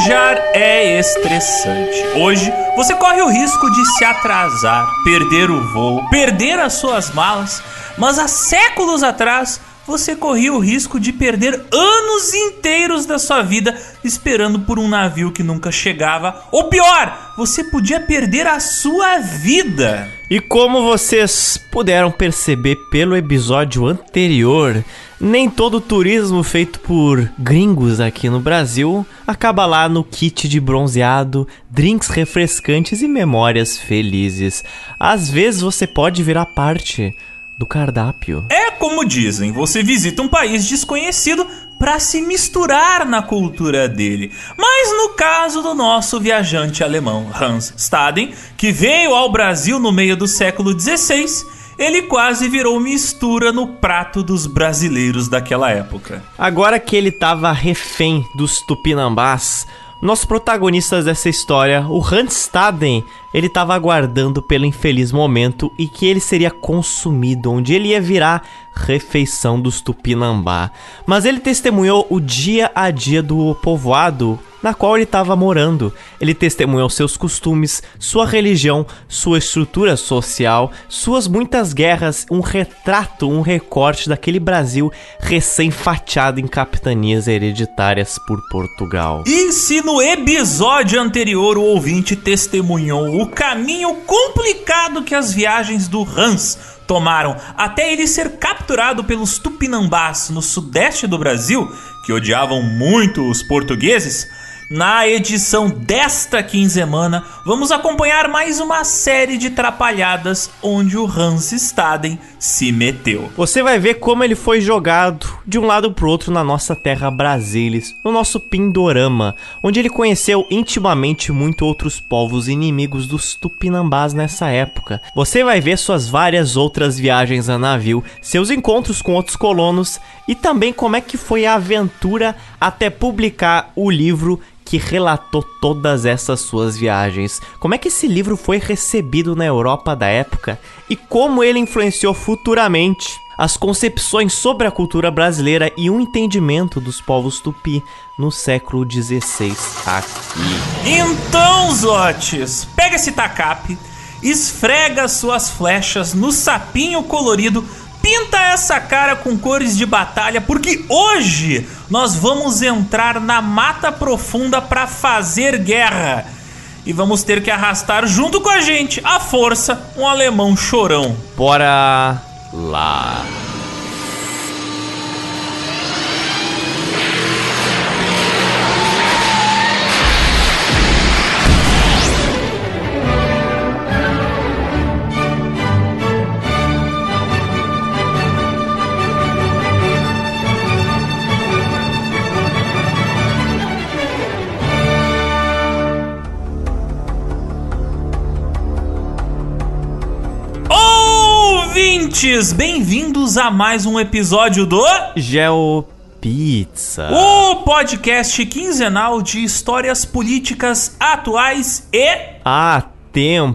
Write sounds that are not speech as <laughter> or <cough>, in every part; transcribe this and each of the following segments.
Viajar é estressante. Hoje você corre o risco de se atrasar, perder o voo, perder as suas malas, mas há séculos atrás você corria o risco de perder anos inteiros da sua vida esperando por um navio que nunca chegava. Ou pior, você podia perder a sua vida. E como vocês puderam perceber pelo episódio anterior, nem todo turismo feito por gringos aqui no Brasil acaba lá no kit de bronzeado, drinks refrescantes e memórias felizes. Às vezes você pode virar parte do cardápio. É como dizem, você visita um país desconhecido para se misturar na cultura dele. Mas no caso do nosso viajante alemão Hans Staden, que veio ao Brasil no meio do século XVI, ele quase virou mistura no prato dos brasileiros daquela época. Agora que ele estava refém dos tupinambás, nossos protagonistas dessa história, o Hans Staden, ele estava aguardando pelo infeliz momento e que ele seria consumido, onde ele ia virar refeição dos Tupinambá. Mas ele testemunhou o dia a dia do povoado na qual ele estava morando. Ele testemunhou seus costumes, sua religião, sua estrutura social, suas muitas guerras, um retrato, um recorte daquele Brasil recém-fatiado em capitanias hereditárias por Portugal. E se no episódio anterior o ouvinte testemunhou o caminho complicado que as viagens do Hans tomaram até ele ser capturado pelos tupinambás no sudeste do Brasil, que odiavam muito os portugueses, na edição desta quinzena, vamos acompanhar mais uma série de trapalhadas onde o Hans Staden se meteu. Você vai ver como ele foi jogado de um lado pro outro na nossa terra Brasilis, no nosso Pindorama, onde ele conheceu intimamente muito outros povos inimigos dos Tupinambás nessa época. Você vai ver suas várias outras viagens a navio, seus encontros com outros colonos e também como é que foi a aventura até publicar o livro que relatou todas essas suas viagens. Como é que esse livro foi recebido na Europa da época e como ele influenciou futuramente as concepções sobre a cultura brasileira e o entendimento dos povos tupi no século XVI aqui. Então, Zotes, pega esse tacape, esfrega suas flechas no sapinho colorido Pinta essa cara com cores de batalha, porque hoje nós vamos entrar na mata profunda para fazer guerra. E vamos ter que arrastar junto com a gente, à força, um alemão chorão. Bora lá. Ouvintes, bem-vindos a mais um episódio do Geo Pizza, o podcast quinzenal de histórias políticas atuais e atemporais.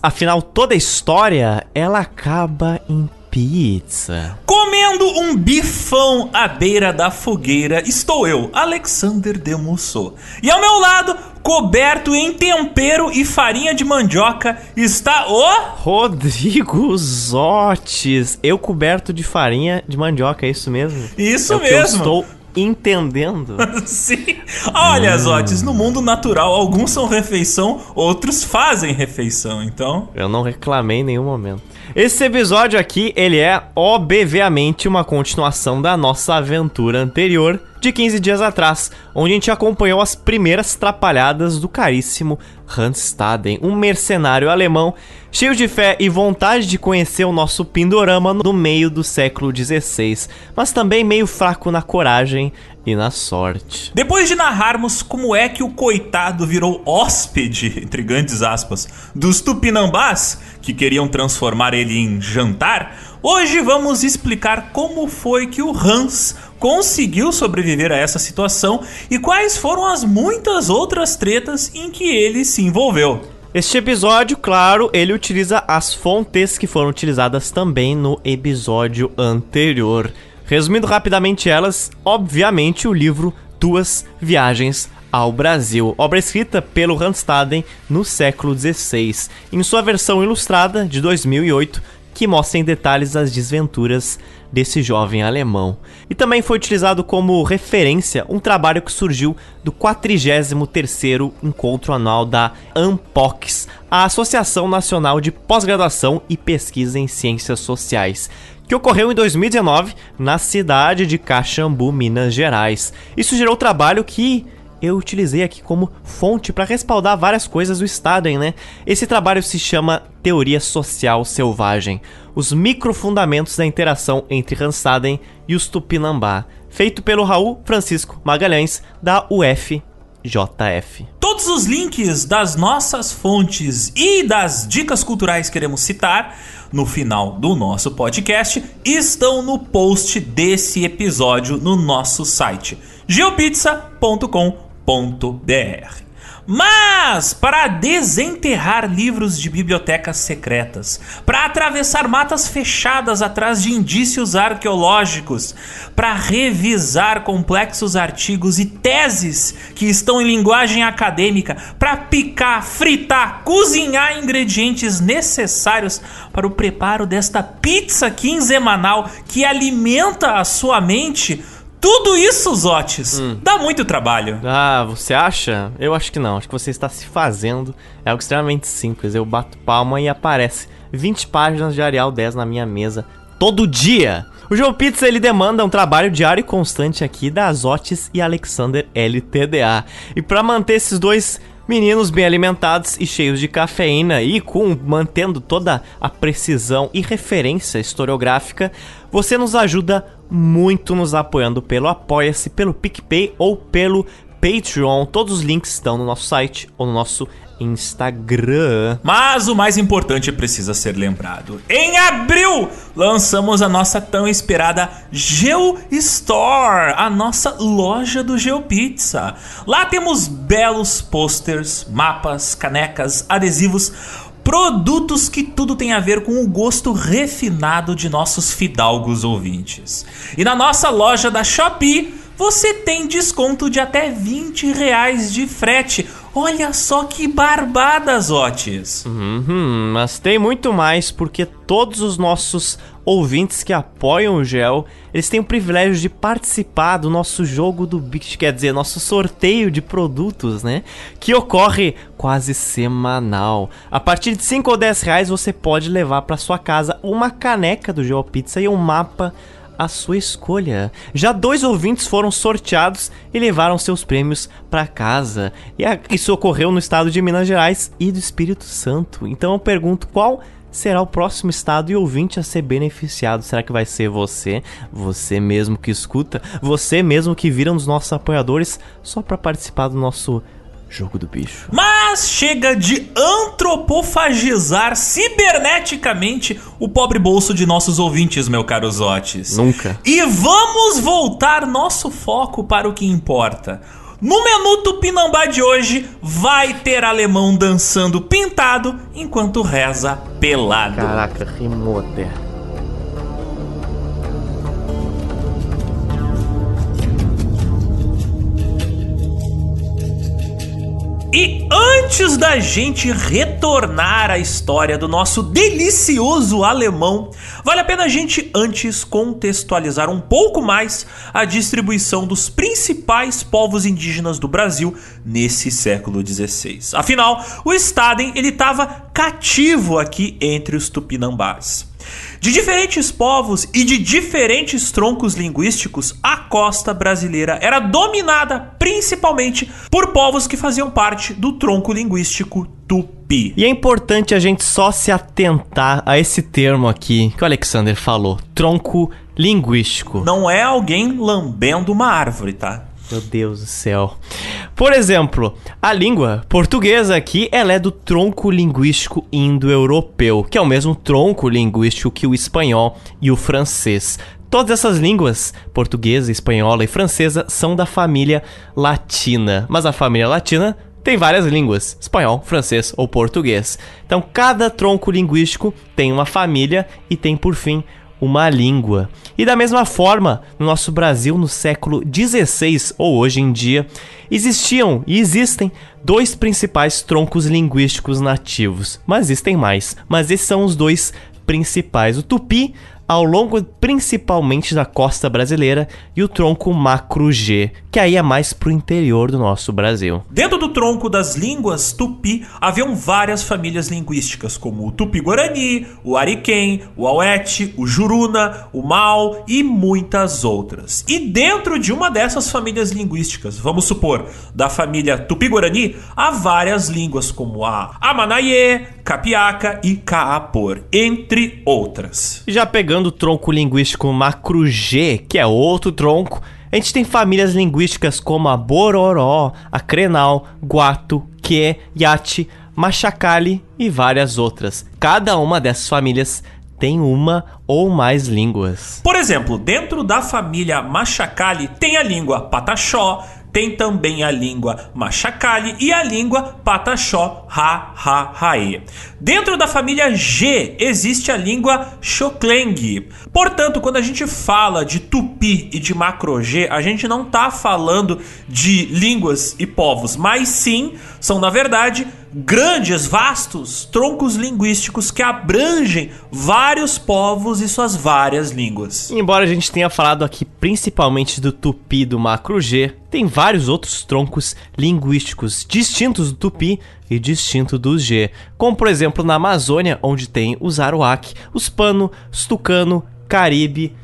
Afinal, toda história ela acaba em pizza. Comendo um bifão à beira da fogueira, estou eu, Alexander Demusso. E ao meu lado, coberto em tempero e farinha de mandioca, está o Rodrigo Zotes. Eu coberto de farinha de mandioca, é isso mesmo? Isso é mesmo. estou entendendo. <laughs> Sim. Olha, hum. Zotes, no mundo natural, alguns são refeição, outros fazem refeição, então. Eu não reclamei em nenhum momento. Esse episódio aqui, ele é obviamente uma continuação da nossa aventura anterior de 15 dias atrás, onde a gente acompanhou as primeiras trapalhadas do caríssimo Hans Staden, um mercenário alemão cheio de fé e vontade de conhecer o nosso Pindorama no meio do século XVI, mas também meio fraco na coragem e na sorte. Depois de narrarmos como é que o coitado virou hóspede, entre grandes aspas, dos tupinambás, que queriam transformar ele em jantar, hoje vamos explicar como foi que o Hans conseguiu sobreviver a essa situação e quais foram as muitas outras tretas em que ele se envolveu. Este episódio, claro, ele utiliza as fontes que foram utilizadas também no episódio anterior. Resumindo rapidamente elas, obviamente o livro Duas Viagens ao Brasil, obra escrita pelo Randstaden no século XVI, em sua versão ilustrada de 2008, que mostra em detalhes as desventuras desse jovem alemão. E também foi utilizado como referência um trabalho que surgiu do 43º encontro anual da ANPOX, a Associação Nacional de Pós-Graduação e Pesquisa em Ciências Sociais, que ocorreu em 2019 na cidade de Caxambu, Minas Gerais. Isso gerou trabalho que eu utilizei aqui como fonte para respaldar várias coisas do Staden, né? Esse trabalho se chama Teoria Social Selvagem, os microfundamentos da interação entre Ranstaden e os Tupinambá, feito pelo Raul Francisco Magalhães, da UFJF. Todos os links das nossas fontes e das dicas culturais que queremos citar no final do nosso podcast estão no post desse episódio no nosso site geopizza.com.br www.bibliotecas.br. Mas para desenterrar livros de bibliotecas secretas, para atravessar matas fechadas atrás de indícios arqueológicos, para revisar complexos artigos e teses que estão em linguagem acadêmica, para picar, fritar, cozinhar ingredientes necessários para o preparo desta pizza quinzenal que alimenta a sua mente tudo isso, Zotes, hum. dá muito trabalho. Ah, você acha? Eu acho que não. Acho que você está se fazendo. É algo extremamente simples. Eu bato palma e aparece 20 páginas de Arial 10 na minha mesa todo dia. O João Pizza ele demanda um trabalho diário e constante aqui da Azotes e Alexander LTDA. E para manter esses dois Meninos bem alimentados e cheios de cafeína e com mantendo toda a precisão e referência historiográfica, você nos ajuda muito nos apoiando pelo Apoia-se, pelo PicPay ou pelo Patreon. Todos os links estão no nosso site ou no nosso Instagram. Mas o mais importante precisa ser lembrado. Em abril, lançamos a nossa tão esperada Geo Store, a nossa loja do GeoPizza. Lá temos belos posters, mapas, canecas, adesivos, produtos que tudo tem a ver com o gosto refinado de nossos fidalgos ouvintes. E na nossa loja da Shopee, você tem desconto de até 20 reais de frete Olha só que barbadas, Otis! Uhum, mas tem muito mais porque todos os nossos ouvintes que apoiam o Gel, eles têm o privilégio de participar do nosso jogo do Bicho, quer dizer, nosso sorteio de produtos, né? Que ocorre quase semanal. A partir de 5 ou 10 reais você pode levar para sua casa uma caneca do Gel Pizza e um mapa a sua escolha. Já dois ouvintes foram sorteados e levaram seus prêmios para casa. E isso ocorreu no estado de Minas Gerais e do Espírito Santo. Então eu pergunto qual será o próximo estado e ouvinte a ser beneficiado? Será que vai ser você? Você mesmo que escuta? Você mesmo que vira um dos nossos apoiadores só para participar do nosso Jogo do bicho. Mas chega de antropofagizar ciberneticamente o pobre bolso de nossos ouvintes, meu caro Zotes. Nunca. E vamos voltar nosso foco para o que importa. No menu Tupinambá de hoje vai ter alemão dançando pintado enquanto reza pelado. Caraca, rimou até. E antes da gente retornar à história do nosso delicioso alemão, vale a pena a gente antes contextualizar um pouco mais a distribuição dos principais povos indígenas do Brasil nesse século XVI. Afinal, o Staden ele estava cativo aqui entre os tupinambás. De diferentes povos e de diferentes troncos linguísticos, a costa brasileira era dominada principalmente por povos que faziam parte do tronco linguístico tupi. E é importante a gente só se atentar a esse termo aqui que o Alexander falou: tronco linguístico. Não é alguém lambendo uma árvore, tá? Meu Deus do céu. Por exemplo, a língua portuguesa aqui, ela é do tronco linguístico indo-europeu, que é o mesmo tronco linguístico que o espanhol e o francês. Todas essas línguas, portuguesa, espanhola e francesa, são da família latina. Mas a família latina tem várias línguas: espanhol, francês ou português. Então, cada tronco linguístico tem uma família e tem, por fim, uma língua. E da mesma forma, no nosso Brasil, no século XVI ou hoje em dia, existiam e existem dois principais troncos linguísticos nativos. Mas existem mais, mas esses são os dois principais: o tupi, ao longo principalmente da costa brasileira, e o tronco macro-G, que aí é mais pro interior do nosso Brasil. Dentro do tronco das línguas tupi, haviam várias famílias linguísticas, como o tupi-guarani, o ariquém, o auete, o juruna, o mal e muitas outras. E dentro de uma dessas famílias linguísticas, vamos supor, da família tupi-guarani, há várias línguas como a amanaiê, capiaca e caapor, entre outras. Já pegando o tronco linguístico macro-G, que é outro tronco, a gente tem famílias linguísticas como a Bororó, a Crenal, Guato, Que, Yati, Machacali e várias outras. Cada uma dessas famílias tem uma ou mais línguas. Por exemplo, dentro da família Machacali tem a língua Pataxó, tem também a língua Machacali e a língua Pataxó Ha-Ha-Hae. Dentro da família G existe a língua Xokleng. Portanto, quando a gente fala de Tupi e de Macro-G, a gente não está falando de línguas e povos, mas sim são, na verdade, grandes, vastos troncos linguísticos que abrangem vários povos e suas várias línguas. Embora a gente tenha falado aqui principalmente do tupi do macro G, tem vários outros troncos linguísticos distintos do tupi e distinto do G, como por exemplo na Amazônia, onde tem os Aruac, os Pano, os Tucano, Caribe,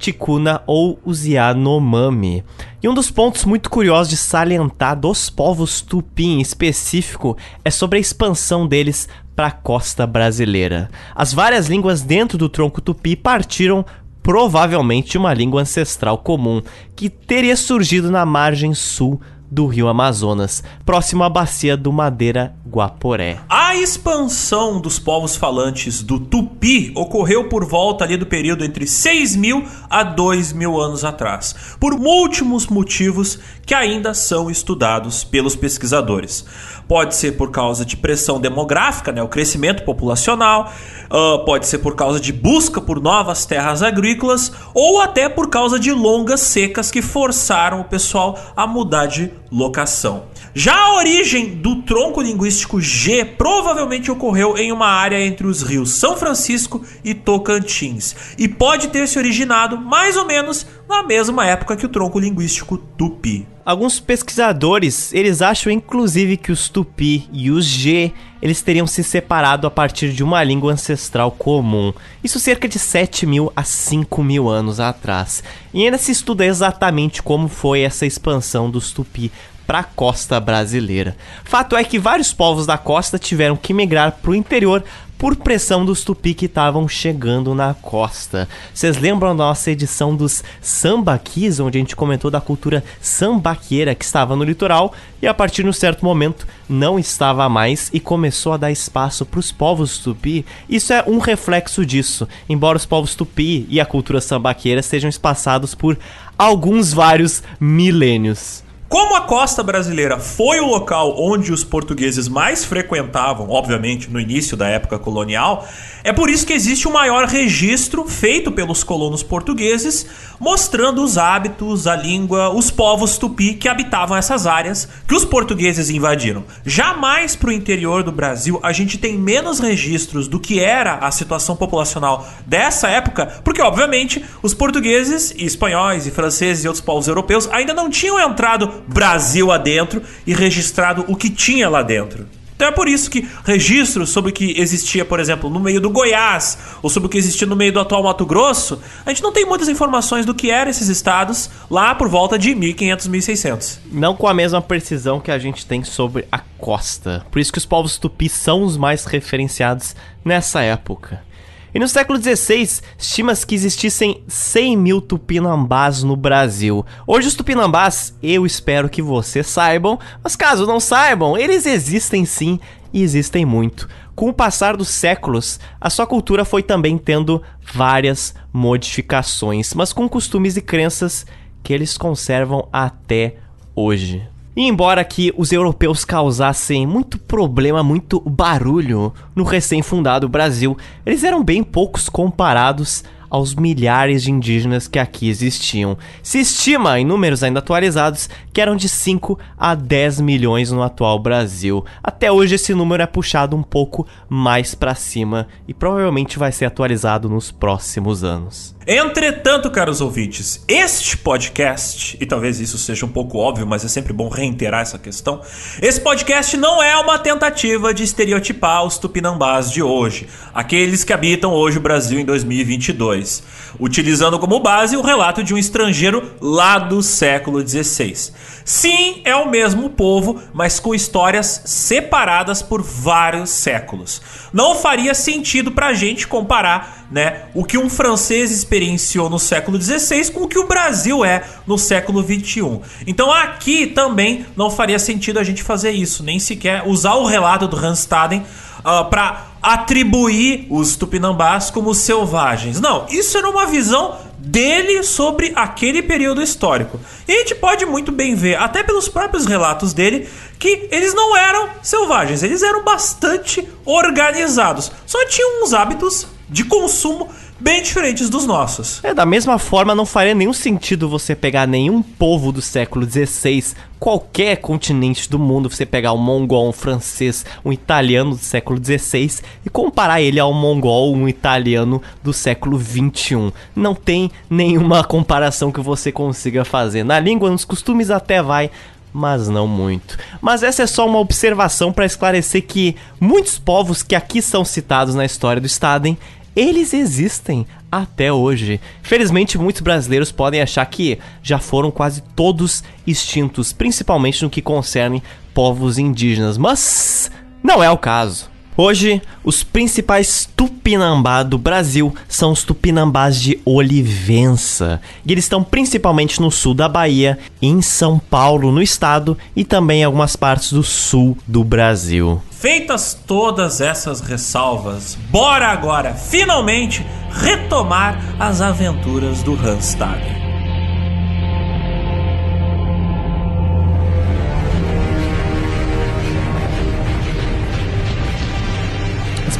Ticuna ou os Yanomami. E um dos pontos muito curiosos de salientar dos povos tupi em específico é sobre a expansão deles para a costa brasileira. As várias línguas dentro do tronco tupi partiram provavelmente de uma língua ancestral comum que teria surgido na margem sul do rio Amazonas, próximo à bacia do Madeira Guaporé. A expansão dos povos falantes do Tupi ocorreu por volta ali do período entre 6 mil a 2 mil anos atrás, por múltiplos motivos que ainda são estudados pelos pesquisadores. Pode ser por causa de pressão demográfica, né, o crescimento populacional, uh, pode ser por causa de busca por novas terras agrícolas ou até por causa de longas secas que forçaram o pessoal a mudar de locação. Já a origem do tronco linguístico G provavelmente ocorreu em uma área entre os rios São Francisco e Tocantins e pode ter se originado mais ou menos na mesma época que o tronco linguístico Tupi. Alguns pesquisadores, eles acham inclusive que os Tupi e os G, eles teriam se separado a partir de uma língua ancestral comum. Isso cerca de 7 mil a 5 mil anos atrás. E ainda se estuda exatamente como foi essa expansão dos Tupi para a costa brasileira. Fato é que vários povos da costa tiveram que migrar para o interior por pressão dos tupi que estavam chegando na costa. Vocês lembram da nossa edição dos sambaquis, onde a gente comentou da cultura sambaqueira que estava no litoral e a partir de um certo momento não estava mais e começou a dar espaço para os povos tupi? Isso é um reflexo disso, embora os povos tupi e a cultura sambaqueira sejam espaçados por alguns vários milênios. Como a costa brasileira foi o local onde os portugueses mais frequentavam, obviamente no início da época colonial, é por isso que existe o maior registro feito pelos colonos portugueses, mostrando os hábitos, a língua, os povos tupi que habitavam essas áreas que os portugueses invadiram. Jamais para o interior do Brasil a gente tem menos registros do que era a situação populacional dessa época, porque obviamente os portugueses, e espanhóis e franceses e outros povos europeus ainda não tinham entrado Brasil adentro e registrado o que tinha lá dentro. Então é por isso que registros sobre o que existia, por exemplo, no meio do Goiás, ou sobre o que existia no meio do atual Mato Grosso, a gente não tem muitas informações do que eram esses estados lá por volta de 1500, 1600. Não com a mesma precisão que a gente tem sobre a costa. Por isso que os povos tupis são os mais referenciados nessa época. E no século XVI, estima-se que existissem 100 mil tupinambás no Brasil. Hoje os tupinambás, eu espero que vocês saibam, mas caso não saibam, eles existem sim e existem muito. Com o passar dos séculos, a sua cultura foi também tendo várias modificações, mas com costumes e crenças que eles conservam até hoje. E embora que os europeus causassem muito problema, muito barulho no recém-fundado Brasil, eles eram bem poucos comparados aos milhares de indígenas que aqui existiam. Se estima, em números ainda atualizados, que eram de 5 a 10 milhões no atual Brasil. Até hoje esse número é puxado um pouco mais para cima e provavelmente vai ser atualizado nos próximos anos. Entretanto, caros ouvintes, este podcast, e talvez isso seja um pouco óbvio, mas é sempre bom reiterar essa questão, esse podcast não é uma tentativa de estereotipar os tupinambás de hoje, aqueles que habitam hoje o Brasil em 2022, utilizando como base o relato de um estrangeiro lá do século XVI. Sim, é o mesmo povo, mas com histórias separadas por vários séculos. Não faria sentido pra gente comparar, né, o que um francês experienciou no século XVI com o que o Brasil é no século XXI. Então aqui também não faria sentido a gente fazer isso, nem sequer usar o relato do Randstaden uh, para atribuir os tupinambás como selvagens. Não, isso era uma visão dele sobre aquele período histórico. E a gente pode muito bem ver, até pelos próprios relatos dele, que eles não eram selvagens, eles eram bastante organizados. Só tinham uns hábitos de consumo bem diferentes dos nossos. É, da mesma forma, não faria nenhum sentido você pegar nenhum povo do século XVI, qualquer continente do mundo, você pegar um mongol, um francês, um italiano do século XVI e comparar ele ao mongol, um italiano do século XXI. Não tem nenhuma comparação que você consiga fazer. Na língua, nos costumes até vai, mas não muito. Mas essa é só uma observação para esclarecer que muitos povos que aqui são citados na história do Staden eles existem até hoje. Felizmente, muitos brasileiros podem achar que já foram quase todos extintos, principalmente no que concerne povos indígenas, mas não é o caso. Hoje, os principais tupinambá do Brasil são os tupinambás de Olivença. E eles estão principalmente no sul da Bahia, em São Paulo, no estado, e também em algumas partes do sul do Brasil. Feitas todas essas ressalvas, bora agora, finalmente, retomar as aventuras do Hans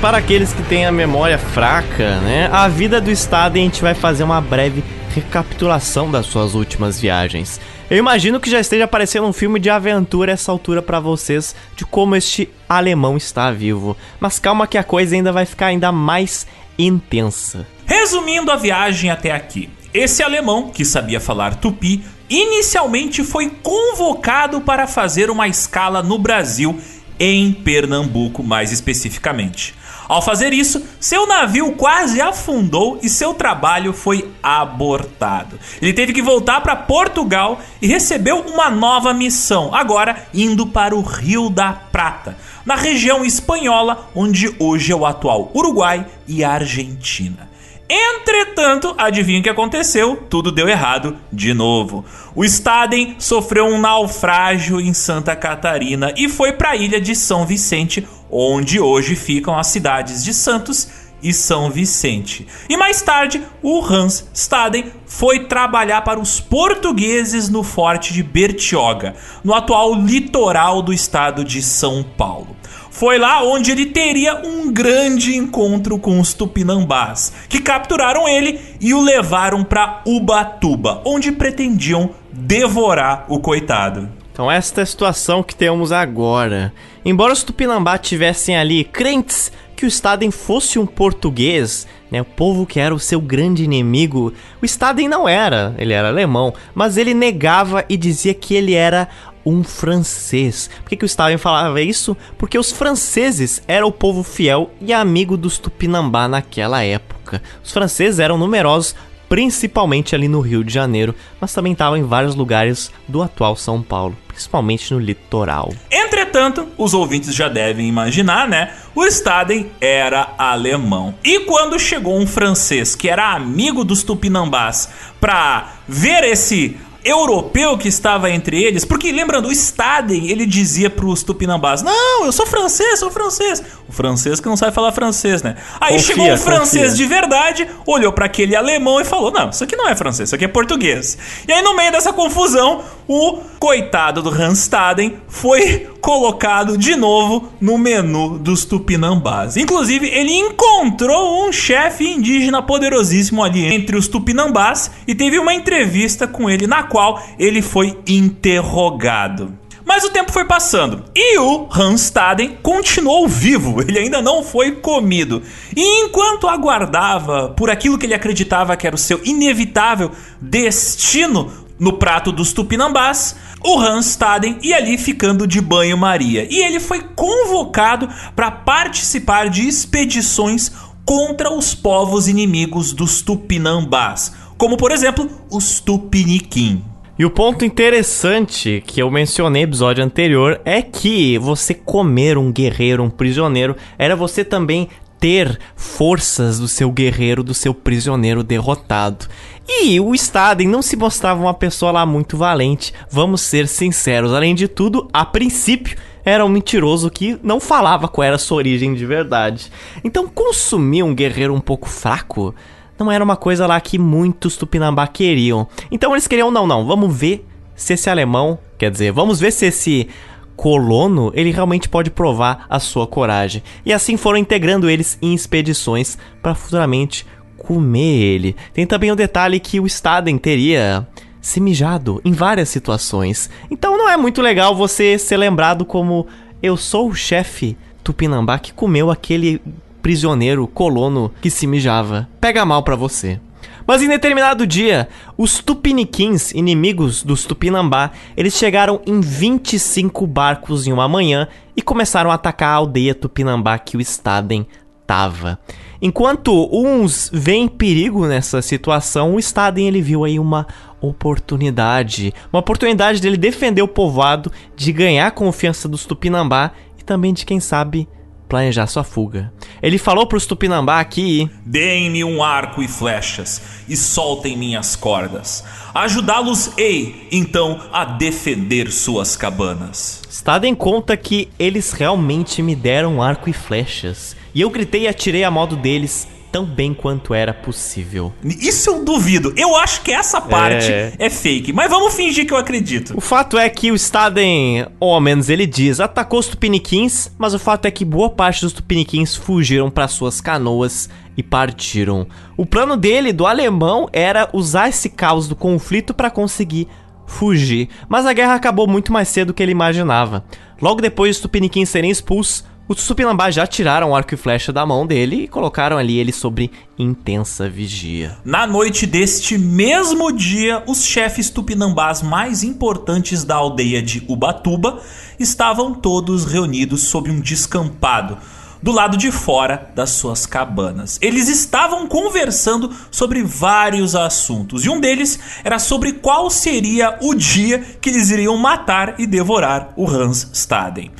para aqueles que têm a memória fraca, né? A vida do Estado a gente vai fazer uma breve recapitulação das suas últimas viagens. Eu imagino que já esteja aparecendo um filme de aventura essa altura para vocês de como este alemão está vivo. Mas calma que a coisa ainda vai ficar ainda mais intensa. Resumindo a viagem até aqui, esse alemão, que sabia falar tupi, inicialmente foi convocado para fazer uma escala no Brasil, em Pernambuco mais especificamente. Ao fazer isso, seu navio quase afundou e seu trabalho foi abortado. Ele teve que voltar para Portugal e recebeu uma nova missão, agora indo para o Rio da Prata, na região espanhola onde hoje é o atual Uruguai e Argentina. Entretanto, adivinha o que aconteceu? Tudo deu errado de novo. O Staden sofreu um naufrágio em Santa Catarina e foi para a ilha de São Vicente, onde hoje ficam as cidades de Santos e São Vicente. E mais tarde, o Hans Staden foi trabalhar para os portugueses no forte de Bertioga, no atual litoral do estado de São Paulo. Foi lá onde ele teria um grande encontro com os tupinambás, que capturaram ele e o levaram para Ubatuba, onde pretendiam devorar o coitado. Então esta é a situação que temos agora. Embora os Tupinambá tivessem ali crentes que o Staden fosse um português, né, o povo que era o seu grande inimigo, o Staden não era, ele era alemão, mas ele negava e dizia que ele era um francês. Por que, que o Stalin falava isso? Porque os franceses eram o povo fiel e amigo dos Tupinambá naquela época. Os franceses eram numerosos, principalmente ali no Rio de Janeiro, mas também estavam em vários lugares do atual São Paulo, principalmente no litoral. Entretanto, os ouvintes já devem imaginar, né? O Staden era alemão. E quando chegou um francês que era amigo dos tupinambás para ver esse europeu que estava entre eles, porque lembrando, o Staden, ele dizia pros tupinambás, não, eu sou francês, sou francês. O francês que não sabe falar francês, né? Aí confia, chegou um francês confia. de verdade, olhou para aquele alemão e falou, não, isso aqui não é francês, isso aqui é português. E aí no meio dessa confusão, o coitado do Hanstaden foi colocado de novo no menu dos Tupinambás. Inclusive, ele encontrou um chefe indígena poderosíssimo ali entre os Tupinambás e teve uma entrevista com ele na qual ele foi interrogado. Mas o tempo foi passando e o Hanstaden continuou vivo, ele ainda não foi comido. E enquanto aguardava por aquilo que ele acreditava que era o seu inevitável destino no prato dos tupinambás, o Hanstaden ia ali ficando de banho-maria. E ele foi convocado para participar de expedições contra os povos inimigos dos tupinambás, como por exemplo os tupiniquim. E o ponto interessante que eu mencionei no episódio anterior é que você comer um guerreiro, um prisioneiro, era você também ter forças do seu guerreiro, do seu prisioneiro derrotado. E o Staden não se mostrava uma pessoa lá muito valente, vamos ser sinceros. Além de tudo, a princípio, era um mentiroso que não falava qual era a sua origem de verdade. Então, consumir um guerreiro um pouco fraco não era uma coisa lá que muitos Tupinambá queriam. Então eles queriam, não, não, vamos ver se esse alemão, quer dizer, vamos ver se esse colono, ele realmente pode provar a sua coragem. E assim foram integrando eles em expedições para futuramente comer ele. Tem também o detalhe que o Staden teria se mijado em várias situações. Então não é muito legal você ser lembrado como eu sou o chefe Tupinambá que comeu aquele prisioneiro colono que se mijava. Pega mal para você. Mas em determinado dia, os Tupiniquins, inimigos dos Tupinambá, eles chegaram em 25 barcos em uma manhã e começaram a atacar a aldeia Tupinambá que o Staden tava. Enquanto uns veem perigo nessa situação, o Staden ele viu aí uma oportunidade, uma oportunidade dele defender o povoado, de ganhar a confiança dos Tupinambá e também de quem sabe planejar sua fuga. Ele falou para os Tupinambá que Deem-me um arco e flechas e soltem minhas cordas. Ajudá-los-ei, então, a defender suas cabanas. Staden conta que eles realmente me deram arco e flechas. E eu gritei e atirei a modo deles, tão bem quanto era possível. Isso eu duvido. Eu acho que essa parte é, é fake, mas vamos fingir que eu acredito. O fato é que o Staden, ou ao menos ele diz, atacou os tupiniquins, mas o fato é que boa parte dos tupiniquins fugiram para suas canoas e partiram. O plano dele, do alemão, era usar esse caos do conflito para conseguir fugir, mas a guerra acabou muito mais cedo do que ele imaginava. Logo depois dos tupiniquins serem expulsos, os Tupinambás já tiraram o arco e flecha da mão dele e colocaram ali ele sobre intensa vigia. Na noite deste mesmo dia, os chefes tupinambás mais importantes da aldeia de Ubatuba estavam todos reunidos sob um descampado do lado de fora das suas cabanas. Eles estavam conversando sobre vários assuntos e um deles era sobre qual seria o dia que eles iriam matar e devorar o Hans Staden.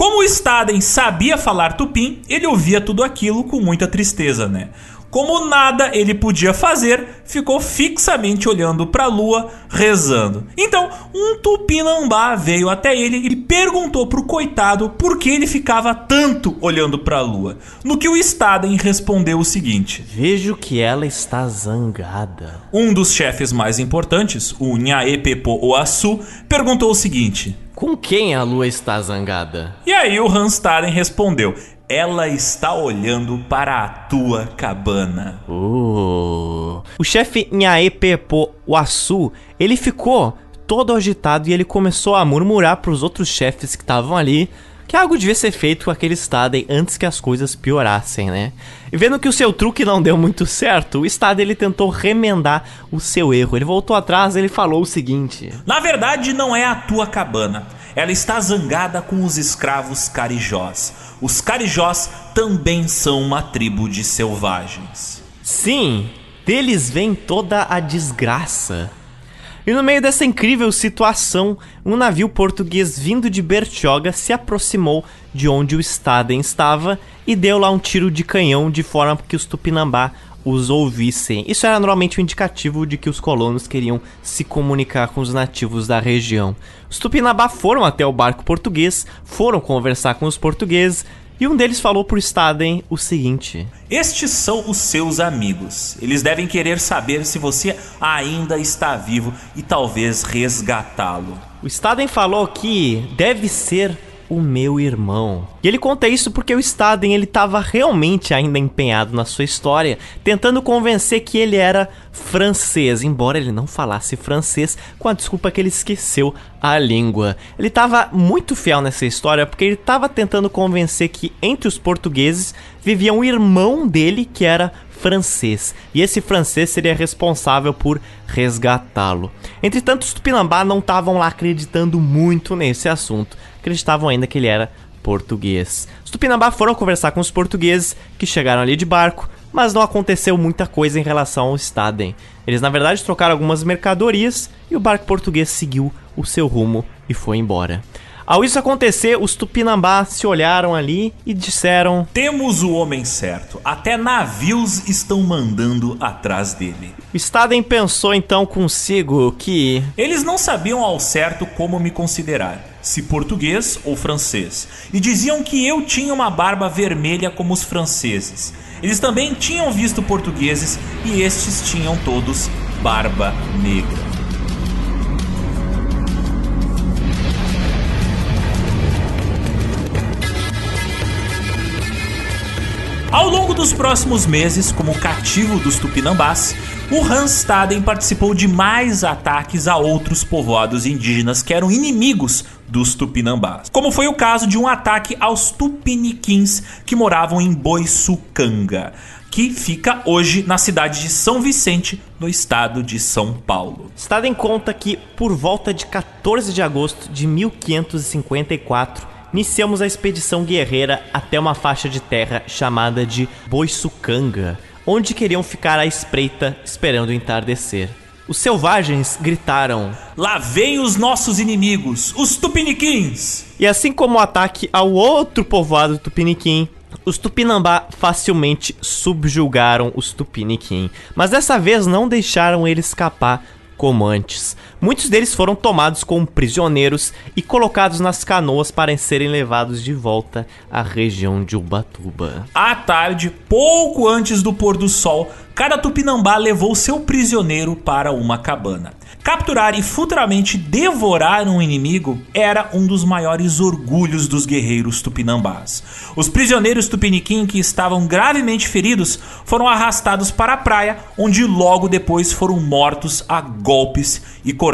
Como o Staden sabia falar tupim, ele ouvia tudo aquilo com muita tristeza, né? Como nada ele podia fazer, ficou fixamente olhando para a lua, rezando. Então, um tupinambá veio até ele e perguntou pro coitado por que ele ficava tanto olhando para a lua. No que o Staden respondeu o seguinte: Vejo que ela está zangada. Um dos chefes mais importantes, o Nhaepepo Oasu, perguntou o seguinte: com quem a lua está zangada? E aí o Hanstaren respondeu: Ela está olhando para a tua cabana. Uh. O chefe Nhaepepo Wasu, ele ficou todo agitado e ele começou a murmurar para os outros chefes que estavam ali que algo devia ser feito com aquele Staden antes que as coisas piorassem, né? E vendo que o seu truque não deu muito certo, o Staden ele tentou remendar o seu erro. Ele voltou atrás e ele falou o seguinte: Na verdade, não é a tua cabana. Ela está zangada com os escravos carijós. Os carijós também são uma tribo de selvagens. Sim, deles vem toda a desgraça. E no meio dessa incrível situação, um navio português vindo de Bertioga se aproximou de onde o Staden estava e deu lá um tiro de canhão de forma que os Tupinambá os ouvissem. Isso era normalmente um indicativo de que os colonos queriam se comunicar com os nativos da região. Os Tupinambá foram até o barco português, foram conversar com os portugueses E um deles falou pro Staden o seguinte: Estes são os seus amigos. Eles devem querer saber se você ainda está vivo e talvez resgatá-lo. O Staden falou que deve ser o meu irmão. E ele conta isso porque o Staden ele estava realmente ainda empenhado na sua história, tentando convencer que ele era francês, embora ele não falasse francês, com a desculpa que ele esqueceu a língua. Ele estava muito fiel nessa história porque ele estava tentando convencer que entre os portugueses vivia um irmão dele que era francês, e esse francês seria responsável por resgatá-lo. Entretanto, os Tupinambá não estavam lá acreditando muito nesse assunto, acreditavam ainda que ele era português. Os Tupinambá foram conversar com os portugueses que chegaram ali de barco, mas não aconteceu muita coisa em relação ao Staden. Eles na verdade trocaram algumas mercadorias e o barco português seguiu o seu rumo e foi embora. Ao isso acontecer, os Tupinambá se olharam ali e disseram: Temos o homem certo. Até navios estão mandando atrás dele. Staden pensou então consigo que. Eles não sabiam ao certo como me considerar, se português ou francês, e diziam que eu tinha uma barba vermelha como os franceses. Eles também tinham visto portugueses e estes tinham todos barba negra. Ao longo dos próximos meses, como cativo dos Tupinambás, o Hans Staden participou de mais ataques a outros povoados indígenas que eram inimigos dos Tupinambás. Como foi o caso de um ataque aos Tupiniquins que moravam em Boiçucanga, que fica hoje na cidade de São Vicente, no estado de São Paulo. Staden conta que por volta de 14 de agosto de 1554 iniciamos a expedição guerreira até uma faixa de terra chamada de Boiçucanga, onde queriam ficar à espreita esperando o entardecer. Os selvagens gritaram: Lá vem os nossos inimigos, os tupiniquins! E assim como o ataque ao outro povoado tupiniquim, os Tupinambá facilmente subjugaram os Tupiniquim, mas dessa vez não deixaram ele escapar como antes. Muitos deles foram tomados como prisioneiros e colocados nas canoas para serem levados de volta à região de Ubatuba. À tarde, pouco antes do pôr do sol, cada tupinambá levou seu prisioneiro para uma cabana. Capturar e futuramente devorar um inimigo era um dos maiores orgulhos dos guerreiros tupinambás. Os prisioneiros tupiniquim que estavam gravemente feridos foram arrastados para a praia, onde logo depois foram mortos a golpes e cortados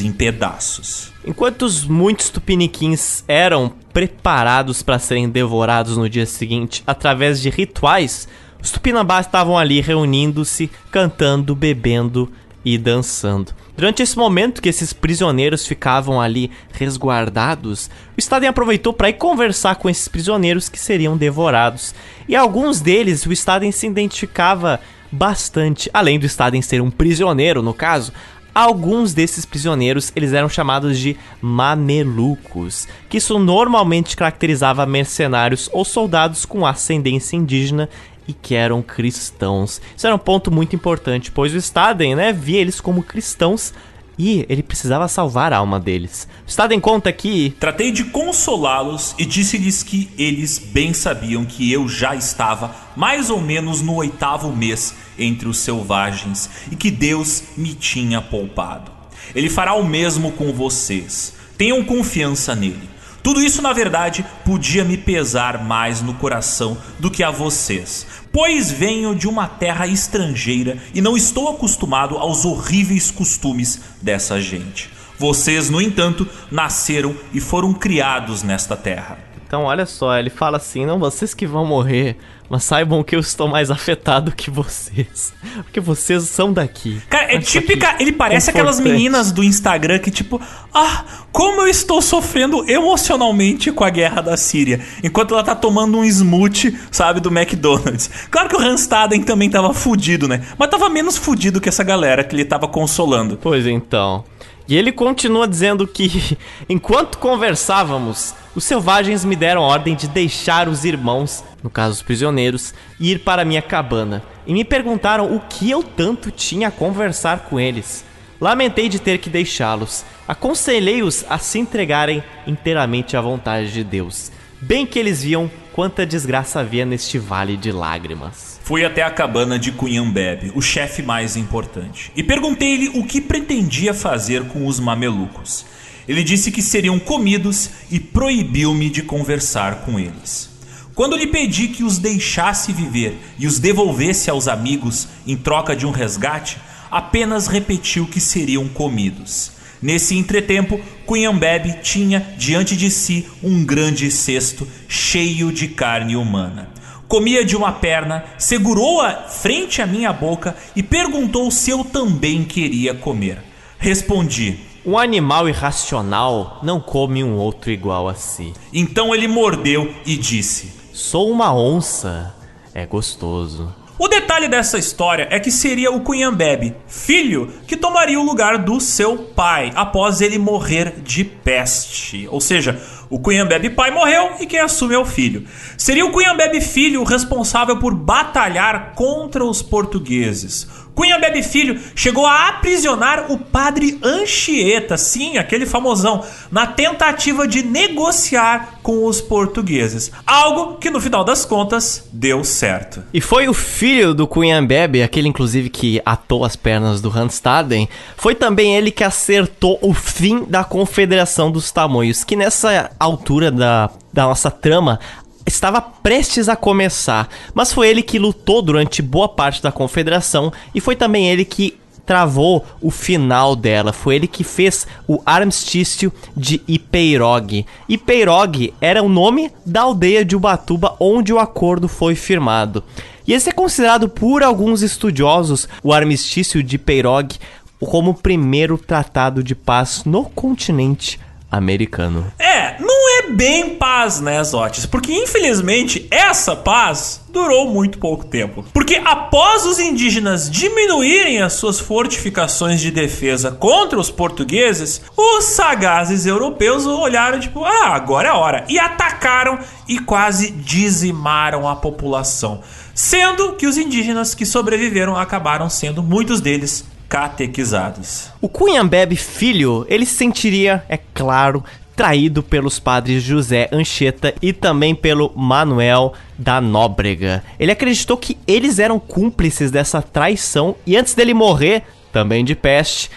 em pedaços. Enquanto os muitos tupiniquins eram preparados para serem devorados no dia seguinte através de rituais, os tupinambás estavam ali reunindo-se, cantando, bebendo e dançando. Durante esse momento que esses prisioneiros ficavam ali resguardados, o Staden aproveitou para ir conversar com esses prisioneiros que seriam devorados. E alguns deles o Staden se identificava bastante, além do Staden ser um prisioneiro no caso, alguns desses prisioneiros eles eram chamados de mamelucos, que isso normalmente caracterizava mercenários ou soldados com ascendência indígena e que eram cristãos. Isso era um ponto muito importante, pois o Staden, né, via eles como cristãos e ele precisava salvar a alma deles. O Staden conta que Tratei de consolá-los e disse-lhes que eles bem sabiam que eu já estava mais ou menos no oitavo mês entre os selvagens e que Deus me tinha poupado. Ele fará o mesmo com vocês. Tenham confiança nele. Tudo isso, na verdade, podia me pesar mais no coração do que a vocês, pois venho de uma terra estrangeira e não estou acostumado aos horríveis costumes dessa gente. Vocês, no entanto, nasceram e foram criados nesta terra. Então, olha só, ele fala assim: não, vocês que vão morrer, mas saibam que eu estou mais afetado que vocês. Porque vocês são daqui. Cara, é típica. Ele parece aquelas meninas do Instagram que, tipo, ah, como eu estou sofrendo emocionalmente com a guerra da Síria. Enquanto ela tá tomando um smoothie, sabe, do McDonald's. Claro que o Hanstaden também tava fudido, né? Mas tava menos fudido que essa galera que ele tava consolando. Pois então. E ele continua dizendo que, <laughs> enquanto conversávamos, os selvagens me deram ordem de deixar os irmãos, no caso os prisioneiros, ir para minha cabana. E me perguntaram o que eu tanto tinha a conversar com eles. Lamentei de ter que deixá-los. Aconselhei-os a se entregarem inteiramente à vontade de Deus. Bem que eles viam quanta desgraça havia neste vale de lágrimas. Fui até a cabana de Cunhambebe, o chefe mais importante, e perguntei-lhe o que pretendia fazer com os mamelucos. Ele disse que seriam comidos e proibiu-me de conversar com eles. Quando lhe pedi que os deixasse viver e os devolvesse aos amigos em troca de um resgate, apenas repetiu que seriam comidos. Nesse entretempo, Cunhambebe tinha diante de si um grande cesto cheio de carne humana. Comia de uma perna, segurou-a frente à minha boca e perguntou se eu também queria comer. Respondi: Um animal irracional não come um outro igual a si. Então ele mordeu e disse: Sou uma onça. É gostoso. O detalhe dessa história é que seria o Cunhambebe, filho, que tomaria o lugar do seu pai após ele morrer de peste. Ou seja, o Cunhambebe pai morreu e quem assume é o filho. Seria o Cunhambebe filho o responsável por batalhar contra os portugueses. Cunhambebe Filho chegou a aprisionar o padre Anchieta, sim, aquele famosão, na tentativa de negociar com os portugueses. Algo que no final das contas deu certo. E foi o filho do Cunhambebe, aquele inclusive que atou as pernas do Randstaden, foi também ele que acertou o fim da Confederação dos Tamanhos, que nessa altura da, da nossa trama estava prestes a começar, mas foi ele que lutou durante boa parte da confederação e foi também ele que travou o final dela. Foi ele que fez o armistício de Ipeirog. Ipeirog era o nome da aldeia de Ubatuba onde o acordo foi firmado. E esse é considerado por alguns estudiosos o armistício de Ipeirog como o primeiro tratado de paz no continente americano. É, não é bem paz, né, Zotes? Porque infelizmente essa paz durou muito pouco tempo. Porque após os indígenas diminuírem as suas fortificações de defesa contra os portugueses, os sagazes europeus olharam tipo, ah, agora é a hora. E atacaram e quase dizimaram a população. Sendo que os indígenas que sobreviveram acabaram sendo muitos deles catequizados. O Cunhambebe filho, ele se sentiria, é claro, traído pelos padres José Anchieta e também pelo Manuel da Nóbrega. Ele acreditou que eles eram cúmplices dessa traição e antes dele morrer, também de peste,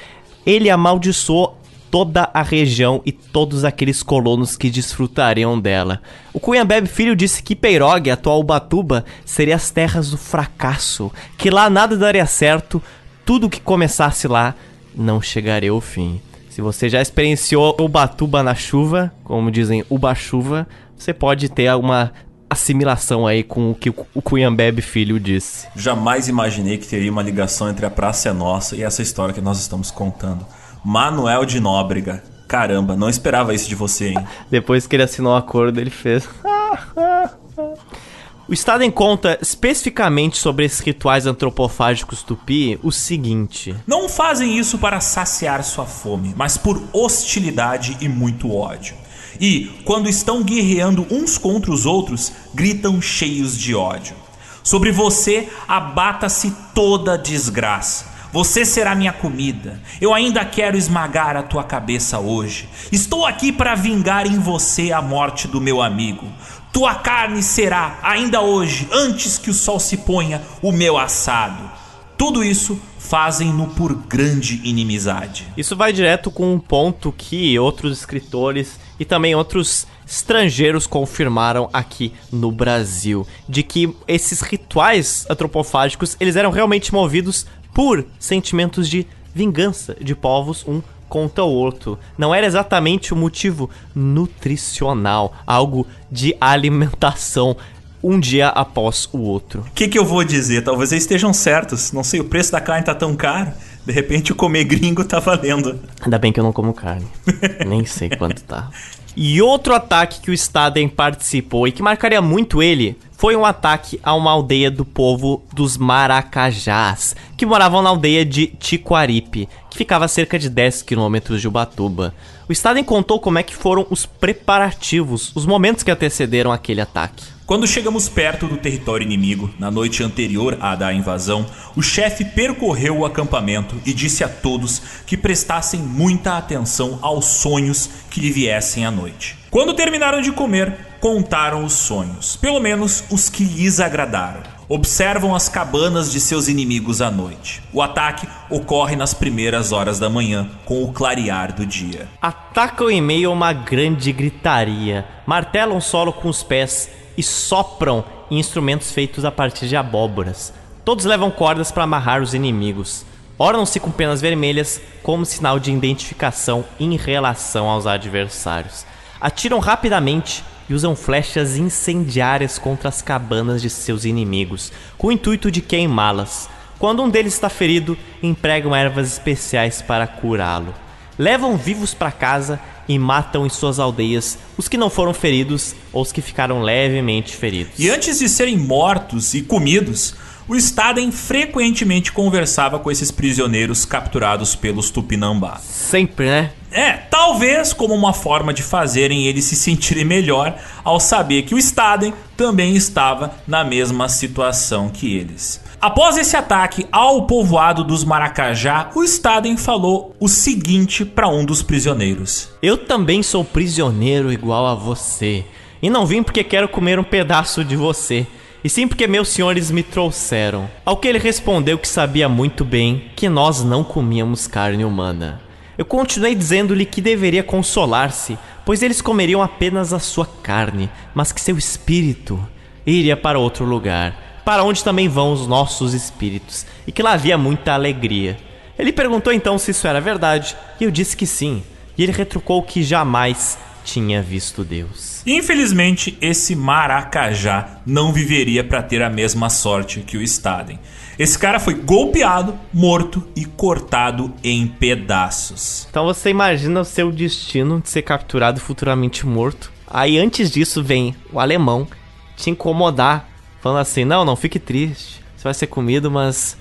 ele amaldiçoou toda a região e todos aqueles colonos que desfrutariam dela. O Cunhambebe Filho disse que Peirog, atual Ubatuba, seria as terras do fracasso, que lá nada daria certo, tudo que começasse lá não chegaria ao fim. Se você já experienciou Ubatuba na chuva, como dizem Uba-chuva, você pode ter uma assimilação aí com o que o Cunhambebe filho disse. Jamais imaginei que teria uma ligação entre a Praça é Nossa e essa história que nós estamos contando. Manuel de Nóbrega. Caramba, não esperava isso de você, hein? <laughs> Depois que ele assinou o acordo, ele fez. <laughs> O Estado em conta especificamente sobre esses rituais antropofágicos tupi o seguinte: Não fazem isso para saciar sua fome, mas por hostilidade e muito ódio. E, quando estão guerreando uns contra os outros, gritam cheios de ódio. Sobre você abata-se toda desgraça. Você será minha comida. Eu ainda quero esmagar a tua cabeça hoje. Estou aqui para vingar em você a morte do meu amigo. Tua carne será, ainda hoje, antes que o sol se ponha, o meu assado. Tudo isso fazem-no por grande inimizade. Isso vai direto com um ponto que outros escritores e também outros estrangeiros confirmaram aqui no Brasil, de que esses rituais antropofágicos, eles eram realmente movidos por sentimentos de vingança de povos um contra o outro. Não era exatamente o motivo nutricional, algo de alimentação um dia após o outro. O que, que eu vou dizer? Talvez eles estejam certos. Não sei, o preço da carne tá tão caro. De repente o comer gringo tá valendo. Ainda bem que eu não como carne. Nem sei quanto tá. <laughs> E outro ataque que o Staden participou e que marcaria muito ele foi um ataque a uma aldeia do povo dos Maracajás, que moravam na aldeia de Tiquaripe, que ficava a cerca de 10 quilômetros de Ubatuba. O Staden contou como é que foram os preparativos, os momentos que antecederam aquele ataque. Quando chegamos perto do território inimigo, na noite anterior à da invasão, o chefe percorreu o acampamento e disse a todos que prestassem muita atenção aos sonhos que lhe viessem à noite. Quando terminaram de comer, contaram os sonhos, pelo menos os que lhes agradaram. Observam as cabanas de seus inimigos à noite. O ataque ocorre nas primeiras horas da manhã, com o clarear do dia. Atacam em meio a uma grande gritaria, martelam o solo com os pés e sopram em instrumentos feitos a partir de abóboras. Todos levam cordas para amarrar os inimigos. Ornam-se com penas vermelhas como sinal de identificação em relação aos adversários. Atiram rapidamente e usam flechas incendiárias contra as cabanas de seus inimigos, com o intuito de queimá-las. Quando um deles está ferido, empregam ervas especiais para curá-lo. Levam vivos para casa e matam em suas aldeias os que não foram feridos ou os que ficaram levemente feridos. E antes de serem mortos e comidos, o Staden frequentemente conversava com esses prisioneiros capturados pelos Tupinambá. Sempre, né? É, talvez como uma forma de fazerem eles se sentirem melhor ao saber que o Staden também estava na mesma situação que eles. Após esse ataque ao povoado dos Maracajá, o Staden falou o seguinte para um dos prisioneiros: Eu também sou prisioneiro igual a você, e não vim porque quero comer um pedaço de você e sim porque meus senhores me trouxeram. Ao que ele respondeu que sabia muito bem que nós não comíamos carne humana. Eu continuei dizendo-lhe que deveria consolar-se, pois eles comeriam apenas a sua carne, mas que seu espírito iria para outro lugar, para onde também vão os nossos espíritos, e que lá havia muita alegria. Ele perguntou então se isso era verdade, e eu disse que sim, e ele retrucou que jamais tinha visto Deus. Infelizmente, esse Maracajá não viveria para ter a mesma sorte que o Staden. Esse cara foi golpeado, morto e cortado em pedaços. Então você imagina o seu destino de ser capturado futuramente morto. Aí antes disso vem o alemão te incomodar, falando assim: "Não, não fique triste. Você vai ser comido, mas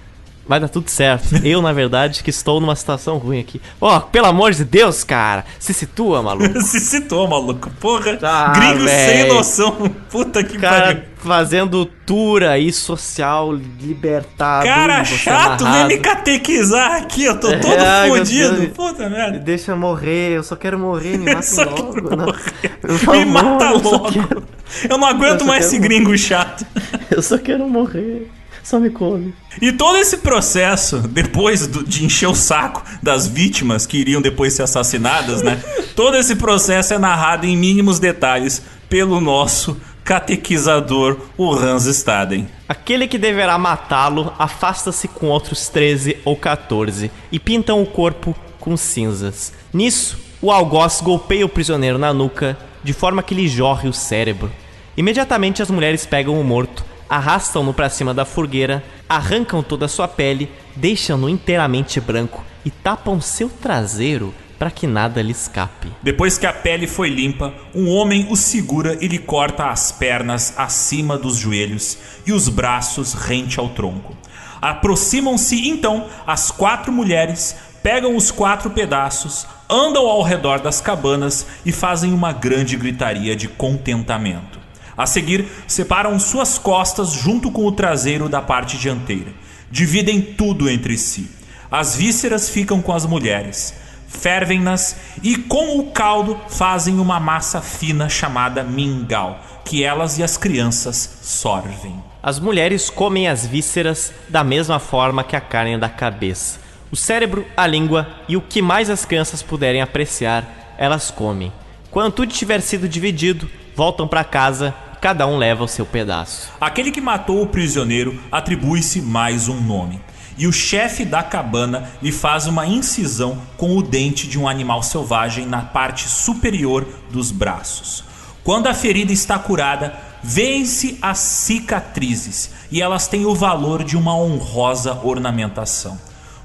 vai dar tudo certo. Eu, na verdade, que estou numa situação ruim aqui. Ó, oh, pelo amor de Deus, cara. Se situa, maluco. <laughs> se situa, maluco. Porra. Ah, gringo véi. sem noção. Puta que cara, pariu. Fazendo tour aí social libertado. Cara chato, amarrado. vem me catequizar aqui. Eu tô todo é, fodido. Puta merda. Deixa eu morrer. Eu só quero morrer. Me <laughs> mata logo. Não. Favor, me mata logo. Eu, quero... não aguento eu mais esse morrer. gringo chato. <laughs> Eu só quero morrer. Só me come. E todo esse processo, depois do, de encher o saco das vítimas que iriam depois ser assassinadas, né? <laughs> todo esse processo é narrado em mínimos detalhes pelo nosso catequizador, o Hans Staden. Aquele que deverá matá-lo afasta-se com outros 13 ou 14 e pintam o corpo com cinzas. Nisso, o algoz golpeia o prisioneiro na nuca de forma que lhe jorre o cérebro. Imediatamente as mulheres pegam o morto arrastam-no para cima da fogueira, arrancam toda a sua pele, deixam-no inteiramente branco e tapam seu traseiro para que nada lhe escape. Depois que a pele foi limpa, um homem o segura e lhe corta as pernas acima dos joelhos e os braços rente ao tronco. Aproximam-se então as quatro mulheres, pegam os quatro pedaços, andam ao redor das cabanas e fazem uma grande gritaria de contentamento. A seguir, separam suas costas junto com o traseiro da parte dianteira. Dividem tudo entre si. As vísceras ficam com as mulheres, fervem-nas e com o caldo fazem uma massa fina chamada mingau, que elas e as crianças sorvem. As mulheres comem as vísceras da mesma forma que a carne da cabeça. O cérebro, a língua e o que mais as crianças puderem apreciar, elas comem. Quando tudo tiver sido dividido, voltam para casa cada um leva o seu pedaço. Aquele que matou o prisioneiro atribui-se mais um nome. E o chefe da cabana lhe faz uma incisão com o dente de um animal selvagem na parte superior dos braços. Quando a ferida está curada, vêem-se as cicatrizes e elas têm o valor de uma honrosa ornamentação.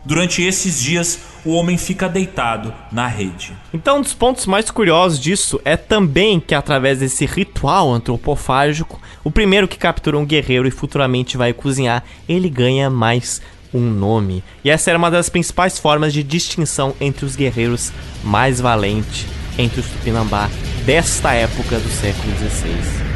Durante esses dias, o homem fica deitado na rede. Então, um dos pontos mais curiosos disso é também que, através desse ritual antropofágico, o primeiro que captura um guerreiro e futuramente vai cozinhar, ele ganha mais um nome. E essa era uma das principais formas de distinção entre os guerreiros mais valentes entre os Tupinambá desta época do século XVI.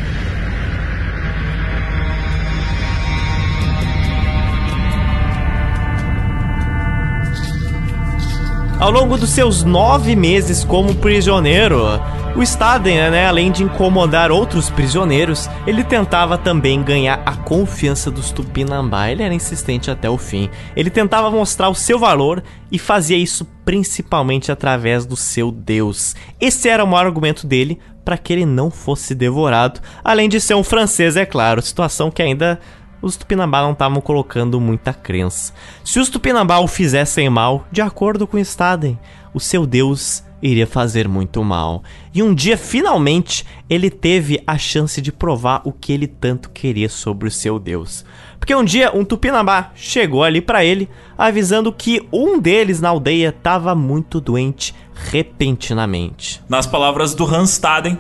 Ao longo dos seus nove meses como prisioneiro, O Staden, né, além de incomodar outros prisioneiros, ele tentava também ganhar a confiança dos Tupinambá. Ele era insistente até o fim. Ele tentava mostrar o seu valor e fazia isso principalmente através do seu Deus. Esse era o maior argumento dele para que ele não fosse devorado, além de ser um francês, é claro, situação que ainda os Tupinambá não estavam colocando muita crença. Se os Tupinambá o fizessem mal, de acordo com Staden, o seu Deus iria fazer muito mal. E um dia, finalmente, ele teve a chance de provar o que ele tanto queria sobre o seu Deus. Porque um dia um Tupinambá chegou ali para ele, avisando que um deles na aldeia estava muito doente repentinamente. Nas palavras do Hans Staden,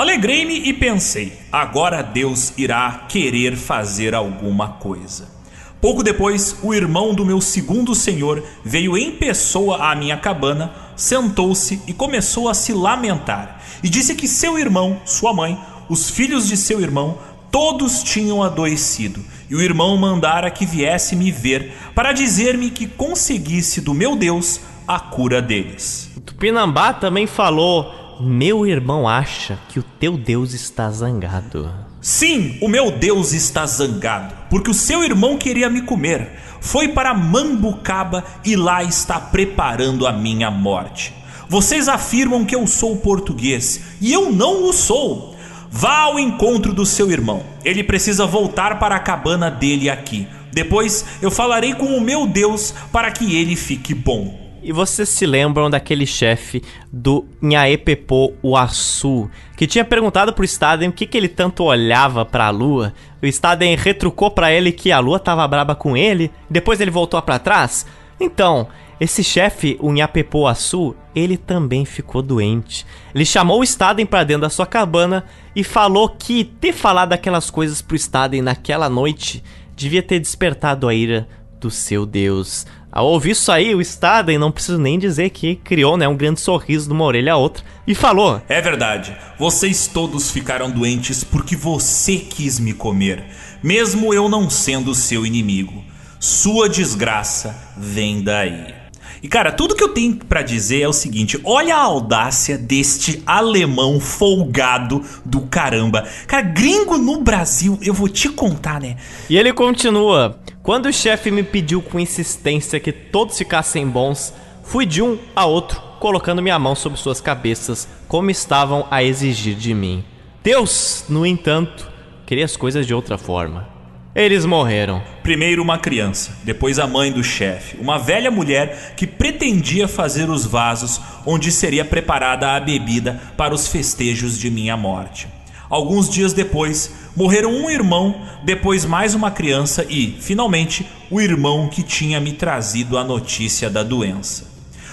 alegrei-me e pensei: agora Deus irá querer fazer alguma coisa. Pouco depois, o irmão do meu segundo senhor veio em pessoa à minha cabana, sentou-se e começou a se lamentar. E disse que seu irmão, sua mãe, os filhos de seu irmão, todos tinham adoecido. E o irmão mandara que viesse me ver para dizer-me que conseguisse do meu Deus a cura deles. Tupinambá também falou: Meu irmão acha que o teu Deus está zangado. Sim, o meu Deus está zangado, porque o seu irmão queria me comer. Foi para Mambucaba e lá está preparando a minha morte. Vocês afirmam que eu sou português e eu não o sou. Vá ao encontro do seu irmão. Ele precisa voltar para a cabana dele aqui. Depois eu falarei com o meu Deus para que ele fique bom. E vocês se lembram daquele chefe do Nhaepepo Uaçu, que tinha perguntado pro Staden o que, que ele tanto olhava pra lua? O Staden retrucou para ele que a lua tava braba com ele, depois ele voltou para trás? Então, esse chefe, o Nhapepo Uaçu, ele também ficou doente. Ele chamou o Staden para dentro da sua cabana e falou que ter falado aquelas coisas pro Staden naquela noite devia ter despertado a ira do seu Deus. Ao ouvir isso aí, o Staden, não preciso nem dizer que criou né, um grande sorriso de uma orelha a outra e falou: É verdade, vocês todos ficaram doentes porque você quis me comer, mesmo eu não sendo seu inimigo. Sua desgraça vem daí. E cara, tudo que eu tenho para dizer é o seguinte: olha a audácia deste alemão folgado do caramba. Cara, gringo no Brasil, eu vou te contar, né? E ele continua: quando o chefe me pediu com insistência que todos ficassem bons, fui de um a outro, colocando minha mão sobre suas cabeças, como estavam a exigir de mim. Deus, no entanto, queria as coisas de outra forma. Eles morreram. Primeiro uma criança, depois a mãe do chefe, uma velha mulher que pretendia fazer os vasos onde seria preparada a bebida para os festejos de minha morte. Alguns dias depois, morreram um irmão, depois mais uma criança e, finalmente, o irmão que tinha me trazido a notícia da doença.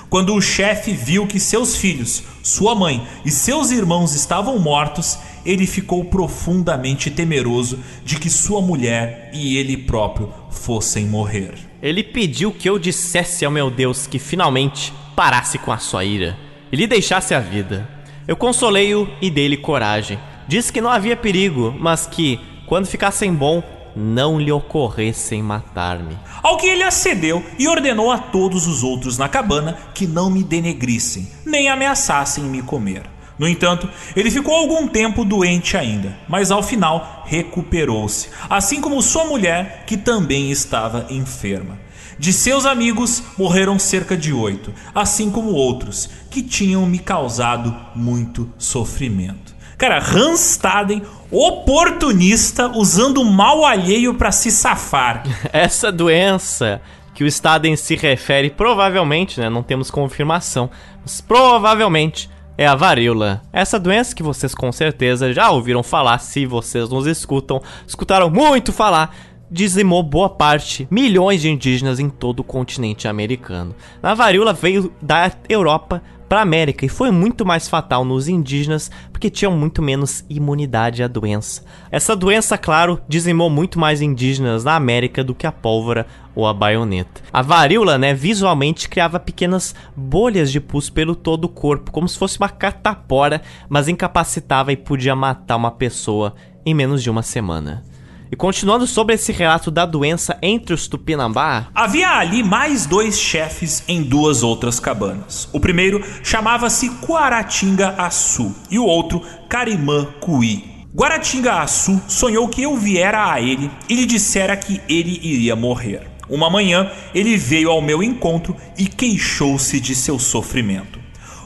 Quando o chefe viu que seus filhos, sua mãe e seus irmãos estavam mortos, ele ficou profundamente temeroso de que sua mulher e ele próprio fossem morrer. Ele pediu que eu dissesse ao meu Deus que finalmente parasse com a sua ira e lhe deixasse a vida. Eu consolei-o e dei-lhe coragem. Disse que não havia perigo, mas que, quando ficassem bom, não lhe ocorressem matar-me. Ao que ele acedeu e ordenou a todos os outros na cabana que não me denegrissem, nem ameaçassem me comer. No entanto, ele ficou algum tempo doente ainda, mas ao final recuperou-se, assim como sua mulher, que também estava enferma. De seus amigos morreram cerca de oito, assim como outros que tinham me causado muito sofrimento. Cara, Staden, oportunista, usando o mal alheio para se safar. <laughs> Essa doença que o Staden se refere, provavelmente, né, não temos confirmação, mas provavelmente é a varíola. Essa doença que vocês com certeza já ouviram falar, se vocês nos escutam, escutaram muito falar, dizimou boa parte, milhões de indígenas em todo o continente americano. A varíola veio da Europa para a América e foi muito mais fatal nos indígenas porque tinham muito menos imunidade à doença. Essa doença, claro, dizimou muito mais indígenas na América do que a pólvora ou a baioneta. A varíola, né, visualmente criava pequenas bolhas de pus pelo todo o corpo, como se fosse uma catapora, mas incapacitava e podia matar uma pessoa em menos de uma semana. E continuando sobre esse relato da doença entre os Tupinambá, Havia ali mais dois chefes em duas outras cabanas. O primeiro chamava-se Guaratinga Açu e o outro Carimã Cuí. Guaratinga Açu sonhou que eu viera a ele e lhe dissera que ele iria morrer. Uma manhã ele veio ao meu encontro e queixou-se de seu sofrimento.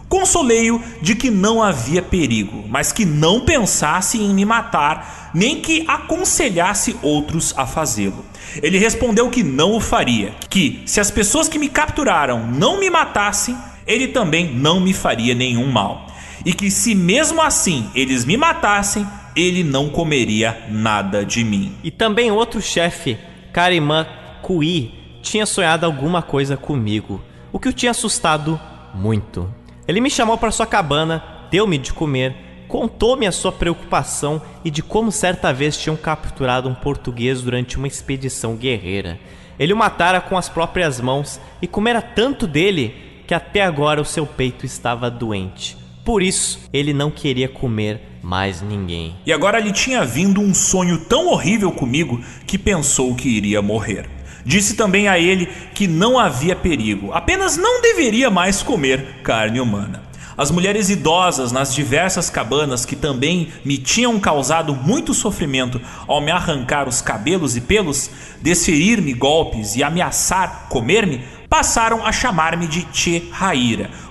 Consolei-o de que não havia perigo, mas que não pensasse em me matar, nem que aconselhasse outros a fazê-lo. Ele respondeu que não o faria, que se as pessoas que me capturaram não me matassem, ele também não me faria nenhum mal, e que se mesmo assim eles me matassem, ele não comeria nada de mim. e também outro chefe, Karimã Kui, tinha sonhado alguma coisa comigo, o que o tinha assustado muito. Ele me chamou para sua cabana, deu-me de comer, contou-me a sua preocupação e de como certa vez tinham capturado um português durante uma expedição guerreira. Ele o matara com as próprias mãos e comera tanto dele que até agora o seu peito estava doente. Por isso, ele não queria comer mais ninguém. E agora lhe tinha vindo um sonho tão horrível comigo que pensou que iria morrer. Disse também a ele que não havia perigo, apenas não deveria mais comer carne humana. As mulheres idosas nas diversas cabanas que também me tinham causado muito sofrimento ao me arrancar os cabelos e pelos, desferir-me golpes e ameaçar comer-me, passaram a chamar-me de Che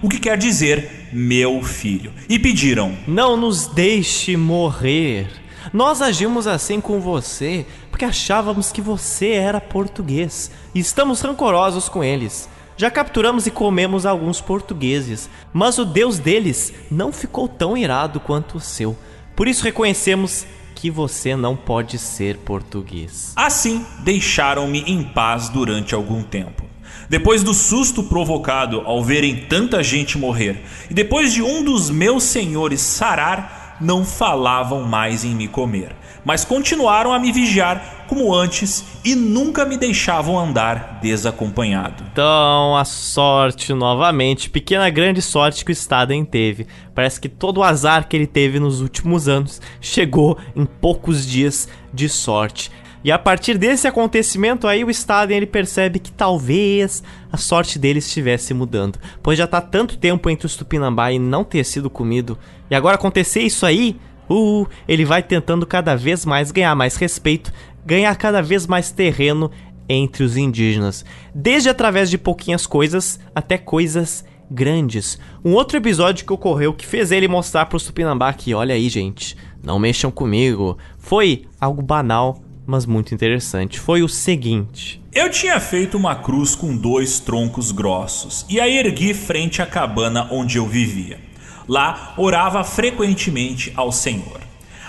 o que quer dizer meu filho, e pediram: Não nos deixe morrer. Nós agimos assim com você porque achávamos que você era português e estamos rancorosos com eles. Já capturamos e comemos alguns portugueses, mas o Deus deles não ficou tão irado quanto o seu. Por isso reconhecemos que você não pode ser português. Assim, deixaram-me em paz durante algum tempo. Depois do susto provocado ao verem tanta gente morrer, e depois de um dos meus senhores sarar, não falavam mais em me comer, mas continuaram a me vigiar como antes e nunca me deixavam andar desacompanhado. Então, a sorte novamente, pequena grande sorte que o Staden teve. Parece que todo o azar que ele teve nos últimos anos chegou em poucos dias de sorte. E a partir desse acontecimento aí, o Staden ele percebe que talvez a sorte dele estivesse mudando. Pois já tá tanto tempo entre os Tupinambá e não ter sido comido. E agora acontecer isso aí, uh, ele vai tentando cada vez mais ganhar mais respeito, ganhar cada vez mais terreno entre os indígenas, desde através de pouquinhas coisas até coisas grandes. Um outro episódio que ocorreu que fez ele mostrar para os Tupinambá que, olha aí, gente, não mexam comigo, foi algo banal, mas muito interessante. Foi o seguinte: Eu tinha feito uma cruz com dois troncos grossos e a ergui frente à cabana onde eu vivia. Lá orava frequentemente ao Senhor.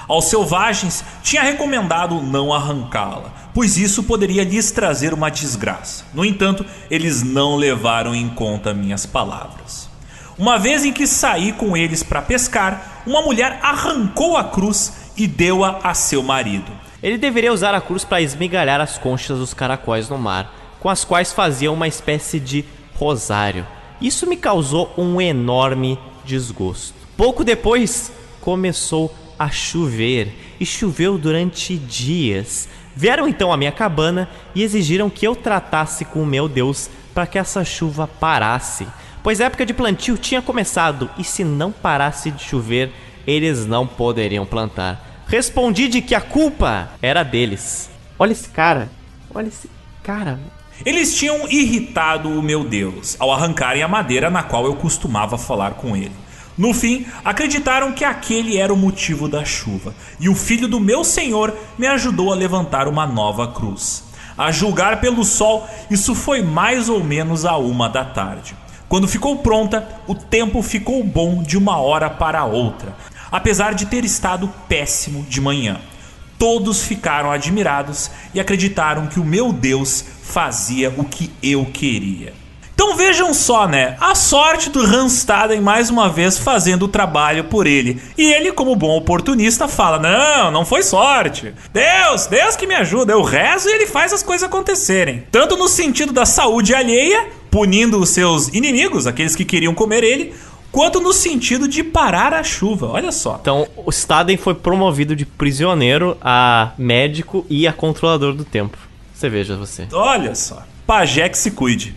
Aos selvagens tinha recomendado não arrancá-la, pois isso poderia lhes trazer uma desgraça. No entanto, eles não levaram em conta minhas palavras. Uma vez em que saí com eles para pescar, uma mulher arrancou a cruz e deu-a a seu marido. Ele deveria usar a cruz para esmigalhar as conchas dos caracóis no mar, com as quais fazia uma espécie de rosário. Isso me causou um enorme desgosto. Pouco depois, começou a chover e choveu durante dias. Vieram então à minha cabana e exigiram que eu tratasse com o meu Deus para que essa chuva parasse, pois a época de plantio tinha começado e se não parasse de chover, eles não poderiam plantar. Respondi de que a culpa era deles. Olha esse cara, olha esse cara. Eles tinham irritado o meu Deus ao arrancarem a madeira na qual eu costumava falar com ele. No fim, acreditaram que aquele era o motivo da chuva, e o filho do meu senhor me ajudou a levantar uma nova cruz. A julgar pelo sol, isso foi mais ou menos a uma da tarde. Quando ficou pronta, o tempo ficou bom de uma hora para outra, apesar de ter estado péssimo de manhã. Todos ficaram admirados e acreditaram que o meu Deus fazia o que eu queria. Então vejam só, né? A sorte do Randstaden mais uma vez fazendo o trabalho por ele. E ele, como bom oportunista, fala: Não, não foi sorte. Deus, Deus que me ajuda. Eu rezo e ele faz as coisas acontecerem. Tanto no sentido da saúde alheia, punindo os seus inimigos, aqueles que queriam comer ele, quanto no sentido de parar a chuva. Olha só. Então, o Staden foi promovido de prisioneiro a médico e a controlador do tempo. Você veja você. Olha só. Pajé que se cuide.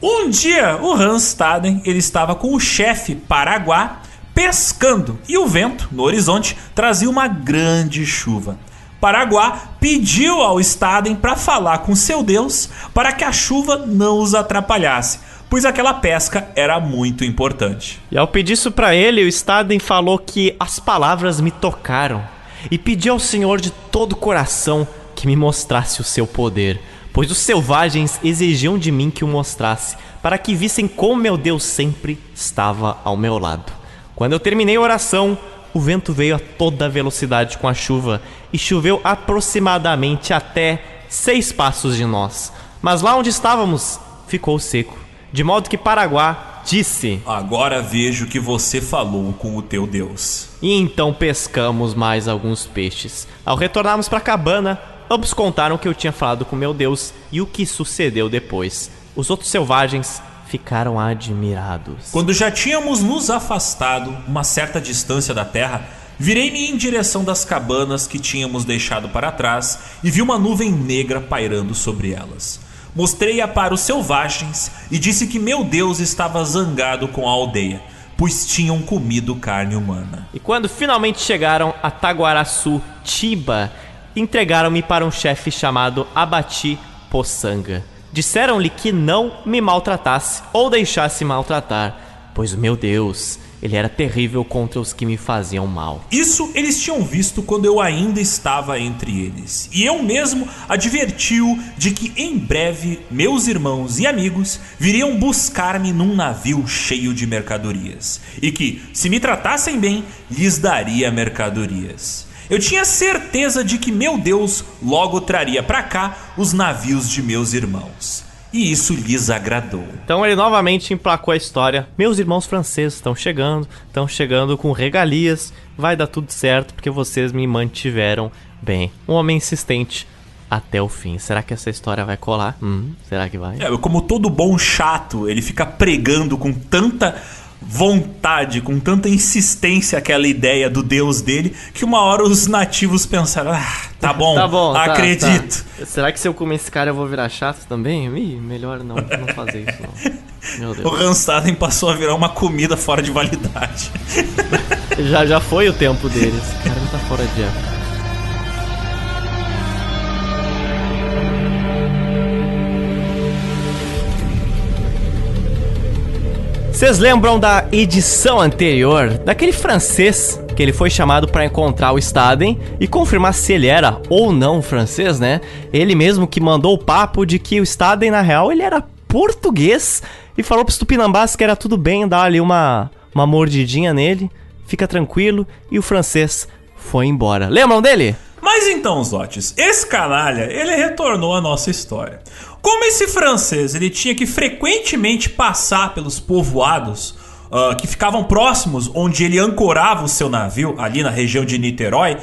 Um dia, o Hans Staden ele estava com o chefe Paraguá pescando e o vento, no horizonte, trazia uma grande chuva. Paraguá pediu ao Staden para falar com seu Deus para que a chuva não os atrapalhasse, pois aquela pesca era muito importante. E ao pedir isso para ele, o Staden falou que as palavras me tocaram e pediu ao Senhor de todo o coração que me mostrasse o seu poder, pois os selvagens exigiam de mim que o mostrasse, para que vissem como meu Deus sempre estava ao meu lado. Quando eu terminei a oração, o vento veio a toda velocidade com a chuva e choveu aproximadamente até seis passos de nós. Mas lá onde estávamos, ficou seco. De modo que Paraguá disse: Agora vejo que você falou com o teu Deus. E então pescamos mais alguns peixes. Ao retornarmos para a cabana, ambos contaram que eu tinha falado com meu Deus e o que sucedeu depois. Os outros selvagens ficaram admirados. Quando já tínhamos nos afastado uma certa distância da terra, virei-me em direção das cabanas que tínhamos deixado para trás e vi uma nuvem negra pairando sobre elas. Mostrei-a para os selvagens e disse que meu Deus estava zangado com a aldeia, pois tinham comido carne humana. E quando finalmente chegaram a Taguaraçu, Tiba, entregaram-me para um chefe chamado Abati Poçanga. Disseram-lhe que não me maltratasse ou deixasse maltratar, pois meu Deus, ele era terrível contra os que me faziam mal. Isso eles tinham visto quando eu ainda estava entre eles. E eu mesmo adverti-o de que em breve meus irmãos e amigos viriam buscar-me num navio cheio de mercadorias. E que, se me tratassem bem, lhes daria mercadorias. Eu tinha certeza de que meu Deus logo traria para cá os navios de meus irmãos. E isso lhes agradou. Então ele novamente emplacou a história. Meus irmãos franceses estão chegando, estão chegando com regalias. Vai dar tudo certo porque vocês me mantiveram bem. Um homem insistente até o fim. Será que essa história vai colar? Hum, será que vai? É, como todo bom chato, ele fica pregando com tanta vontade, com tanta insistência aquela ideia do deus dele, que uma hora os nativos pensaram: ah, tá <laughs> bom, Tá bom, tá, acredito. tá. Será que se eu comer esse cara eu vou virar chato também? Ih, melhor não, não fazer isso não. <laughs> Meu O Deus. Ranstaden passou a virar uma comida fora de validade. <laughs> Já, já foi o tempo deles. Esse cara não tá fora de época. Vocês lembram da edição anterior? Daquele francês que ele foi chamado para encontrar o Staden e confirmar se ele era ou não francês, né? Ele mesmo que mandou o papo de que o Staden, na real, ele era português e falou pros tupinambás que era tudo bem dar ali uma, uma mordidinha nele, fica tranquilo, e o francês foi embora. Lembram dele? Mas então, Zotes, esse canalha, ele retornou à nossa história. Como esse francês, ele tinha que frequentemente passar pelos povoados ah, que ficavam próximos onde ele ancorava o seu navio, ali na região de Niterói,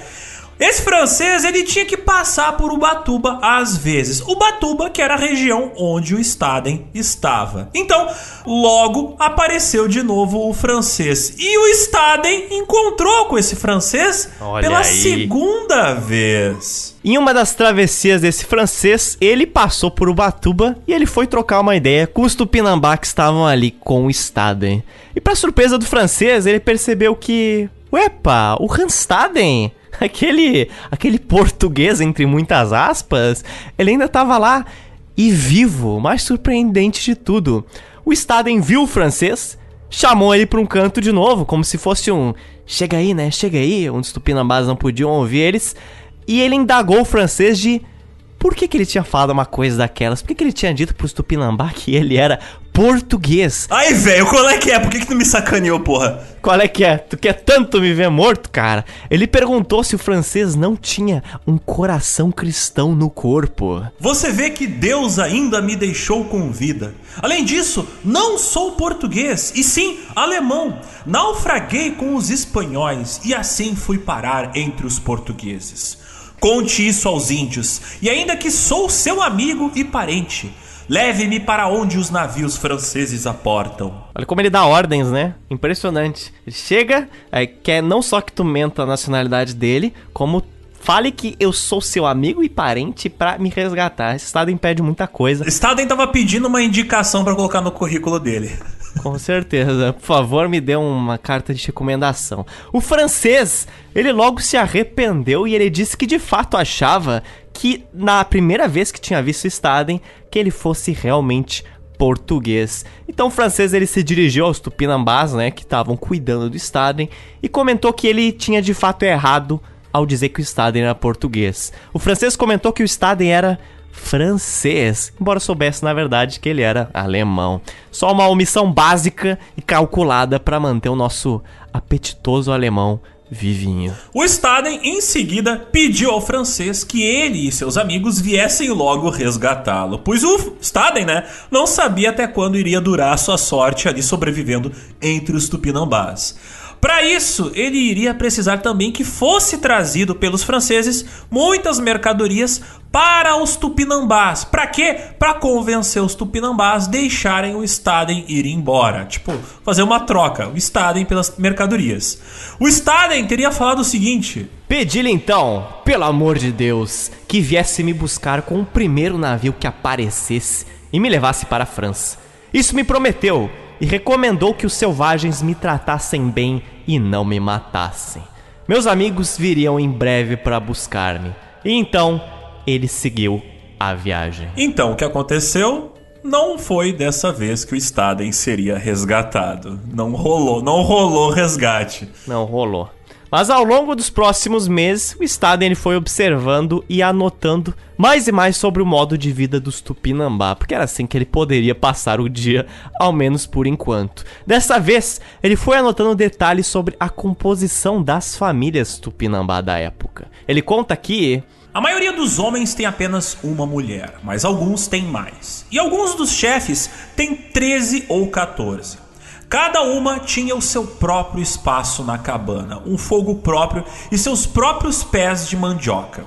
esse francês, ele tinha que passar por Ubatuba às vezes. Ubatuba, que era a região onde o Staden estava. Então, logo apareceu de novo o francês. E o Staden encontrou com esse francês Olha pela aí. segunda vez. Em uma das travessias desse francês, ele passou por Ubatuba e ele foi trocar uma ideia com os tupinambá que estavam ali com o Staden. E pra surpresa do francês, ele percebeu que... Uepa, o Hanstaden, <laughs> aquele, aquele português entre muitas aspas, ele ainda tava lá e vivo, mais surpreendente de tudo. O Staden viu o francês, chamou ele pra um canto de novo, como se fosse um chega aí, né? Chega aí, onde os tupinambás não podiam ouvir eles. E ele indagou o francês de por que, que ele tinha falado uma coisa daquelas? Por que, que ele tinha dito pros tupinambá que ele era português? Aí, velho, qual é que é? Por que, que tu me sacaneou, porra? Qual é que é? Tu quer tanto me ver morto, cara? Ele perguntou se o francês não tinha um coração cristão no corpo. Você vê que Deus ainda me deixou com vida. Além disso, não sou português, e sim alemão. Naufraguei com os espanhóis e assim fui parar entre os portugueses. Conte isso aos índios, e ainda que sou seu amigo e parente, Leve-me para onde os navios franceses aportam. Olha como ele dá ordens, né? Impressionante. Ele chega, é, quer não só que tu menta a nacionalidade dele, como Fale que eu sou seu amigo e parente para me resgatar. Esse estado impede muita coisa. Staden tava pedindo uma indicação para colocar no currículo dele. Com certeza. Por favor, me dê uma carta de recomendação. O francês, ele logo se arrependeu e ele disse que de fato achava que na primeira vez que tinha visto Staden, que ele fosse realmente português. Então o francês ele se dirigiu aos tupinambás, né, que estavam cuidando do Staden e comentou que ele tinha de fato errado ao dizer que o Staden era português. O francês comentou que o Staden era francês, embora soubesse na verdade que ele era alemão. Só uma omissão básica e calculada para manter o nosso apetitoso alemão vivinho. O Staden em seguida pediu ao francês que ele e seus amigos viessem logo resgatá-lo, pois o Staden, né, não sabia até quando iria durar sua sorte ali sobrevivendo entre os tupinambás. Para isso, ele iria precisar também que fosse trazido pelos franceses muitas mercadorias para os tupinambás. Para quê? Para convencer os tupinambás deixarem o Staden ir embora. Tipo, fazer uma troca, o Staden pelas mercadorias. O Staden teria falado o seguinte: Pedi-lhe então, pelo amor de Deus, que viesse me buscar com o primeiro navio que aparecesse e me levasse para a França. Isso me prometeu e recomendou que os selvagens me tratassem bem e não me matassem. Meus amigos viriam em breve para buscar-me. E então ele seguiu a viagem. Então, o que aconteceu? Não foi dessa vez que o Staden seria resgatado. Não rolou, não rolou resgate. Não rolou. Mas ao longo dos próximos meses, o Staden foi observando e anotando mais e mais sobre o modo de vida dos Tupinambá, porque era assim que ele poderia passar o dia, ao menos por enquanto. Dessa vez, ele foi anotando detalhes sobre a composição das famílias Tupinambá da época. Ele conta que a maioria dos homens tem apenas uma mulher, mas alguns têm mais. E alguns dos chefes têm 13 ou 14. Cada uma tinha o seu próprio espaço na cabana, um fogo próprio e seus próprios pés de mandioca.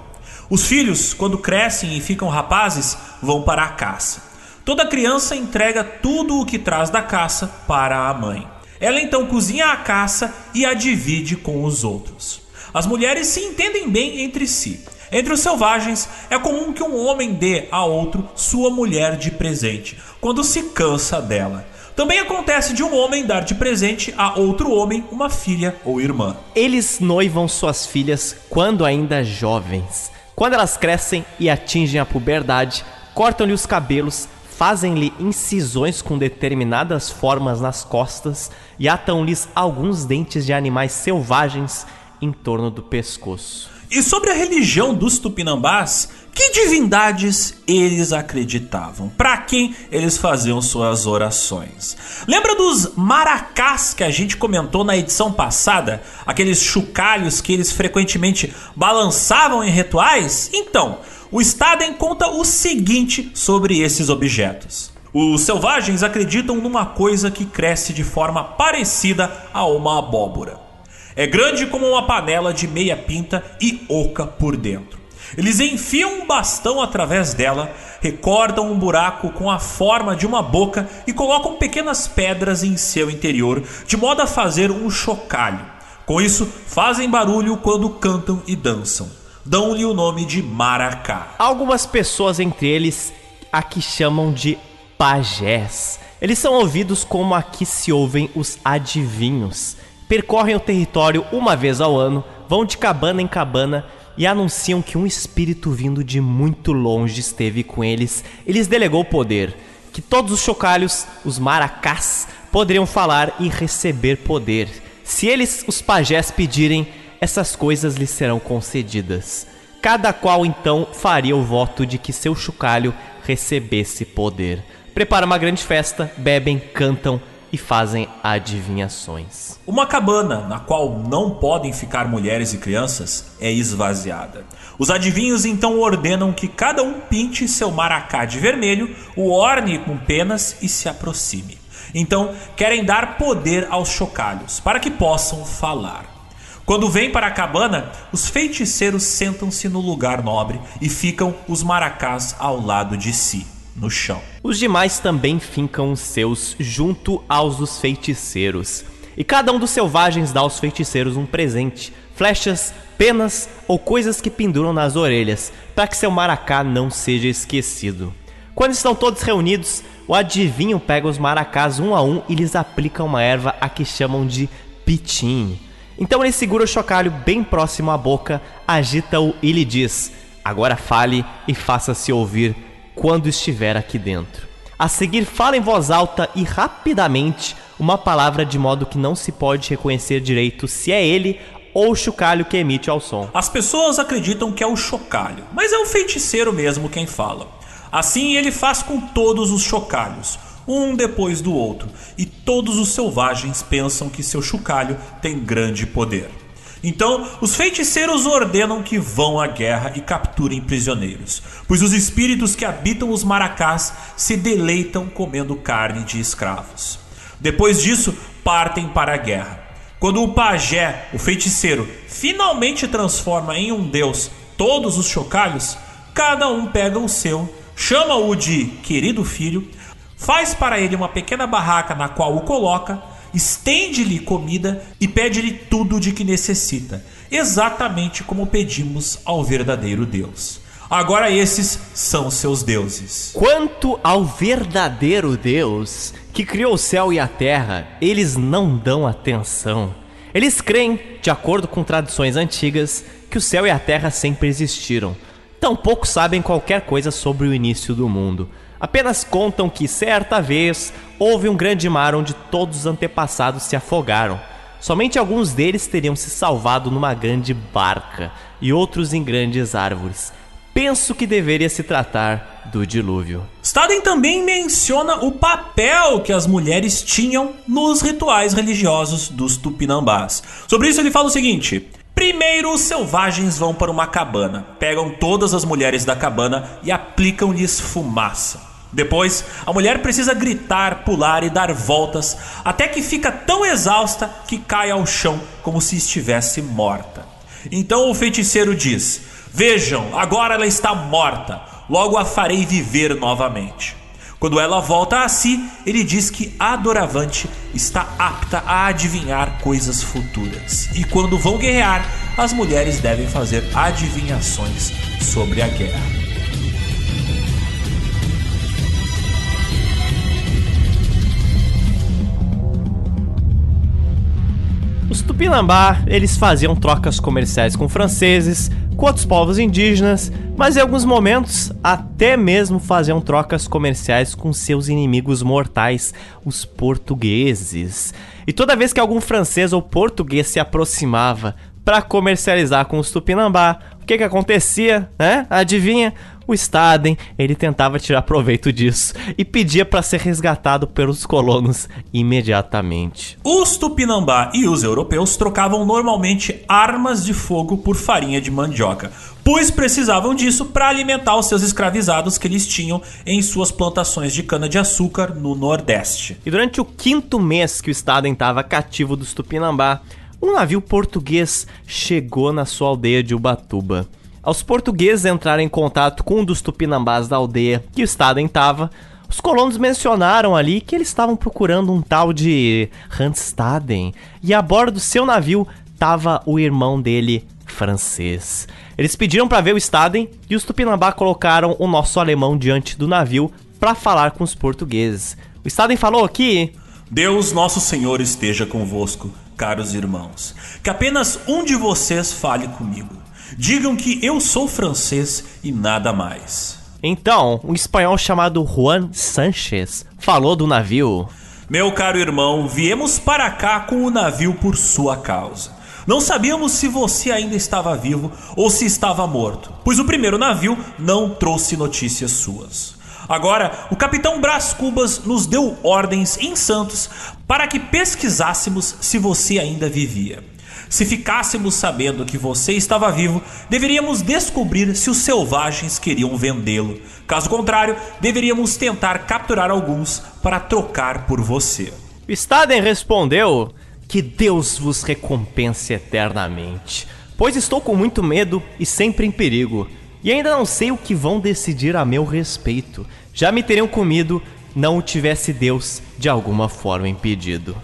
Os filhos, quando crescem e ficam rapazes, vão para a caça. Toda criança entrega tudo o que traz da caça para a mãe. Ela então cozinha a caça e a divide com os outros. As mulheres se entendem bem entre si. Entre os selvagens, é comum que um homem dê a outro sua mulher de presente, quando se cansa dela. Também acontece de um homem dar de presente a outro homem uma filha ou irmã. Eles noivam suas filhas quando ainda jovens. Quando elas crescem e atingem a puberdade, cortam-lhe os cabelos, fazem-lhe incisões com determinadas formas nas costas e atam-lhes alguns dentes de animais selvagens em torno do pescoço. E sobre a religião dos tupinambás, que divindades eles acreditavam? Para quem eles faziam suas orações? Lembra dos maracás que a gente comentou na edição passada? Aqueles chocalhos que eles frequentemente balançavam em rituais? Então, o Staden conta o seguinte sobre esses objetos. Os selvagens acreditam numa coisa que cresce de forma parecida a uma abóbora. É grande como uma panela de meia pinta e oca por dentro. Eles enfiam um bastão através dela, recordam um buraco com a forma de uma boca e colocam pequenas pedras em seu interior, de modo a fazer um chocalho. Com isso, fazem barulho quando cantam e dançam. Dão-lhe o nome de maracá. Algumas pessoas entre eles aqui chamam de pajés. Eles são ouvidos como aqui se ouvem os adivinhos. Percorrem o território uma vez ao ano, vão de cabana em cabana e anunciam que um espírito vindo de muito longe esteve com eles e lhes delegou o poder, que todos os chocalhos, os maracás, poderiam falar e receber poder. Se eles, os pajés, pedirem, essas coisas lhes serão concedidas. Cada qual então faria o voto de que seu chocalho recebesse poder. Prepara uma grande festa, bebem, cantam e fazem adivinhações. Uma cabana na qual não podem ficar mulheres e crianças é esvaziada. Os adivinhos então ordenam que cada um pinte seu maracá de vermelho, o orne com penas e se aproxime. Então querem dar poder aos chocalhos para que possam falar. Quando vêm para a cabana, os feiticeiros sentam-se no lugar nobre e ficam os maracás ao lado de si. No chão. Os demais também fincam os seus junto aos dos feiticeiros. E cada um dos selvagens dá aos feiticeiros um presente: flechas, penas ou coisas que penduram nas orelhas, para que seu maracá não seja esquecido. Quando estão todos reunidos, o adivinho pega os maracás um a um e lhes aplica uma erva a que chamam de pitim. Então ele segura o chocalho bem próximo à boca, agita-o e lhe diz: Agora fale e faça-se ouvir quando estiver aqui dentro. A seguir, fala em voz alta e rapidamente uma palavra de modo que não se pode reconhecer direito se é ele ou o chocalho que emite ao som. As pessoas acreditam que é o chocalho, mas é o feiticeiro mesmo quem fala. Assim ele faz com todos os chocalhos, um depois do outro, e todos os selvagens pensam que seu chocalho tem grande poder. Então, os feiticeiros ordenam que vão à guerra e capturem prisioneiros, pois os espíritos que habitam os maracás se deleitam comendo carne de escravos. Depois disso, partem para a guerra. Quando o pajé, o feiticeiro, finalmente transforma em um deus todos os chocalhos, cada um pega o seu, chama-o de querido filho, faz para ele uma pequena barraca na qual o coloca estende-lhe comida e pede-lhe tudo de que necessita, exatamente como pedimos ao verdadeiro Deus. Agora esses são seus deuses. Quanto ao verdadeiro Deus, que criou o céu e a terra, eles não dão atenção. Eles creem, de acordo com tradições antigas, que o céu e a terra sempre existiram. Tampouco sabem qualquer coisa sobre o início do mundo. Apenas contam que certa vez houve um grande mar onde todos os antepassados se afogaram. Somente alguns deles teriam se salvado numa grande barca e outros em grandes árvores. Penso que deveria se tratar do dilúvio. Staden também menciona o papel que as mulheres tinham nos rituais religiosos dos tupinambás. Sobre isso ele fala o seguinte: Primeiro, os selvagens vão para uma cabana, pegam todas as mulheres da cabana e aplicam-lhes fumaça. Depois, a mulher precisa gritar, pular e dar voltas até que fica tão exausta que cai ao chão como se estivesse morta. Então o feiticeiro diz: Vejam, agora ela está morta, logo a farei viver novamente. Quando ela volta a si, ele diz que a Doravante está apta a adivinhar coisas futuras. E quando vão guerrear, as mulheres devem fazer adivinhações sobre a guerra. Os Tupinambá, eles faziam trocas comerciais com franceses, com outros povos indígenas, mas em alguns momentos até mesmo faziam trocas comerciais com seus inimigos mortais, os portugueses. E toda vez que algum francês ou português se aproximava para comercializar com os Tupinambá, o que que acontecia, né? Adivinha? O Staden, ele tentava tirar proveito disso e pedia para ser resgatado pelos colonos imediatamente. Os Tupinambá e os europeus trocavam normalmente armas de fogo por farinha de mandioca, pois precisavam disso para alimentar os seus escravizados que eles tinham em suas plantações de cana-de-açúcar no Nordeste. E durante o quinto mês que o Staden estava cativo dos Tupinambá, um navio português chegou na sua aldeia de Ubatuba. Aos portugueses entrarem em contato com um dos tupinambás da aldeia que o Staden estava, os colonos mencionaram ali que eles estavam procurando um tal de Staden e a bordo do seu navio estava o irmão dele, francês. Eles pediram para ver o Staden e os tupinambá colocaram o nosso alemão diante do navio para falar com os portugueses. O Staden falou aqui: Deus nosso Senhor esteja convosco, caros irmãos. Que apenas um de vocês fale comigo. Digam que eu sou francês e nada mais. Então, um espanhol chamado Juan Sanchez falou do navio. Meu caro irmão, viemos para cá com o navio por sua causa. Não sabíamos se você ainda estava vivo ou se estava morto, pois o primeiro navio não trouxe notícias suas. Agora, o capitão Brás Cubas nos deu ordens em Santos para que pesquisássemos se você ainda vivia. Se ficássemos sabendo que você estava vivo, deveríamos descobrir se os selvagens queriam vendê-lo. Caso contrário, deveríamos tentar capturar alguns para trocar por você. Staden respondeu: Que Deus vos recompense eternamente, pois estou com muito medo e sempre em perigo. E ainda não sei o que vão decidir a meu respeito. Já me teriam comido, não o tivesse Deus de alguma forma impedido.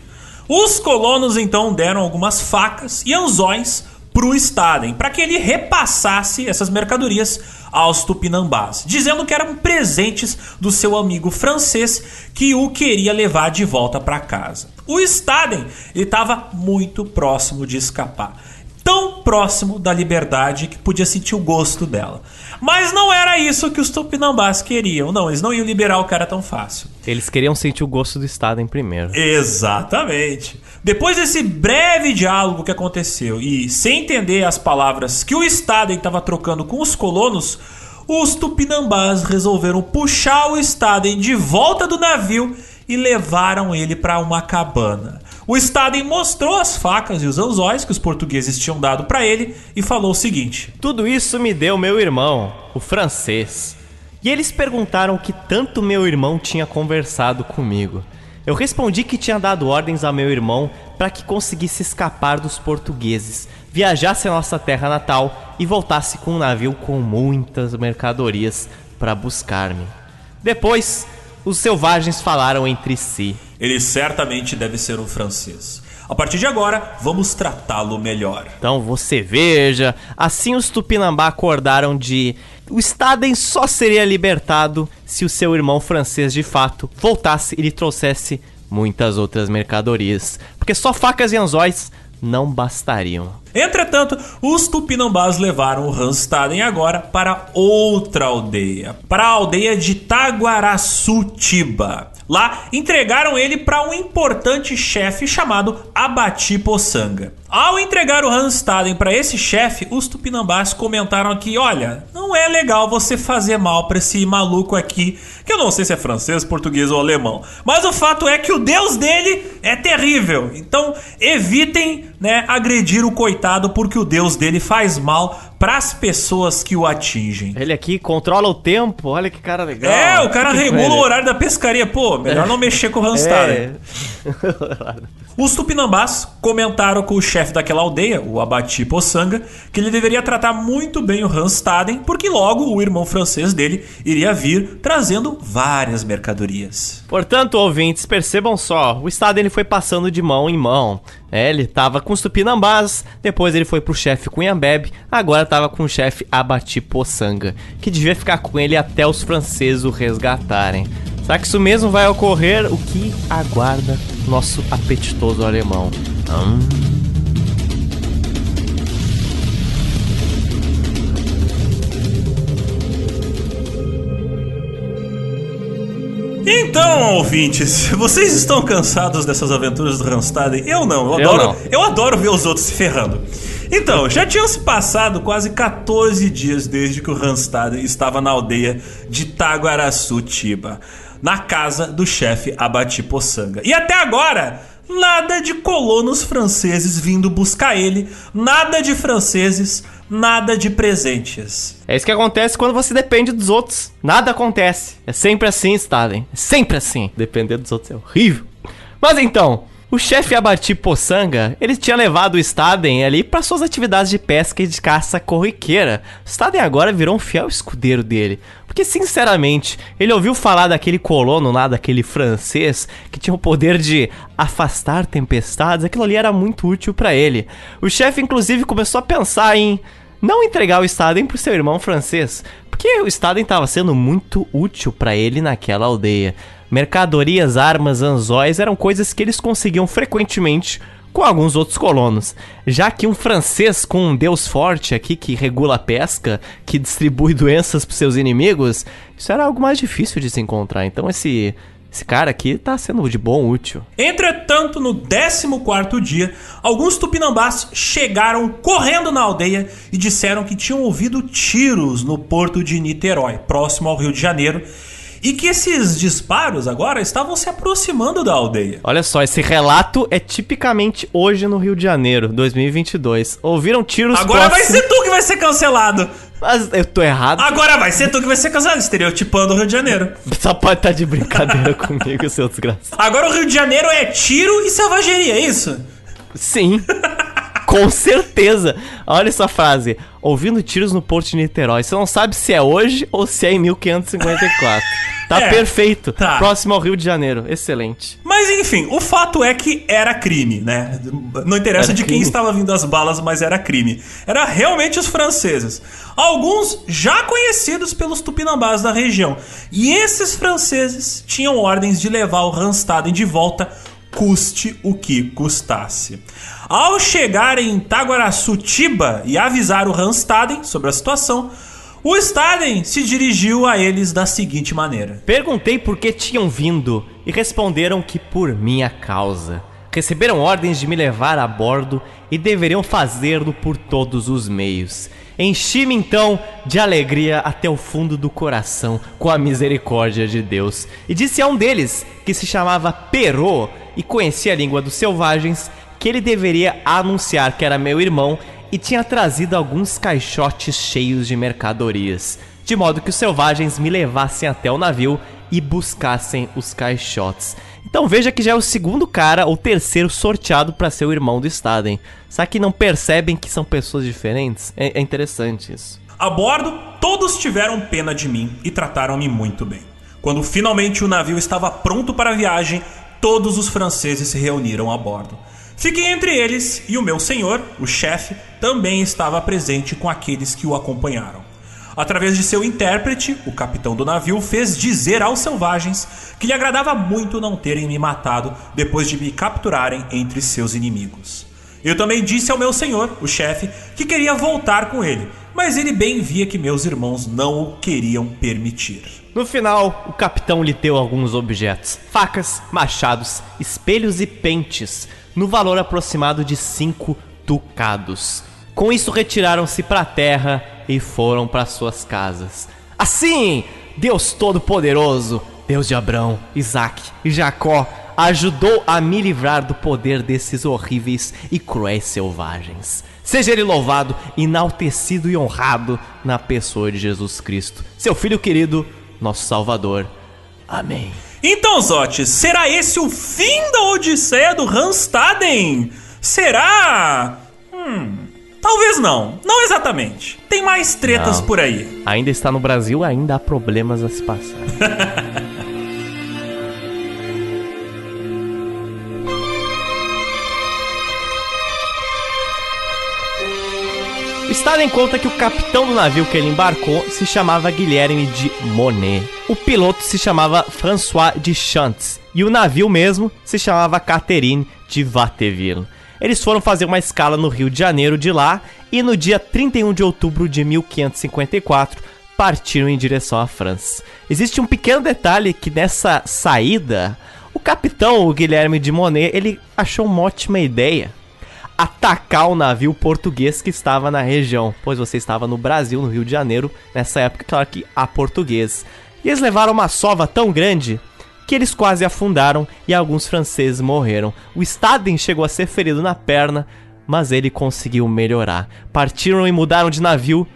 Os colonos então deram algumas facas e anzóis pro Staden para que ele repassasse essas mercadorias aos tupinambás, dizendo que eram presentes do seu amigo francês que o queria levar de volta para casa. O Staden estava muito próximo de escapar tão próximo da liberdade que podia sentir o gosto dela. Mas não era isso que os tupinambás queriam. Não, eles não iam liberar o cara tão fácil. Eles queriam sentir o gosto do Estado em primeiro. Exatamente. Depois desse breve diálogo que aconteceu e sem entender as palavras que o Estado estava trocando com os colonos, os tupinambás resolveram puxar o Staden de volta do navio e levaram ele para uma cabana. O Staden mostrou as facas e os anzóis que os portugueses tinham dado para ele e falou o seguinte: Tudo isso me deu meu irmão, o francês. E eles perguntaram que tanto meu irmão tinha conversado comigo. Eu respondi que tinha dado ordens ao meu irmão para que conseguisse escapar dos portugueses, viajasse à nossa terra natal e voltasse com um navio com muitas mercadorias para buscar-me. Depois, os selvagens falaram entre si. Ele certamente deve ser um francês. A partir de agora, vamos tratá-lo melhor. Então você veja, assim os Tupinambá acordaram de o Staden só seria libertado se o seu irmão francês de fato voltasse e lhe trouxesse muitas outras mercadorias, porque só facas e anzóis não bastariam. Entretanto, os tupinambás levaram o Hanstaden agora para outra aldeia, para a aldeia de Taguaraçutiba. Lá, entregaram ele para um importante chefe chamado Abati Poçanga. Ao entregar o Hanstaden para esse chefe, os tupinambás comentaram aqui: olha, não é legal você fazer mal para esse maluco aqui, que eu não sei se é francês, português ou alemão. Mas o fato é que o deus dele é terrível. Então evitem né, agredir o coitado, porque o deus dele faz mal para as pessoas que o atingem. Ele aqui controla o tempo, olha que cara legal. É, o cara <laughs> regula o horário da pescaria. Pô, melhor não mexer com o Hanstaden. É. Os tupinambás comentaram com o chefe daquela aldeia, o Abati Poçanga, que ele deveria tratar muito bem o Hanstaden, porque logo o irmão francês dele iria vir trazendo várias mercadorias. Portanto, ouvintes, percebam só, o Staden ele foi passando de mão em mão. É, ele tava com os tupinambás, depois ele foi pro chefe Cunhambebe, agora tava com o chefe Abati Poçanga, que devia ficar com ele até os franceses o resgatarem. Será que isso mesmo vai ocorrer? O que aguarda nosso apetitoso alemão? Hum. Então, ouvintes, vocês estão cansados dessas aventuras do Randstad? Eu não, eu adoro, eu, não. eu adoro ver os outros se ferrando. Então, já tinham se passado quase 14 dias desde que o Randstad estava na aldeia de Taguaraçu-Tiba na casa do chefe Abati Poçanga. E até agora, nada de colonos franceses vindo buscar ele, nada de franceses, nada de presentes. É isso que acontece quando você depende dos outros. Nada acontece. É sempre assim, Stalin. É sempre assim. Depender dos outros é horrível. Mas então, o chefe Abati Poçanga, ele tinha levado o Staden ali para suas atividades de pesca e de caça corriqueira. O Staden agora virou um fiel escudeiro dele. Porque, sinceramente, ele ouviu falar daquele colono lá, daquele francês, que tinha o poder de afastar tempestades. Aquilo ali era muito útil para ele. O chefe, inclusive, começou a pensar em não entregar o Staden pro seu irmão francês. Porque o Staden estava sendo muito útil para ele naquela aldeia. Mercadorias, armas, anzóis eram coisas que eles conseguiam frequentemente com alguns outros colonos. Já que um francês com um deus forte aqui que regula a pesca, que distribui <laughs> doenças para seus inimigos, isso era algo mais difícil de se encontrar. Então esse esse cara aqui tá sendo de bom útil. Entretanto, no 14 dia, alguns tupinambás chegaram correndo na aldeia e disseram que tinham ouvido tiros no porto de Niterói, próximo ao Rio de Janeiro, e que esses disparos agora estavam se aproximando da aldeia. Olha só, esse relato é tipicamente hoje no Rio de Janeiro, 2022. Ouviram tiros Agora próximos... vai ser tu que vai ser cancelado. Mas eu tô errado. Agora vai ser tu que vai ser cancelado, estereotipando o Rio de Janeiro. Só pode estar tá de brincadeira <laughs> comigo, seu desgraçado. Agora o Rio de Janeiro é tiro e selvageria, é isso? Sim. <laughs> Com certeza. Olha essa frase. Ouvindo tiros no Porto de Niterói. Você não sabe se é hoje ou se é em 1554. Tá É, perfeito. tá. Próximo ao Rio de Janeiro. Excelente. Mas enfim, o fato é que era crime, né? Não interessa Era de quem crime. estava vindo as balas, mas era crime. Era realmente os franceses. Alguns já conhecidos pelos tupinambás da região. E esses franceses tinham ordens de levar o Randstaden de volta, custe o que custasse. Ao chegar em Taguaraçutiba e avisar o Randstaden sobre a situação, o Staden se dirigiu a eles da seguinte maneira. Perguntei por que tinham vindo e responderam que por minha causa. Receberam ordens de me levar a bordo e deveriam fazê-lo por todos os meios. Enchi-me então de alegria até o fundo do coração com a misericórdia de Deus. E disse a um deles, que se chamava Perô e conhecia a língua dos selvagens, que ele deveria anunciar que era meu irmão e tinha trazido alguns caixotes cheios de mercadorias, de modo que os selvagens me levassem até o navio e buscassem os caixotes. Então veja que já é o segundo cara ou terceiro sorteado para ser o irmão do Staden. Será que não percebem que são pessoas diferentes? É, é interessante isso. A bordo, todos tiveram pena de mim e trataram-me muito bem. Quando finalmente o navio estava pronto para a viagem, todos os franceses se reuniram a bordo. Fiquei entre eles e o meu senhor, o chefe, também estava presente com aqueles que o acompanharam. Através de seu intérprete, o capitão do navio fez dizer aos selvagens que lhe agradava muito não terem me matado depois de me capturarem entre seus inimigos. Eu também disse ao meu senhor, o chefe, que queria voltar com ele, mas ele bem via que meus irmãos não o queriam permitir. No final, o capitão lhe deu alguns objetos: facas, machados, espelhos e pentes, no valor aproximado de cinco ducados. Com isso, retiraram-se para a terra e foram para suas casas. Assim, Deus Todo-Poderoso, Deus de Abraão, Isaac e Jacó, ajudou a me livrar do poder desses horríveis e cruéis selvagens. Seja ele louvado, enaltecido e honrado na pessoa de Jesus Cristo, seu Filho querido, nosso Salvador. Amém. Então, Zotes, será esse o fim da Odisseia do Randstaden? Será? Hum, talvez não. Não exatamente. Tem mais tretas Não. por aí. Ainda está no Brasil, ainda há problemas a se passar. O Stalin conta que o capitão do navio que ele embarcou se chamava Guilherme de Monet. O piloto se chamava François de Chantz. E o navio mesmo se chamava Catherine de Vatteville. Eles foram fazer uma escala no Rio de Janeiro de lá e no dia 31 de outubro de 1554 partiram em direção à França. Existe um pequeno detalhe que nessa saída, o capitão, o Guilherme de Monet, ele achou uma ótima ideia atacar o navio português que estava na região, pois você estava no Brasil, no Rio de Janeiro, nessa época, claro que há português. E eles levaram uma sova tão grande que eles quase afundaram e alguns franceses morreram. O Staden chegou a ser ferido na perna, mas ele conseguiu melhorar. Partiram e mudaram de navio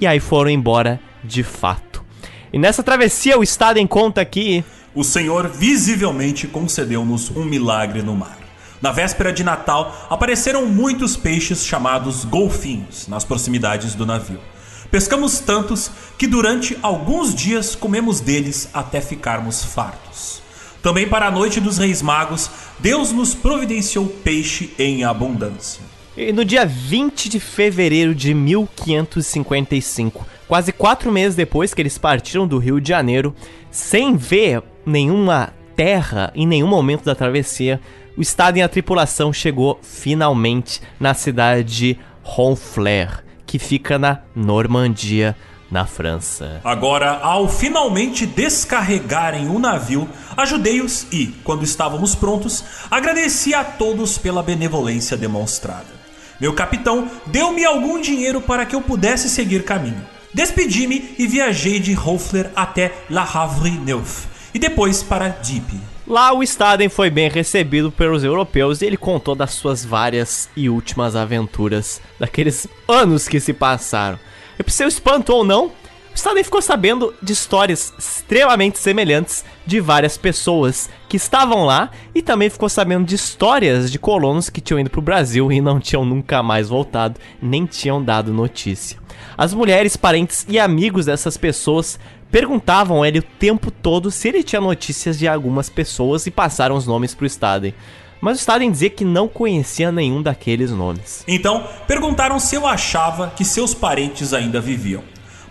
e aí foram embora de fato. E nessa travessia o Staden conta que O Senhor visivelmente concedeu-nos um milagre no mar. Na véspera de Natal, apareceram muitos peixes chamados golfinhos nas proximidades do navio. Pescamos tantos que durante alguns dias comemos deles até ficarmos fartos. Também para a noite dos Reis Magos, Deus nos providenciou peixe em abundância. E no dia 20 de fevereiro de 1555, quase quatro meses depois que eles partiram do Rio de Janeiro, sem ver nenhuma terra em nenhum momento da travessia, o Estado e a tripulação chegou finalmente na cidade de Honfleur, que fica na Normandia, na França. Agora, ao finalmente descarregarem o navio, ajudei-os e, quando estávamos prontos, agradeci a todos pela benevolência demonstrada. Meu capitão deu-me algum dinheiro para que eu pudesse seguir caminho. Despedi-me e viajei de Hoffler até La Havre-Neuf e depois para Dieppe. Lá o Staden foi bem recebido pelos europeus e ele contou das suas várias e últimas aventuras, daqueles anos que se passaram. E pro seu espanto ou não, o Staden ficou sabendo de histórias extremamente semelhantes de várias pessoas que estavam lá e também ficou sabendo de histórias de colonos que tinham ido pro Brasil e não tinham nunca mais voltado, nem tinham dado notícia. As mulheres, parentes e amigos dessas pessoas perguntavam ele o tempo todo se ele tinha notícias de algumas pessoas e passaram os nomes pro Staden. Mas o Staden dizia que não conhecia nenhum daqueles nomes. Então, perguntaram se eu achava que seus parentes ainda viviam.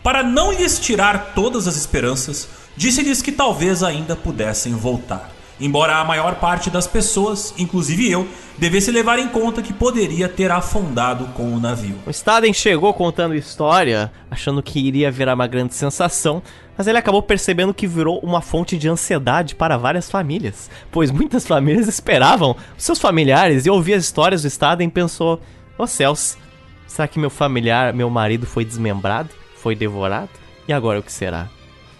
Para não lhes tirar todas as esperanças, disse-lhes que talvez ainda pudessem voltar. Embora a maior parte das pessoas, inclusive eu, devesse levar em conta que poderia ter afundado com o navio. O Staden chegou contando história, achando que iria virar uma grande sensação, mas ele acabou percebendo que virou uma fonte de ansiedade para várias famílias, pois muitas famílias esperavam seus familiares e ouvir as histórias do Staden pensou: "Ô oh, céus, será que meu familiar, meu marido foi desmembrado, foi devorado? E agora o que será?"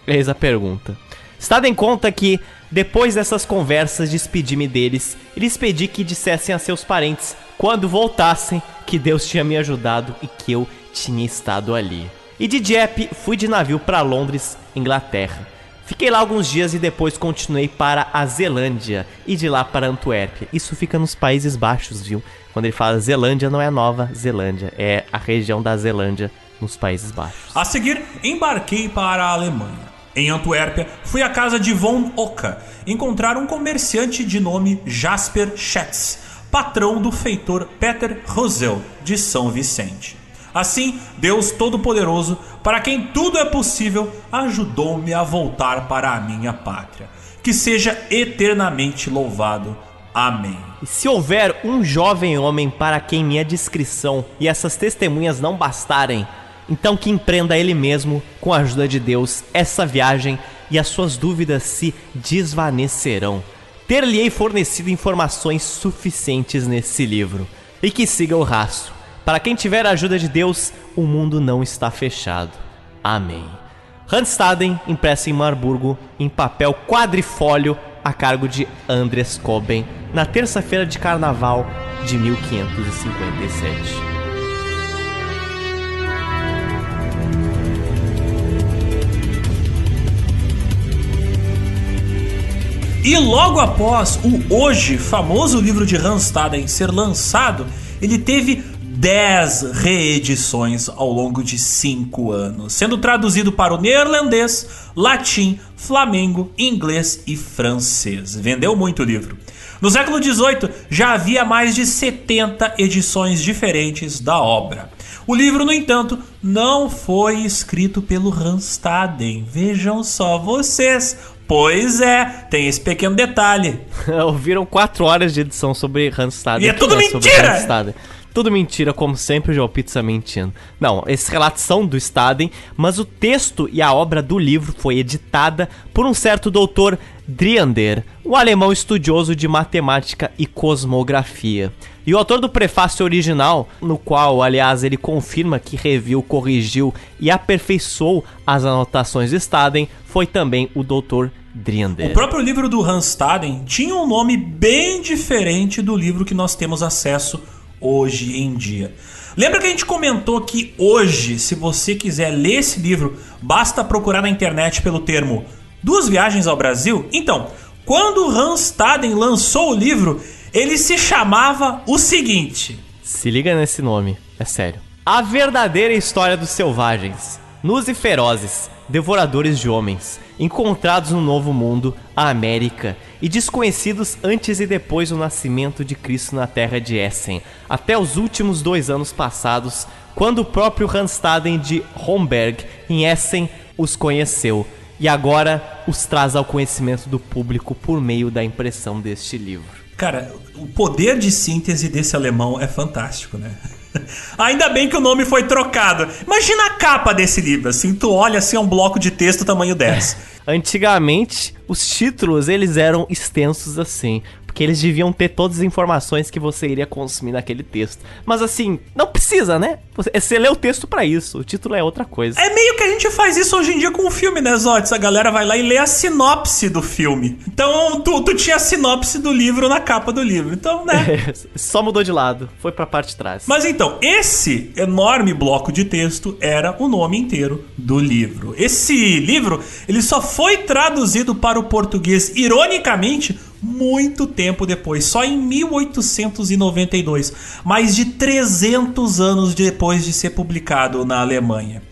Eis a pergunta. Staden conta que depois dessas conversas, despedi-me deles e lhes pedi que dissessem a seus parentes, quando voltassem, que Deus tinha me ajudado e que eu tinha estado ali. E de Dieppe fui de navio para Londres, Inglaterra. Fiquei lá alguns dias e depois continuei para a Zelândia e de lá para Antuérpia. Isso fica nos Países Baixos, viu? Quando ele fala Zelândia, não é Nova Zelândia, é a região da Zelândia nos Países Baixos. A seguir, embarquei para a Alemanha. Em Antuérpia, fui à casa de von Oka encontrar um comerciante de nome Jasper Schatz, patrão do feitor Peter Rosel de São Vicente. Assim, Deus Todo-Poderoso, para quem tudo é possível, ajudou-me a voltar para a minha pátria. Que seja eternamente louvado. Amém. E se houver um jovem homem para quem minha descrição e essas testemunhas não bastarem, então que empreenda ele mesmo, com a ajuda de Deus, essa viagem e as suas dúvidas se desvanecerão. Ter-lhe-ei fornecido informações suficientes nesse livro. E que siga o rastro. Para quem tiver a ajuda de Deus, o mundo não está fechado. Amém. Handstaden, impresso em Marburgo, em papel quadrifólio, a cargo de Andres Coben, na terça-feira de carnaval de 1557. E logo após o hoje famoso livro de Randstaden ser lançado, ele teve 10 reedições ao longo de 5 anos, sendo traduzido para o neerlandês, latim, flamengo, inglês e francês. Vendeu muito o livro. No século XVIII já havia mais de 70 edições diferentes da obra. O livro, no entanto, não foi escrito pelo Randstaden. Vejam só vocês. Pois é, tem esse pequeno detalhe. <laughs> Ouviram quatro horas de edição sobre Randstad. E é tudo mentira! Tudo mentira, como sempre, o João Pizza mentindo. Não, esses relatos são do Staden, mas o texto e a obra do livro foi editada por um certo doutor Driander, um alemão estudioso de matemática e cosmografia. E o autor do prefácio original, no qual, aliás, ele confirma que reviu, corrigiu e aperfeiçoou as anotações de Staden, foi também o doutor Driander. O próprio livro do Hans Staden tinha um nome bem diferente do livro que nós temos acesso hoje em dia. Lembra que a gente comentou que hoje, se você quiser ler esse livro, basta procurar na internet pelo termo Duas Viagens ao Brasil? Então, quando Hans Staden lançou o livro, ele se chamava o seguinte. Se liga nesse nome, é sério. A verdadeira história dos selvagens, nus e ferozes, devoradores de homens, encontrados no Novo Mundo, a América, e desconhecidos antes e depois do nascimento de Cristo na terra de Essen, até os últimos dois anos passados, quando o próprio Randstaden de Homberg, em Essen, os conheceu, e agora os traz ao conhecimento do público por meio da impressão deste livro. Cara, o poder de síntese desse alemão é fantástico, né? <laughs> Ainda bem que o nome foi trocado. Imagina a capa desse livro, assim, tu olha assim, é um bloco de texto tamanho 10. <laughs> Antigamente, os títulos eles eram extensos assim porque eles deviam ter todas as informações que você iria consumir naquele texto. Mas assim, não precisa, né? Você, você lê o texto para isso, o título é outra coisa. É meio que a gente faz isso hoje em dia com o filme, né, Zotes? A galera vai lá e lê a sinopse do filme. Então, tu, tu tinha a sinopse do livro na capa do livro. Então, né? <laughs> Só mudou de lado, foi pra parte de trás. Mas então, esse enorme bloco de texto era o nome inteiro do livro. Esse livro, ele só foi traduzido para o português, ironicamente, muito tempo depois, só em 1892, mais de 300 anos depois de ser publicado na Alemanha.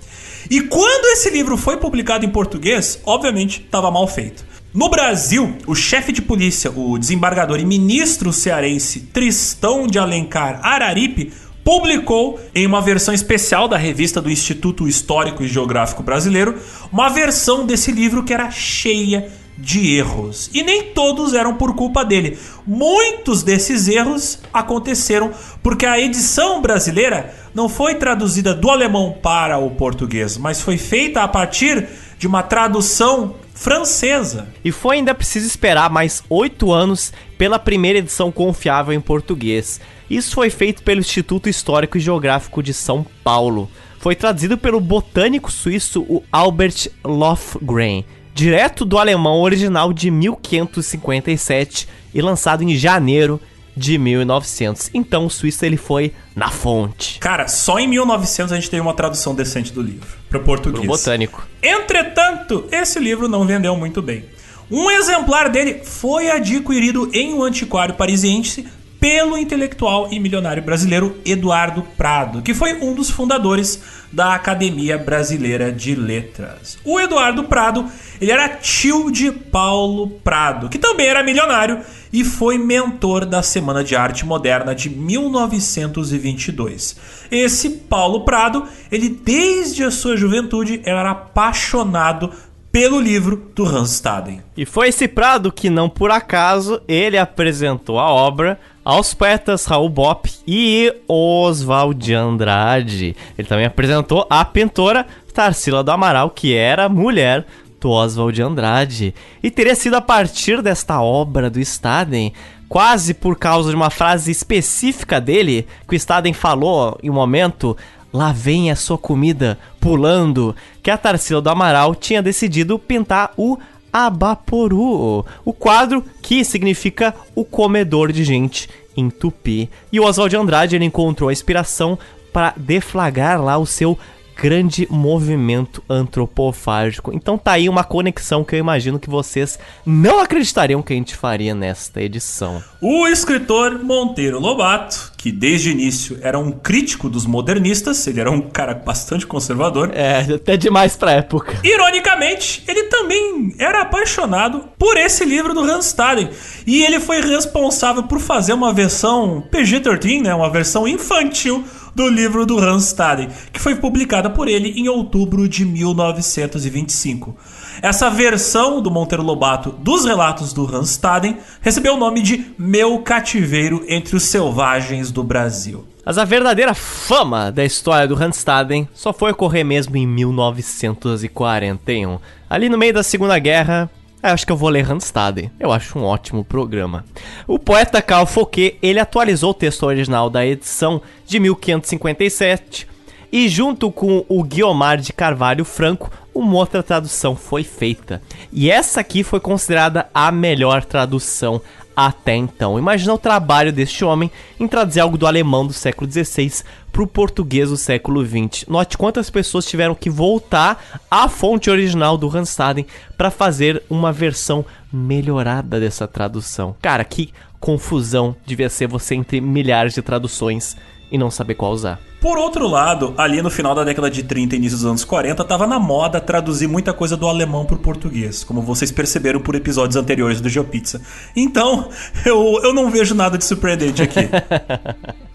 E quando esse livro foi publicado em português, obviamente estava mal feito. No Brasil, o chefe de polícia, o desembargador e ministro cearense Tristão de Alencar Araripe publicou em uma versão especial da revista do Instituto Histórico e Geográfico Brasileiro uma versão desse livro que era cheia de erros. E nem todos eram por culpa dele. Muitos desses erros aconteceram porque a edição brasileira não foi traduzida do alemão para o português, mas foi feita a partir de uma tradução francesa. E foi ainda preciso esperar mais oito anos pela primeira edição confiável em português. Isso foi feito pelo Instituto Histórico e Geográfico de São Paulo. Foi traduzido pelo botânico suíço o Albert Lofgren, direto do alemão original de 1557 e lançado em janeiro de 1900. Então o suíço ele foi na fonte. Cara, só em 1900 a gente teve uma tradução decente do livro para português. Pro botânico. Entretanto, esse livro não vendeu muito bem. Um exemplar dele foi adquirido em um antiquário parisiense pelo intelectual e milionário brasileiro Eduardo Prado, que foi um dos fundadores da Academia Brasileira de Letras. O Eduardo Prado, ele era tio de Paulo Prado, que também era milionário e foi mentor da Semana de Arte Moderna de 1922. Esse Paulo Prado, ele desde a sua juventude era apaixonado pelo livro do Hans Staden. E foi esse Prado que, não por acaso, ele apresentou a obra aos poetas Raul Bopp e Oswald de Andrade. Ele também apresentou a pintora Tarsila do Amaral, que era mulher do Oswald de Andrade. E teria sido a partir desta obra do Staden quase por causa de uma frase específica dele, que o Staden falou em um momento, lá vem a sua comida pulando, que a Tarsila do Amaral tinha decidido pintar o Abaporu, o quadro que significa o comedor de gente em tupi. E o Oswald de Andrade ele encontrou a inspiração para deflagrar lá o seu grande movimento antropofágico. Então tá aí uma conexão que eu imagino que vocês não acreditariam que a gente faria nesta edição. O escritor Monteiro Lobato, que desde o início era um crítico dos modernistas, ele era um cara bastante conservador. É, até demais pra época. Ironicamente, ele também era apaixonado por esse livro do Hans Staden. E ele foi responsável por fazer uma versão PG-13, né, uma versão infantil do livro do Hans Staden, que foi publicada por ele em outubro de 1925. Essa versão do Monteiro Lobato dos relatos do Hans Staden recebeu o nome de Meu Cativeiro entre os Selvagens do Brasil. Mas a verdadeira fama da história do Hans Staden só foi ocorrer mesmo em 1941. Ali no meio da Segunda Guerra, eu acho que eu vou ler Randstad. Eu acho um ótimo programa. O poeta Carl Fouquet, ele atualizou o texto original da edição de 1557 e junto com o Guiomar de Carvalho Franco, uma outra tradução foi feita. E essa aqui foi considerada a melhor tradução até então. Imagina o trabalho deste homem em traduzir algo do alemão do século XVI para o português do século XX. Note quantas pessoas tiveram que voltar à fonte original do Hanstaden para fazer uma versão melhorada dessa tradução. Cara, que confusão devia ser você entre milhares de traduções e não saber qual usar. Por outro lado, ali no final da década de 30 e início dos anos 40, tava na moda traduzir muita coisa do alemão pro português, como vocês perceberam por episódios anteriores do GeoPizza. Então, <laughs> eu, eu não vejo nada de surpreendente aqui. <laughs>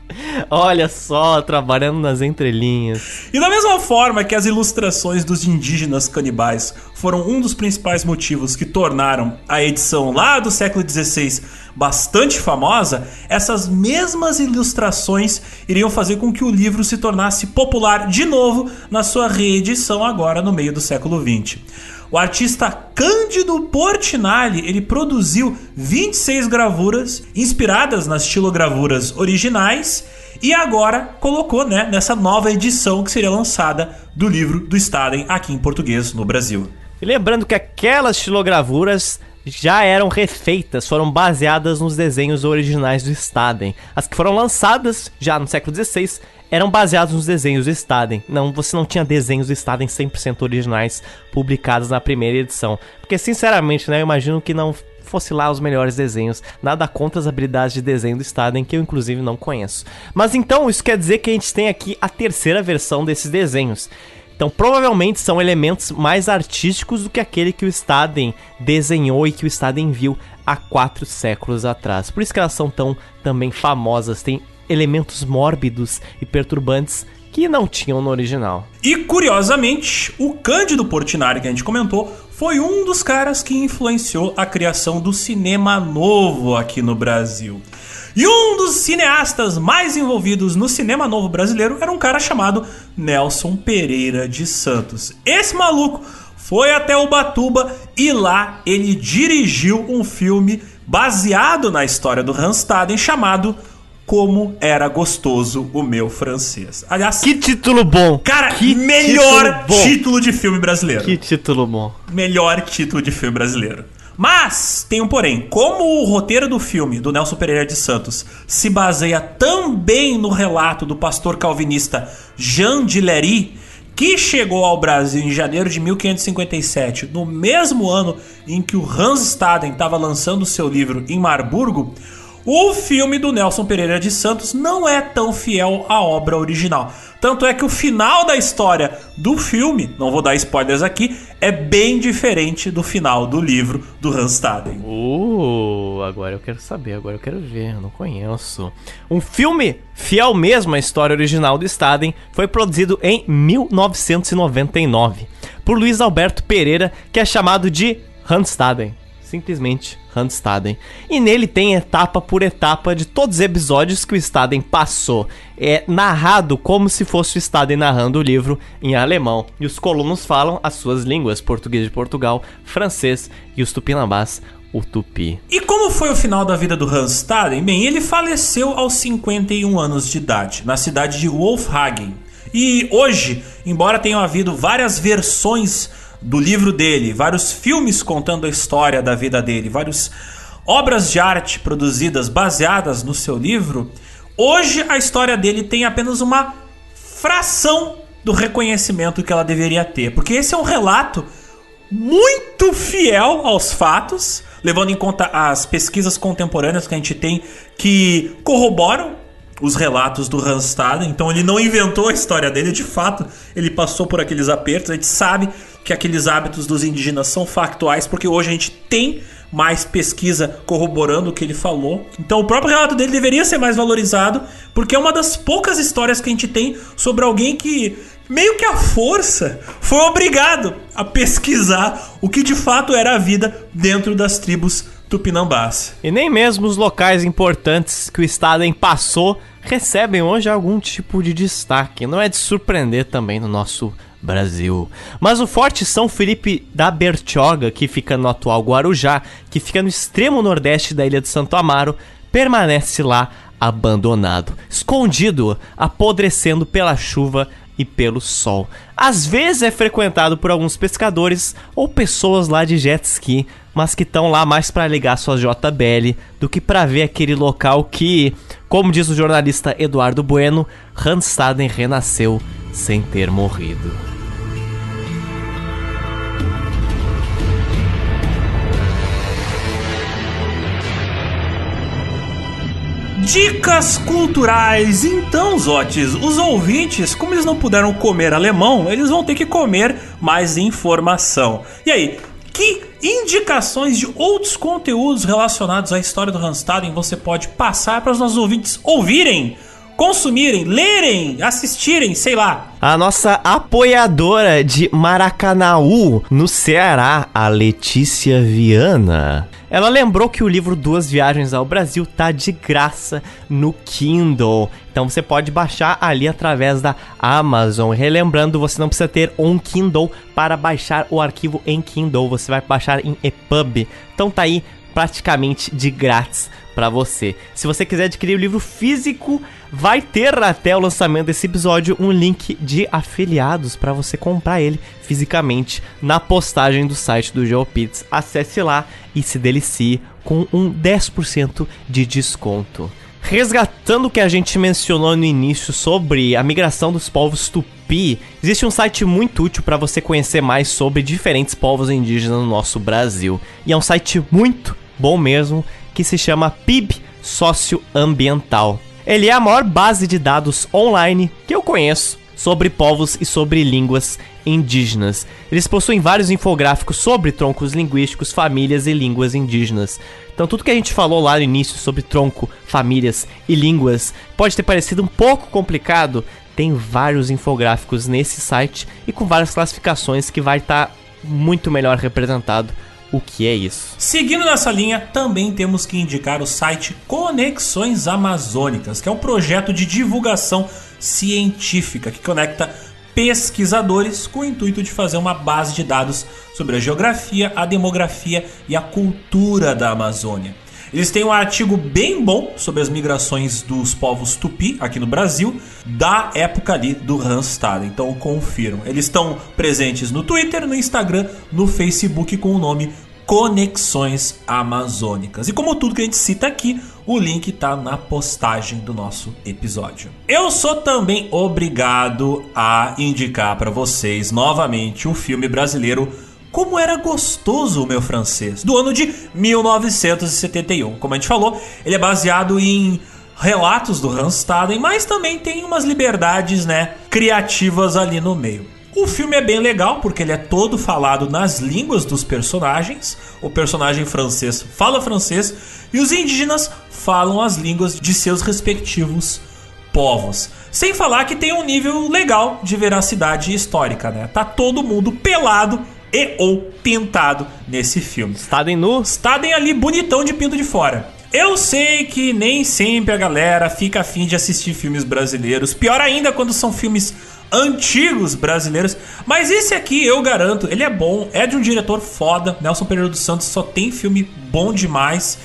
Olha só, trabalhando nas entrelinhas. E da mesma forma que as ilustrações dos indígenas canibais foram um dos principais motivos que tornaram a edição lá do século XVI bastante famosa, essas mesmas ilustrações iriam fazer com que o livro se tornasse popular de novo na sua reedição agora no meio do século XX. O artista Cândido Portinari, ele produziu 26 gravuras inspiradas nas estilogravuras originais e agora colocou né, nessa nova edição que seria lançada do livro do Staden aqui em português no Brasil. E lembrando que aquelas estilogravuras já eram refeitas, foram baseadas nos desenhos originais do Staden. As que foram lançadas já no século XVI eram baseadas nos desenhos do Staden. Não, você não tinha desenhos do Staden 100% originais publicados na primeira edição. Porque, sinceramente, né, eu imagino que não fosse lá os melhores desenhos. Nada contra as habilidades de desenho do Staden, que eu inclusive não conheço. Mas então, isso quer dizer que a gente tem aqui a terceira versão desses desenhos. Então, provavelmente são elementos mais artísticos do que aquele que o Staden desenhou e que o Staden viu há quatro séculos atrás. Por isso que elas são tão também famosas, tem elementos mórbidos e perturbantes que não tinham no original. E curiosamente, o Cândido Portinari que a gente comentou foi um dos caras que influenciou a criação do cinema novo aqui no Brasil. E um dos cineastas mais envolvidos no cinema novo brasileiro era um cara chamado Nelson Pereira de Santos. Esse maluco foi até Ubatuba e lá ele dirigiu um filme baseado na história do Hans Staden chamado como era gostoso o meu francês. Aliás, que título bom! Cara, que melhor título, título, de filme brasileiro. Que título bom. Melhor título de filme brasileiro. Mas tem um porém, como o roteiro do filme do Nelson Pereira de Santos se baseia também no relato do pastor calvinista Jean de Lery, que chegou ao Brasil em janeiro de 1557, no mesmo ano em que o Hans Staden estava lançando seu livro em Marburgo, o filme do Nelson Pereira de Santos não é tão fiel à obra original. Tanto é que o final da história do filme, não vou dar spoilers aqui, é bem diferente do final do livro do Hans Staden. Uh, agora eu quero saber, agora eu quero ver, não conheço. Um filme fiel mesmo à história original do Staden foi produzido em 1999 por Luiz Alberto Pereira, que é chamado de Hans Staden simplesmente Hans Staden. E nele tem etapa por etapa de todos os episódios que o Staden passou. É narrado como se fosse o Staden narrando o livro em alemão. E os colunos falam as suas línguas, português de Portugal, francês e os tupinambás, o tupi. E como foi o final da vida do Hans Staden? Bem, ele faleceu aos 51 anos de idade, na cidade de Wolfhagen. E hoje, embora tenham havido várias versões do livro dele, vários filmes contando a história da vida dele, várias obras de arte produzidas baseadas no seu livro, hoje a história dele tem apenas uma fração do reconhecimento que ela deveria ter, porque esse é um relato muito fiel aos fatos, levando em conta as pesquisas contemporâneas que a gente tem que corroboram os relatos do Hans Staden. Então ele não inventou a história dele, de fato, ele passou por aqueles apertos. A gente sabe que aqueles hábitos dos indígenas são factuais, porque hoje a gente tem mais pesquisa corroborando o que ele falou. Então o próprio relato dele deveria ser mais valorizado, porque é uma das poucas histórias que a gente tem sobre alguém que meio que a força foi obrigado a pesquisar o que de fato era a vida dentro das tribos tupinambás. E nem mesmo os locais importantes que o Staden passou recebem hoje algum tipo de destaque. Não é de surpreender também no nosso Brasil. Mas o Forte São Felipe da Bertioga, que fica no atual Guarujá, que fica no extremo nordeste da ilha de Santo Amaro, permanece lá abandonado, escondido, apodrecendo pela chuva e pelo sol. Às vezes é frequentado por alguns pescadores ou pessoas lá de jet ski, mas que estão lá mais para ligar suas JBL do que para ver aquele local que, como diz o jornalista Eduardo Bueno, Hanstaden renasceu sem ter morrido. Dicas culturais. Então, Zotes, os ouvintes, como eles não puderam comer alemão, eles vão ter que comer mais informação. E aí, que indicações de outros conteúdos relacionados à história do Randstaden você pode passar para os nossos ouvintes ouvirem? Consumirem, lerem, assistirem, sei lá. A nossa apoiadora de Maracanaú, no Ceará, a Letícia Viana. Ela lembrou que o livro Duas Viagens ao Brasil tá de graça no Kindle. Então você pode baixar ali através da Amazon. Relembrando, você não precisa ter um Kindle para baixar o arquivo em Kindle. Você vai baixar em EPUB. Então tá aí praticamente de grátis para você. Se você quiser adquirir o livro físico, vai ter até o lançamento desse episódio um link de afiliados para você comprar ele fisicamente na postagem do site do GeoPits. Acesse lá e se delicie com um 10% de desconto. Resgatando o que a gente mencionou no início sobre a migração dos povos tupi, existe um site muito útil para você conhecer mais sobre diferentes povos indígenas no nosso Brasil. E é um site muito bom mesmo, que se chama PIB Socioambiental. Ele é a maior base de dados online que eu conheço sobre povos e sobre línguas indígenas. Eles possuem vários infográficos sobre troncos linguísticos, famílias e línguas indígenas. Então, tudo que a gente falou lá no início sobre tronco, famílias e línguas pode ter parecido um pouco complicado. Tem vários infográficos nesse site e com várias classificações que vai estar tá muito melhor representado o que é isso. Seguindo nessa linha, também temos que indicar o site Conexões Amazônicas, que é um projeto de divulgação científica que conecta pesquisadores com o intuito de fazer uma base de dados sobre a geografia, a demografia e a cultura da Amazônia. Eles têm um artigo bem bom sobre as migrações dos povos tupi aqui no Brasil, da época ali do Randstad. Então confiram. Eles estão presentes no Twitter, no Instagram, no Facebook com o nome Conexões Amazônicas. E como tudo que a gente cita aqui, o link está na postagem do nosso episódio. Eu sou também obrigado a indicar para vocês novamente um filme brasileiro como era gostoso o meu francês, do ano de 1971. Como a gente falou, ele é baseado em relatos do Hans Staden, mas também tem umas liberdades, né, criativas ali no meio. O filme é bem legal porque ele é todo falado nas línguas dos personagens. O personagem francês fala francês e os indígenas falam as línguas de seus respectivos povos. Sem falar que tem um nível legal de veracidade histórica, né? Tá todo mundo pelado e ou pintado nesse filme. Staden nu? Staden ali bonitão de pinto de fora. Eu sei que nem sempre a galera fica afim de assistir filmes brasileiros. Pior ainda quando são filmes antigos brasileiros. Mas esse aqui eu garanto, ele é bom, é de um diretor foda. Nelson Pereira dos Santos só tem filme bom demais.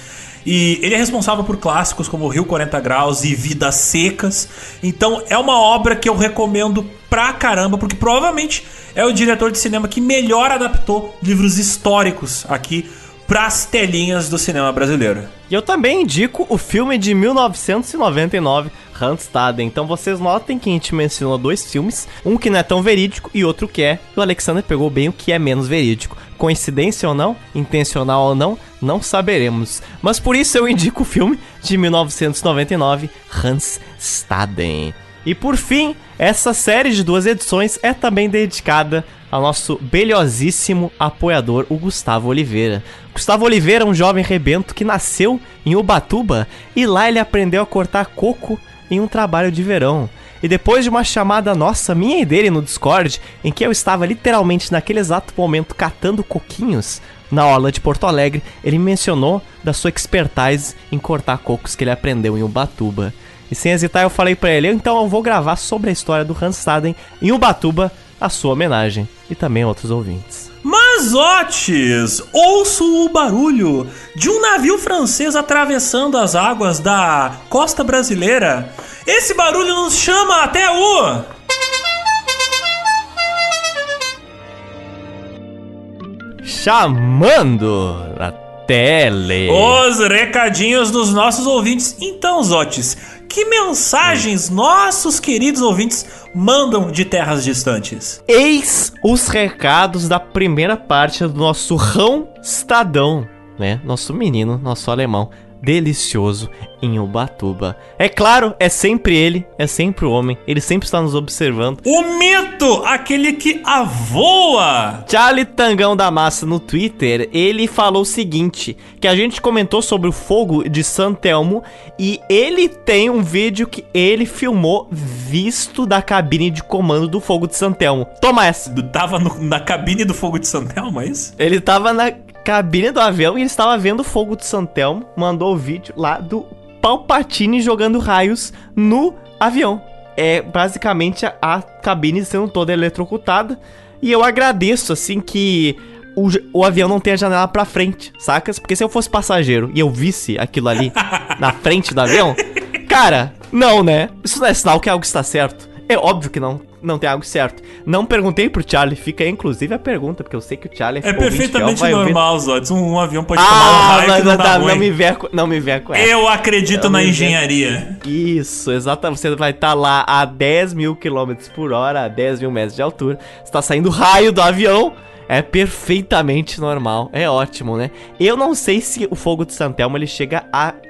E ele é responsável por clássicos como Rio 40 Graus e Vidas Secas. Então é uma obra que eu recomendo pra caramba, porque provavelmente é o diretor de cinema que melhor adaptou livros históricos aqui pras telinhas do cinema brasileiro. E eu também indico o filme de 1999, Randstaden. Então vocês notem que a gente mencionou dois filmes, um que não é tão verídico e outro que é. E o Alexander pegou bem o que é menos verídico. Coincidência ou não, intencional ou não, não saberemos. Mas por isso eu indico o filme de 1999, Randstaden. E por fim, essa série de duas edições é também dedicada ao nosso belhosíssimo apoiador, o Gustavo Oliveira. Gustavo Oliveira é um jovem rebento que nasceu em Ubatuba e lá ele aprendeu a cortar coco em um trabalho de verão. E depois de uma chamada nossa, minha e dele no Discord, em que eu estava literalmente naquele exato momento catando coquinhos na orla de Porto Alegre, ele mencionou da sua expertise em cortar cocos que ele aprendeu em Ubatuba. E sem hesitar eu falei para ele, então eu vou gravar sobre a história do Hans Staden em Ubatuba, a sua homenagem, e também outros ouvintes. Mazotes! Ouço o barulho de um navio francês atravessando as águas da costa brasileira. Esse barulho nos chama até o. Chamando a tele. Os recadinhos dos nossos ouvintes. Então, Zotes, que mensagens nossos queridos ouvintes mandam de terras distantes? Eis os recados da primeira parte do nosso Rão Estadão, né? Nosso menino, nosso alemão delicioso em Ubatuba. É claro, é sempre ele, é sempre o homem, ele sempre está nos observando. O mito, aquele que avoa! Charlie Tangão da Massa no Twitter, ele falou o seguinte, que a gente comentou sobre o fogo de Santelmo e ele tem um vídeo que ele filmou visto da cabine de comando do fogo de Santelmo. Toma essa. Tava no, na cabine do fogo de Santelmo, é isso? Ele tava na cabine do avião e ele estava vendo o fogo de Santelmo, mandou o vídeo lá do Palpatine jogando raios no avião. É basicamente a, a cabine sendo toda eletrocutada. E eu agradeço, assim, que o, o avião não tem a janela pra frente, sacas? Porque se eu fosse passageiro e eu visse aquilo ali <laughs> na frente do avião, cara, não, né? Isso não é sinal que algo está certo. É óbvio que não não tem algo certo. Não perguntei pro Charlie, fica aí, inclusive a pergunta, porque eu sei que o Charlie é, é perfeitamente fiel, normal, Zotes. Um, um, avião pode ah, tomar um raio não, tá, não, me ver, não me ver com essa. Eu acredito na engenharia. Isso, exatamente. Você vai estar tá lá a 10 mil quilômetros por hora, a 10 mil metros de altura. Está saindo raio do avião. É perfeitamente normal, é ótimo, né? Eu não sei se o fogo de Santelmo ele chega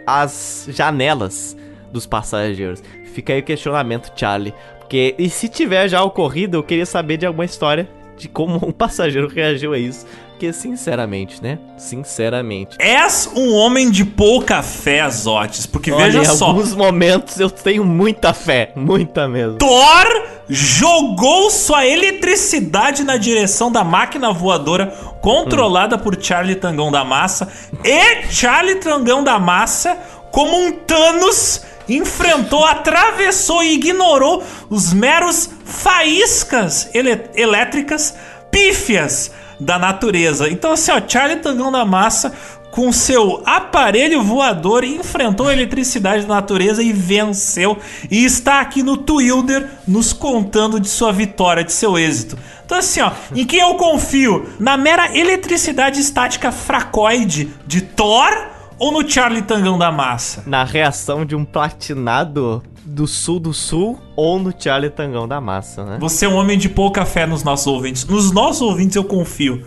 às janelas dos passageiros. Fica aí o questionamento, Charlie. Porque, e se tiver já ocorrido, eu queria saber de alguma história de como um passageiro reagiu a isso. Porque, sinceramente, né? Sinceramente. És um homem de pouca fé, Azotes. Porque Olha, veja em só. alguns momentos eu tenho muita fé. Muita mesmo. Thor jogou sua eletricidade na direção da máquina voadora controlada por Charlie Tangão da Massa. E Charlie Tangão da Massa, como um Thanos, enfrentou, atravessou e ignorou os meros faíscas elétricas pífias da natureza. Então, assim, ó, Charlie Tangão da Massa com seu aparelho voador enfrentou a eletricidade da natureza e venceu. E está aqui no Twilder nos contando de sua vitória, de seu êxito. Então, assim, ó, em quem eu confio? Na mera eletricidade estática fracoide de Thor ou no Charlie Tangão da Massa? Na reação de um platinado do sul do sul ou no Charlie Tangão da Massa, né? Você é um homem de pouca fé nos nossos ouvintes. Nos nossos ouvintes eu confio.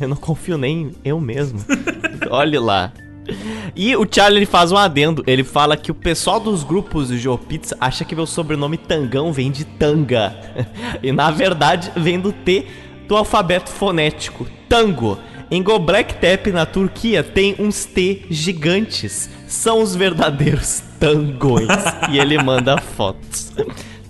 Eu não confio nem eu mesmo. <laughs> Olhe lá. E o Charlie ele faz um adendo. Ele fala que o pessoal dos grupos do Joe Pizza acha que meu sobrenome Tangão vem de tanga. <laughs> E na verdade vem do T do alfabeto fonético, tango. Em Göbekli Tepe, na Turquia, tem uns T gigantes. São os verdadeiros tangões. e ele manda fotos.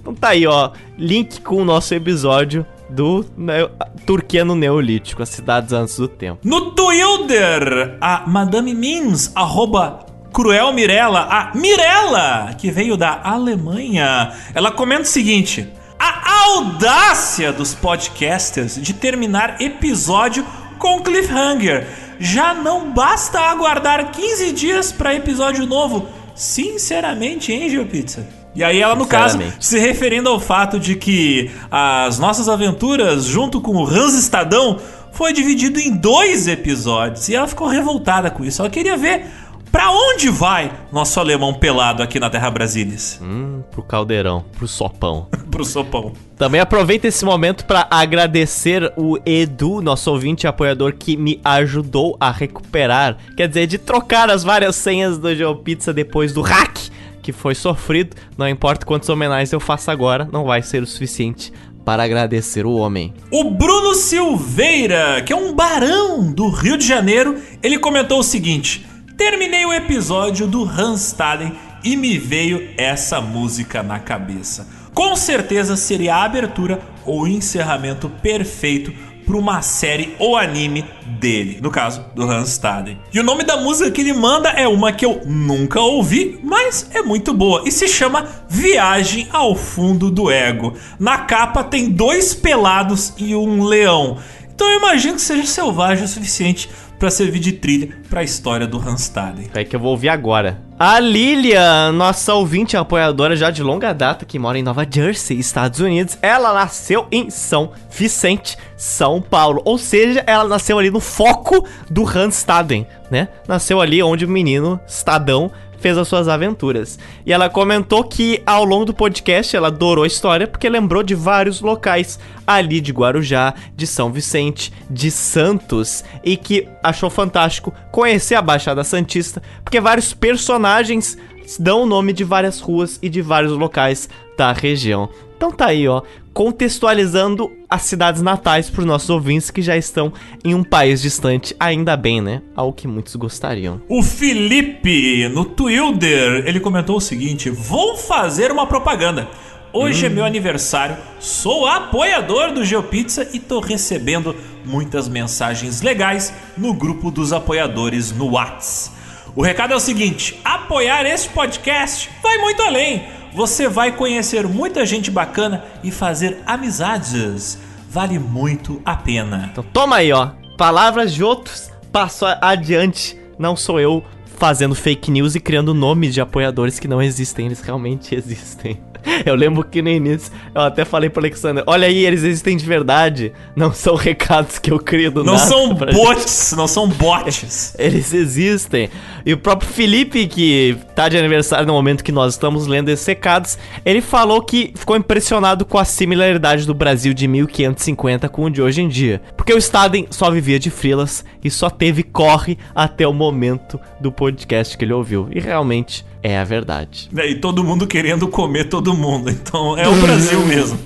Então tá aí, ó. Link com o nosso episódio do Neo- Turquia no Neolítico, as cidades antes do tempo. No Twilder, a Madame Mins, arroba Cruel Mirella, a Mirella, que veio da Alemanha, ela comenta o seguinte: a audácia dos podcasters de terminar episódio com cliffhanger. Já não basta aguardar 15 dias para episódio novo. Sinceramente, hein, Pizza? E aí ela, no caso, se referindo ao fato de que as nossas aventuras, junto com o Hans Estadão, foi dividido em dois episódios. E ela ficou revoltada com isso. Ela queria ver pra onde vai nosso alemão pelado aqui na Terra Brasilis. Hum, pro caldeirão, pro sopão. <laughs> Pro sopão. Também aproveita esse momento para agradecer o Edu, nosso ouvinte e apoiador, que me ajudou a recuperar. Quer dizer, de trocar as várias senhas do GeoPizza depois do hack que foi sofrido. Não importa quantas homenagens eu faço agora, não vai ser o suficiente para agradecer o homem. O Bruno Silveira, que é um barão do Rio de Janeiro, ele comentou o seguinte: Terminei o episódio do Hanstaden e me veio essa música na cabeça. Com certeza seria a abertura ou encerramento perfeito para uma série ou anime dele, no caso do Hanstaden. E o nome da música que ele manda é uma que eu nunca ouvi, mas é muito boa e se chama Viagem ao Fundo do Ego. Na capa tem dois pelados e um leão. Então eu imagino que seja selvagem o suficiente para servir de trilha para a história do Hanstaden. É que eu vou ouvir agora. A Lilia, nossa ouvinte apoiadora já de longa data, que mora em Nova Jersey, Estados Unidos, ela nasceu em São Vicente, São Paulo. Ou seja, ela nasceu ali no foco do Randstaden, né? Nasceu ali onde o menino Stadão fez as suas aventuras. E ela comentou que ao longo do podcast ela adorou a história porque lembrou de vários locais ali de Guarujá, de São Vicente, de Santos e que achou fantástico conhecer a Baixada Santista porque vários personagens dão o nome de várias ruas e de vários locais da região. Então tá aí, ó, contextualizando as cidades natais para os nossos ouvintes que já estão em um país distante, ainda bem, né? Algo que muitos gostariam. O Felipe, no Twilder, ele comentou o seguinte: Vou fazer uma propaganda. Hoje é meu aniversário, sou apoiador do GeoPizza e tô recebendo muitas mensagens legais no grupo dos apoiadores no Whats. O recado é o seguinte: apoiar este podcast vai muito além. Você vai conhecer muita gente bacana e fazer amizades. Vale muito a pena. Então toma aí, ó. Palavras de outros, passo adiante. Não sou eu fazendo fake news e criando nomes de apoiadores que não existem, eles realmente <laughs> existem. <laughs> Eu lembro que no início eu até falei pro Alexander: olha aí, eles existem de verdade. Não são recados que eu crio do Não nada são bots, não são bots. <laughs> eles existem. E o próprio Felipe, que tá de aniversário no momento que nós estamos lendo esses recados, ele falou que ficou impressionado com a similaridade do Brasil de 1550 com o de hoje em dia. Porque o Staden só vivia de frilas e só teve corre até o momento do podcast que ele ouviu. E realmente É a verdade. E todo mundo querendo comer todo mundo. Então é o Brasil mesmo.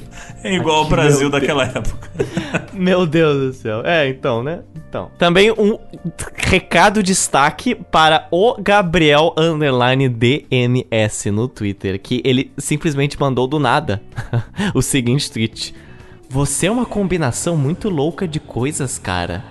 É igual ao Brasil daquela época. <laughs> Meu Deus do céu. É, então, né? Então. Também um recado destaque para o Gabriel Underline DMS no Twitter, que ele simplesmente mandou do nada <laughs> o seguinte tweet. Você é uma combinação muito louca de coisas, cara.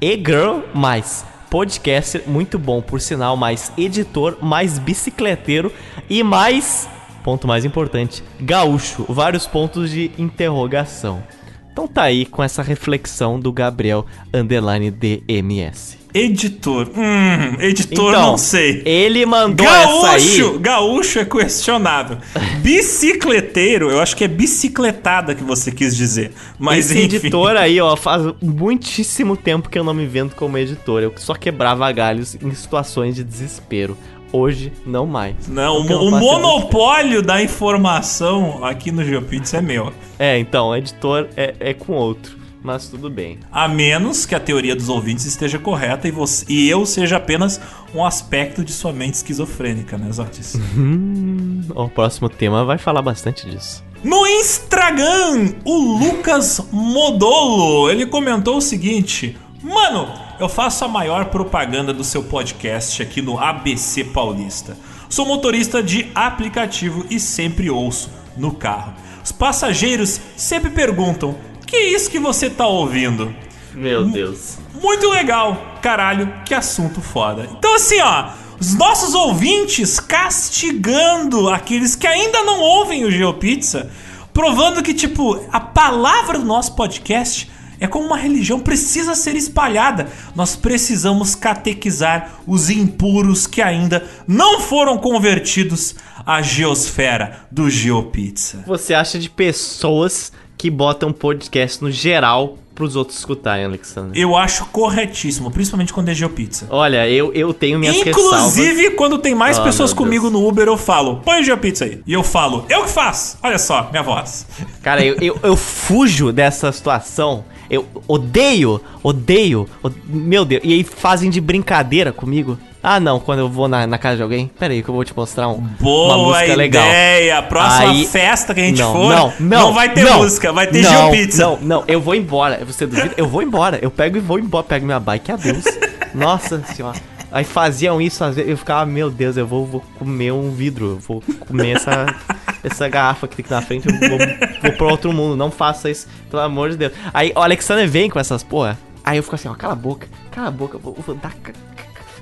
E-girl mais podcaster muito bom, por sinal, mais editor, mais bicicleteiro e mais ponto mais importante, gaúcho, vários pontos de interrogação. Então tá aí com essa reflexão do Gabriel Underline DMS. Editor. Hum, editor Então, não sei. Ele mandou essa Gaúcho, aí. gaúcho é questionável. <laughs> Bicicleteiro, eu acho que é bicicletada que você quis dizer. Mas Esse enfim. editor aí, ó, <laughs> faz muitíssimo tempo que eu não me vendo como editor. Eu só quebrava galhos em situações de desespero. Hoje, não mais. Não, o, monopólio da informação aqui no GeoPizza é meu. É, então, editor é, é com outro. Mas tudo bem. A menos que a teoria dos ouvintes esteja correta e, você, e eu seja apenas um aspecto de sua mente esquizofrênica, né, Zotis? Hum, o próximo tema vai falar bastante disso. No Instagram, o Lucas Modolo, ele comentou o seguinte: Mano, eu faço a maior propaganda do seu podcast aqui no ABC Paulista. Sou motorista de aplicativo e sempre ouço no carro. Os passageiros sempre perguntam: "Que é isso que você tá ouvindo?" Meu Deus. Muito legal, caralho, que assunto foda. Então assim, ó, os nossos ouvintes castigando aqueles que ainda não ouvem o GeoPizza, provando que tipo, a palavra do nosso podcast é como uma religião, precisa ser espalhada. Nós precisamos catequizar os impuros que ainda não foram convertidos à geosfera do GeoPizza. Você acha de pessoas que botam podcast no geral pros outros escutarem, Alexandre? Eu acho corretíssimo, principalmente quando é GeoPizza. Olha, eu, eu tenho minhas ressalvas. Inclusive, quando tem mais Ah, pessoas comigo no Uber, eu falo, põe o GeoPizza aí. E eu falo, eu que faço. Olha só, minha voz. Cara, eu, eu, eu fujo dessa situação. Eu odeio, odeio, od- Meu Deus. E aí fazem de brincadeira comigo. Ah, não, quando eu vou na, na casa de alguém. Pera aí que eu vou te mostrar um, uma Boa música legal. ideia. A próxima Aí- festa que a gente não, for, não, não, vai ter não, música, vai ter não, GeoPizza. Não, não, eu vou embora. Você duvida? Eu vou embora. Eu pego e vou embora. Pego minha bike, adeus. <laughs> Nossa senhora. Aí faziam isso, às vezes eu ficava, meu Deus, eu vou, vou comer um vidro, eu vou comer essa, <laughs> essa garrafa que tem aqui na frente, eu vou, vou pro outro mundo, não faça isso, pelo amor de Deus. Aí o Alexander vem com essas porra, aí eu fico assim, ó, cala a boca, cala a boca, eu vou, eu vou dar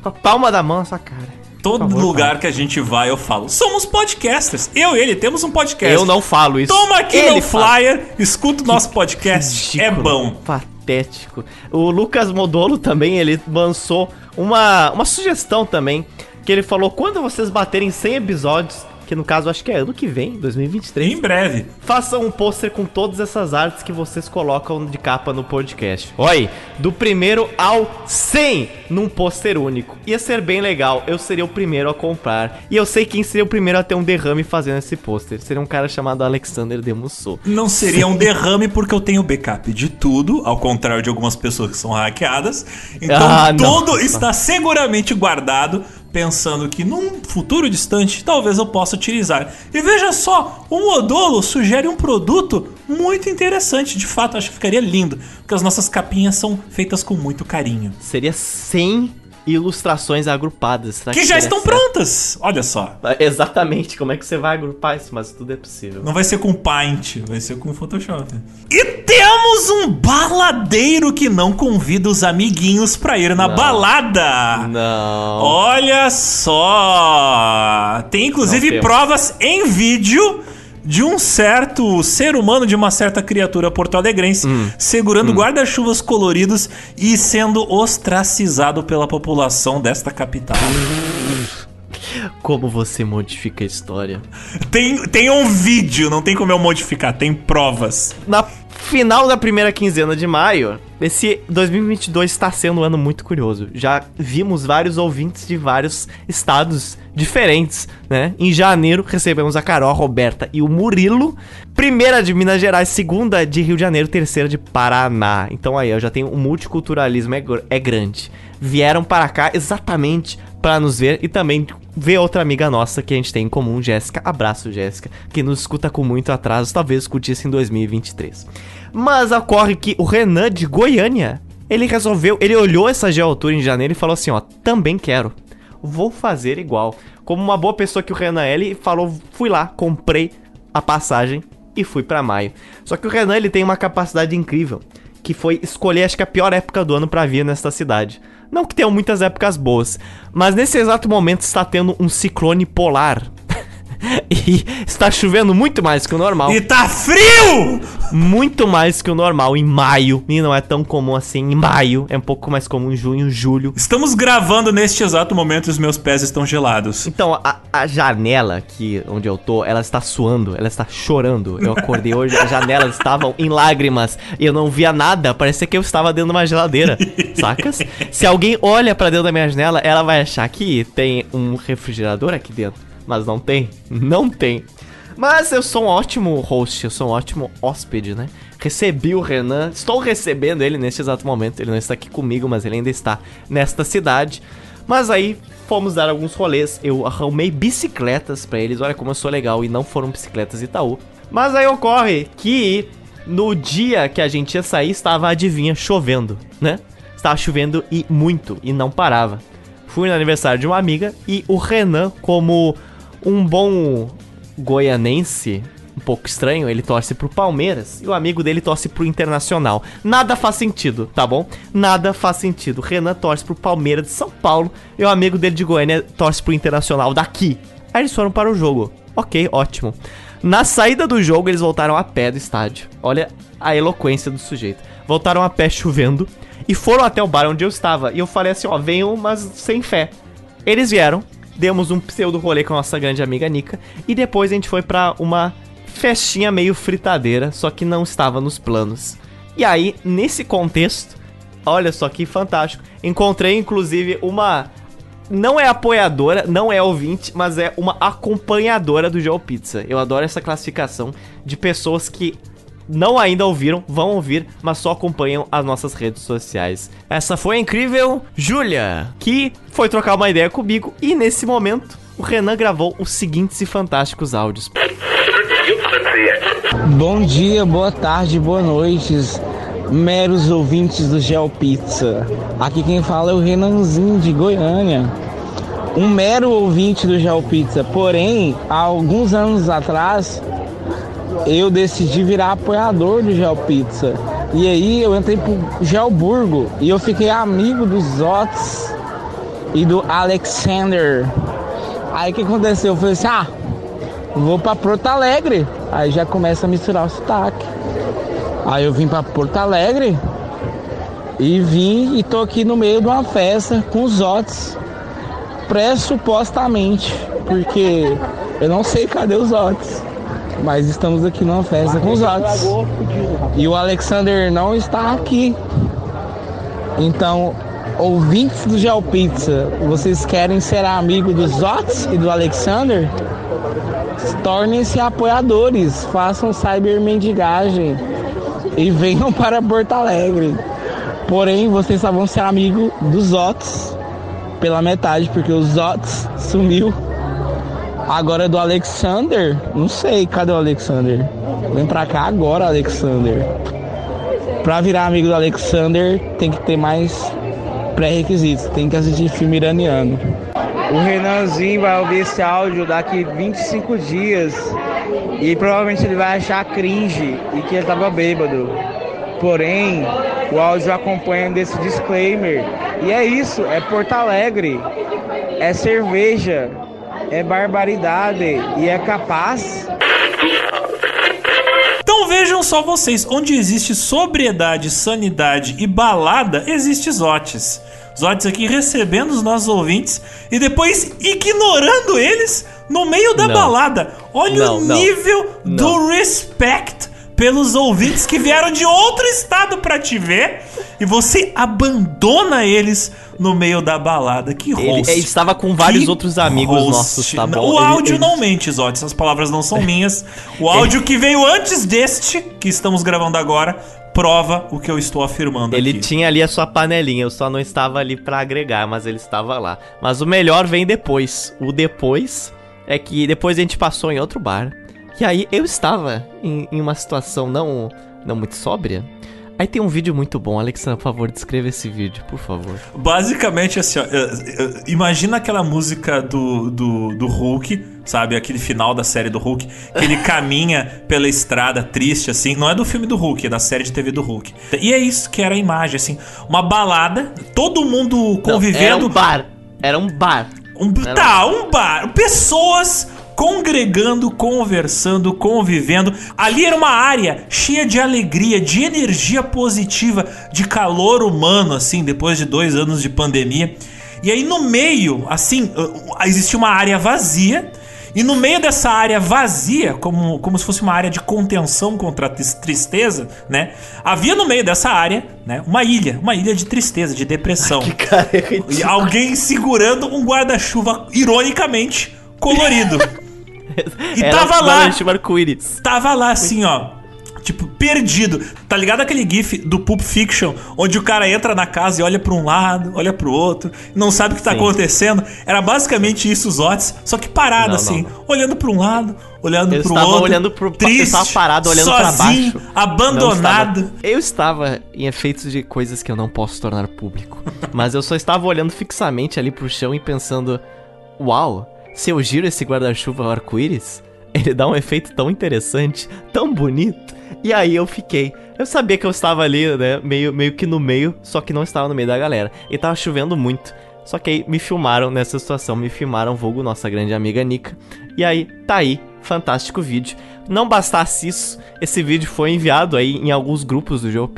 com a palma da mão na sua cara. Todo favor, lugar que a gente vai, eu falo, somos podcasters. Eu e ele temos um podcast. Eu não falo isso. Toma aqui Ele meu fala. flyer, escuta o nosso podcast. É Ridículo, bom. Patético. O Lucas Modolo também, ele lançou uma, uma sugestão também, que ele falou, quando vocês baterem 100 episódios, que no caso acho que é ano que vem, 2023, Em breve. façam um pôster com todas essas artes que vocês colocam de capa no podcast. Oi, do primeiro ao 100 num pôster único. Ia ser bem legal, eu seria o primeiro a comprar. E eu sei quem seria o primeiro a ter um derrame fazendo esse pôster. Seria um cara chamado Alexander Demusso. Não seria um derrame porque eu tenho backup de tudo, ao contrário de algumas pessoas que são hackeadas. Então Ah, não. tudo está seguramente guardado, pensando que num futuro distante talvez eu possa utilizar. E veja só, o Modolo sugere um produto muito interessante. De fato, acho que ficaria lindo, porque as nossas capinhas são feitas com muito carinho. Seria 100 ilustrações agrupadas. Será Que já seria estão prontas! Olha só. Exatamente, como é que você vai agrupar isso? Mas tudo é possível. Não vai ser com Paint, vai ser com Photoshop. E temos um baladeiro que não convida os amiguinhos pra ir na Não. balada. Não. Olha só! Tem inclusive provas em vídeo de um certo ser humano, de uma certa criatura porto-alegrense, Hum. segurando guarda-chuvas coloridos e sendo ostracizado pela população desta capital. <laughs> Como você modifica a história? Tem, tem um vídeo, não tem como eu modificar, tem provas. Na final da primeira quinzena de maio, esse 2022 está sendo um ano muito curioso. Já vimos vários ouvintes de vários estados diferentes, né? Em janeiro recebemos a Carol, a Roberta e o Murilo Primeira de Minas Gerais, segunda de Rio de Janeiro, terceira de Paraná. Então aí, eu já tenho o multiculturalismo é, é grande. Vieram para cá exatamente para nos ver e também ver outra amiga nossa que a gente tem em comum, Jéssica. Abraço, Jéssica, que nos escuta com muito atraso, talvez escutisse em 2023. Mas ocorre que o Renan de Goiânia, ele resolveu, ele olhou essa geotour em janeiro e falou assim, ó, também quero. Vou fazer igual. Como uma boa pessoa que o Renan é, ele falou, fui lá, comprei a passagem e fui para maio. Só que o Renan, ele tem uma capacidade incrível, que foi escolher acho que a pior época do ano para vir nesta cidade. Não que tenham muitas épocas boas, mas nesse exato momento está tendo um ciclone polar. <laughs> e está chovendo muito mais que o normal. E tá frio! Muito mais que o normal em maio. E não é tão comum assim em maio. É um pouco mais comum em junho, julho. Estamos gravando neste exato momento e os meus pés estão gelados. Então, a, a janela aqui onde eu tô, ela está suando, ela está chorando. Eu acordei hoje, as janelas estavam em lágrimas e eu não via nada. Parecia que eu estava dentro de uma geladeira, sacas? Se alguém olha para dentro da minha janela, ela vai achar que tem um refrigerador aqui dentro mas não tem. Não tem. Mas eu sou um ótimo host, eu sou um ótimo hóspede, né? Recebi o Renan, estou recebendo ele neste exato momento. Ele não está aqui comigo, mas ele ainda está nesta cidade. Mas aí fomos dar alguns rolês. Eu arrumei bicicletas para eles. Olha como eu sou legal e não foram bicicletas Itaú. Mas aí ocorre que no dia que a gente ia sair estava, adivinha, chovendo, né? Estava chovendo e muito e não parava. Fui no aniversário de uma amiga e o Renan, como um bom goianense, um pouco estranho, ele torce pro Palmeiras e o amigo dele torce pro Internacional. Nada faz sentido, tá bom? Nada faz sentido. Renan torce pro Palmeiras de São Paulo e o amigo dele de Goiânia torce pro Internacional daqui. Aí eles foram para o jogo. Ok, ótimo. Na saída do jogo, eles voltaram a pé do estádio. Olha a eloquência do sujeito. Voltaram a pé chovendo e foram até o bar onde eu estava. E eu falei assim: ó, venham, mas sem fé. Eles vieram, demos um pseudo rolê com a nossa grande amiga Nika e depois a gente foi para uma festinha meio fritadeira, só que não estava nos planos. E aí, nesse contexto, olha só que fantástico, encontrei inclusive uma não é apoiadora, não é ouvinte, mas é uma acompanhadora do Joe Pizza. Eu adoro essa classificação de pessoas que não ainda ouviram, vão ouvir, mas só acompanham as nossas redes sociais. Essa foi a incrível Júlia, que foi trocar uma ideia comigo e nesse momento o Renan gravou os seguintes e fantásticos áudios. Bom dia, boa tarde, boa noite, meros ouvintes do Gel Pizza. Aqui quem fala é o Renanzinho de Goiânia. Um mero ouvinte do Gel Pizza, porém, há alguns anos atrás eu decidi virar apoiador do Gel Pizza. E aí eu entrei pro Gelburgo e eu fiquei amigo dos Zots e do Alexander. Aí o que aconteceu? Eu falei assim, ah, vou pra Porto Alegre. Aí já começa a misturar o sotaque. Aí eu vim pra Porto Alegre e vim e tô aqui no meio de uma festa com os Zots. Pressupostamente, porque eu não sei cadê os Zots. Mas estamos aqui numa festa com os Atos. E o Alexander não está aqui. Então, ouvintes do Gel Pizza, vocês querem ser amigo dos Zots e do Alexander? Tornem-se apoiadores, façam cyber mendigagem e venham para Porto Alegre. Porém, vocês só vão ser amigo dos Zots pela metade, porque o Zots sumiu Agora do Alexander, não sei, cadê o Alexander? Vem pra cá agora, Alexander. Pra virar amigo do Alexander, tem que ter mais pré-requisitos. Tem que assistir filme iraniano. O Renanzinho vai ouvir esse áudio daqui 25 dias. E provavelmente ele vai achar cringe e que ele tava bêbado. Porém, o áudio acompanha desse disclaimer. E é isso, é Porto Alegre. É cerveja é barbaridade e é capaz. Então vejam só vocês, onde existe sobriedade, sanidade e balada, existe Zotes. Zotes aqui recebendo os nossos ouvintes e depois ignorando eles no meio da não. balada. Olha não, o nível não. do respect pelos ouvintes que vieram de outro estado para te ver e você abandona eles no meio da balada. Que Ele, host. ele estava com vários Que outros amigos host. nossos, tá bom? O Ele- áudio ele- não mente, Zote. Essas palavras não são minhas. O áudio que veio antes deste, que estamos gravando agora, prova o que eu estou afirmando Ele aqui. tinha ali a sua panelinha, eu só não estava ali pra agregar, mas ele estava lá. Mas o melhor vem depois. O depois é que depois a gente passou em outro bar. E aí eu estava em, em uma situação não, não muito sóbria. Aí tem um vídeo muito bom, Alexandre, por favor, descreva esse vídeo, por favor. Basicamente, assim, ó, imagina aquela música do, do, do Hulk, sabe? Aquele final da série do Hulk, que ele <laughs> caminha pela estrada triste, assim. Não é do filme do Hulk, é da série de TV do Hulk. E é isso que era a imagem, assim. Uma balada, todo mundo Não, era convivendo. um bar. Era um bar. Um, tá, um bar. Pessoas congregando, conversando, convivendo. Ali era uma área cheia de alegria, de energia positiva, de calor humano, assim, depois de dois anos de pandemia. E aí no meio, assim, uh, existia uma área vazia. E no meio dessa área vazia, como, como se fosse uma área de contenção contra a tristeza, né? Havia no meio dessa área, né, uma ilha, uma ilha de tristeza, de depressão. <laughs> Cara, E alguém segurando um guarda-chuva, ironicamente, colorido. <laughs> E era tava lá. arco-íris. Tava lá assim, ó. Tipo, perdido. Tá ligado aquele gif do Pulp Fiction, onde o cara entra na casa e olha pra um lado, olha pro outro, não sabe o que tá Sim. acontecendo? Era basicamente isso os Otis, só que parado Não, assim, não, olhando pra um lado, olhando Eu pro outro. olhando pro- eu triste, estava parado olhando pra sozinho, baixo. abandonado. Não estava- eu estava em efeitos de coisas que eu não posso tornar público. Mas eu só estava olhando fixamente ali pro chão e pensando: Uau, se eu giro esse guarda-chuva arco-íris, ele dá um efeito tão interessante, tão bonito. E aí eu fiquei. Eu sabia que eu estava ali, né? Meio, meio que no meio, só que não estava no meio da galera. E tava chovendo muito. Só que aí me filmaram nessa situação, me filmaram, vulgo nossa grande amiga Nika. E aí, tá aí, fantástico vídeo. Não bastasse isso, esse vídeo foi enviado aí em alguns grupos do Joe.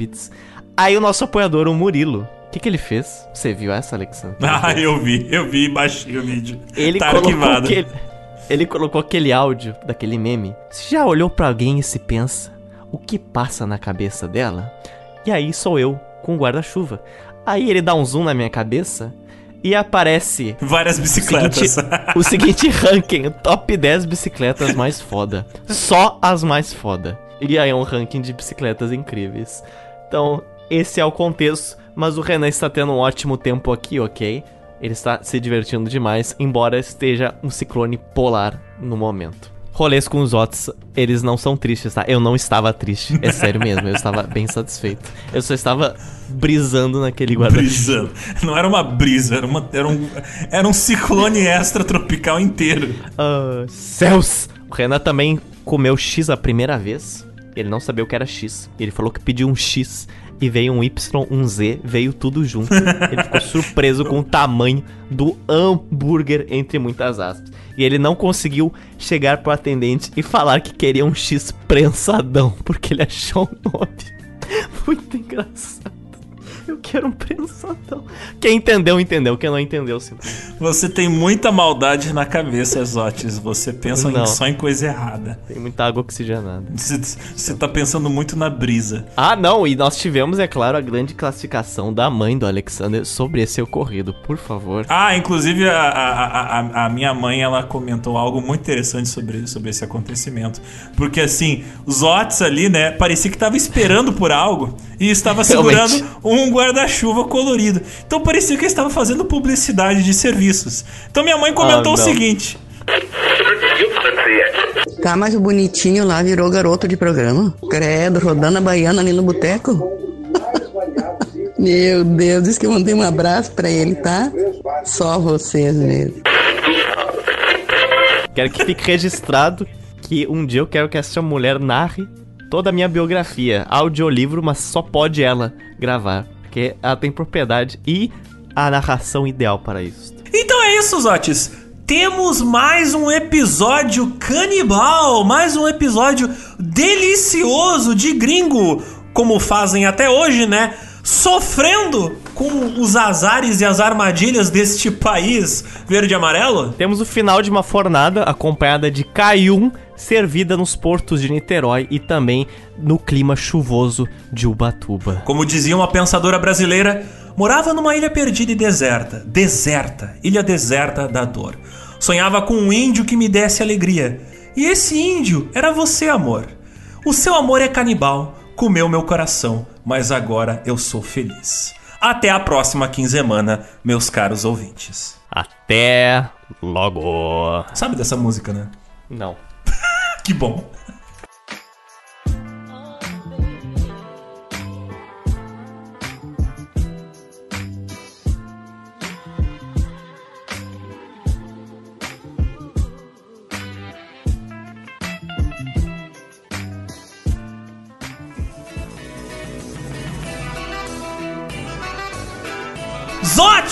Aí o nosso apoiador, o Murilo, que, que ele fez? Você viu essa, Alexandre? <laughs> Ah, eu vi, eu vi e baixei o vídeo. Ele tá colocou aquele, ele colocou aquele áudio daquele meme. Você já olhou pra alguém e se pensa o que passa na cabeça dela? E aí sou eu com o guarda-chuva. Aí ele dá um zoom na minha cabeça e aparece Várias bicicletas. seguinte- o <laughs> seguinte ranking, top 10 bicicletas mais foda. Só as mais foda. E aí é um ranking de bicicletas incríveis. Então, esse é o contexto, mas o Renan está tendo um ótimo tempo aqui, ok? Ele está se divertindo demais, embora esteja um ciclone polar no momento. Rolês com os Otis, eles não são tristes, tá? Eu não estava triste, é sério mesmo, eu estava bem satisfeito. Eu só estava brisando naquele guarda-chuva. Brisando. Não era uma brisa, era, uma, era, um, era um ciclone extratropical inteiro. Ah, céus! O Renan também comeu X a primeira vez. Ele não sabia o que era X. Ele falou que pediu um X e veio um Y, um Z, veio tudo junto. Ele ficou surpreso com o tamanho do hambúrguer, entre muitas aspas. E ele não conseguiu chegar pro atendente e falar que queria um X prensadão, porque ele achou o nome <laughs> muito engraçado. Eu quero um prensadão. Quem entendeu, entendeu. Quem não entendeu, simplesmente. Você tem muita maldade na cabeça, Exotes. Você pensa em- só em coisa errada. Tem muita água oxigenada. Você, você tá pensando muito na brisa. Ah, não, e nós tivemos, é claro, a grande classificação da mãe do Alexander sobre esse ocorrido, por favor. Ah, inclusive a, a, a, a minha mãe ela comentou algo muito interessante sobre, sobre esse acontecimento. Porque assim, os Otis ali, né, parecia que tava esperando por algo e estava segurando Realmente. um guarda-chuva colorido. Então parecia que ele estava fazendo publicidade de serviços. Então minha mãe comentou Ah, o seguinte: Tá, mas o bonitinho lá virou garoto de programa. Credo, rodando a baiana ali no boteco. <laughs> Meu Deus, diz que eu mandei um abraço pra ele, tá? Só vocês mesmo. Quero que fique registrado que um dia eu quero que essa mulher narre toda a minha biografia, audiolivro, mas só pode ela gravar, porque ela tem propriedade e a narração ideal para isso. Então é isso, Zotes. Temos mais um episódio canibal, mais um episódio delicioso de gringo, como fazem até hoje, né? Sofrendo com os azares e as armadilhas deste país verde e amarelo. Temos o final de uma fornada acompanhada de caium servida nos portos de Niterói e também no clima chuvoso de Ubatuba. Como dizia uma pensadora brasileira, Morava numa ilha perdida e deserta. Deserta. Ilha deserta da dor. Sonhava com um índio que me desse alegria. E esse índio era você, amor. O seu amor é canibal, comeu meu coração, mas agora eu sou feliz. Até a próxima quinzemana, meus caros ouvintes. Até logo. Sabe dessa música, né? Não. <laughs> Que bom.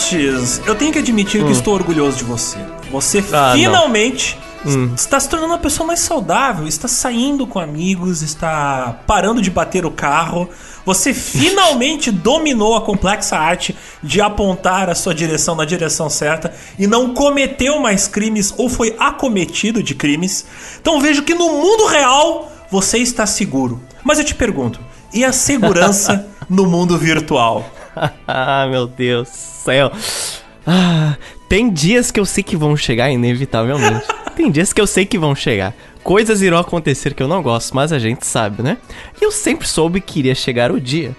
Zotes! Eu tenho que admitir que estou orgulhoso de você. Você Ah, finalmente Hum. está se tornando uma pessoa mais saudável, está saindo com amigos, está parando de bater o carro. Você finalmente <laughs> dominou a complexa arte de apontar a sua direção na direção certa e não cometeu mais crimes ou foi acometido de crimes. Então vejo que no mundo real você está seguro. Mas eu te pergunto, e a segurança <laughs> no mundo virtual? Ah, <laughs> meu Deus do céu. Ah, tem dias que eu sei que vão chegar, inevitavelmente. <laughs> tem dias que eu sei que vão chegar. Coisas irão acontecer que eu não gosto, mas a gente sabe, né? E eu sempre soube que iria chegar o dia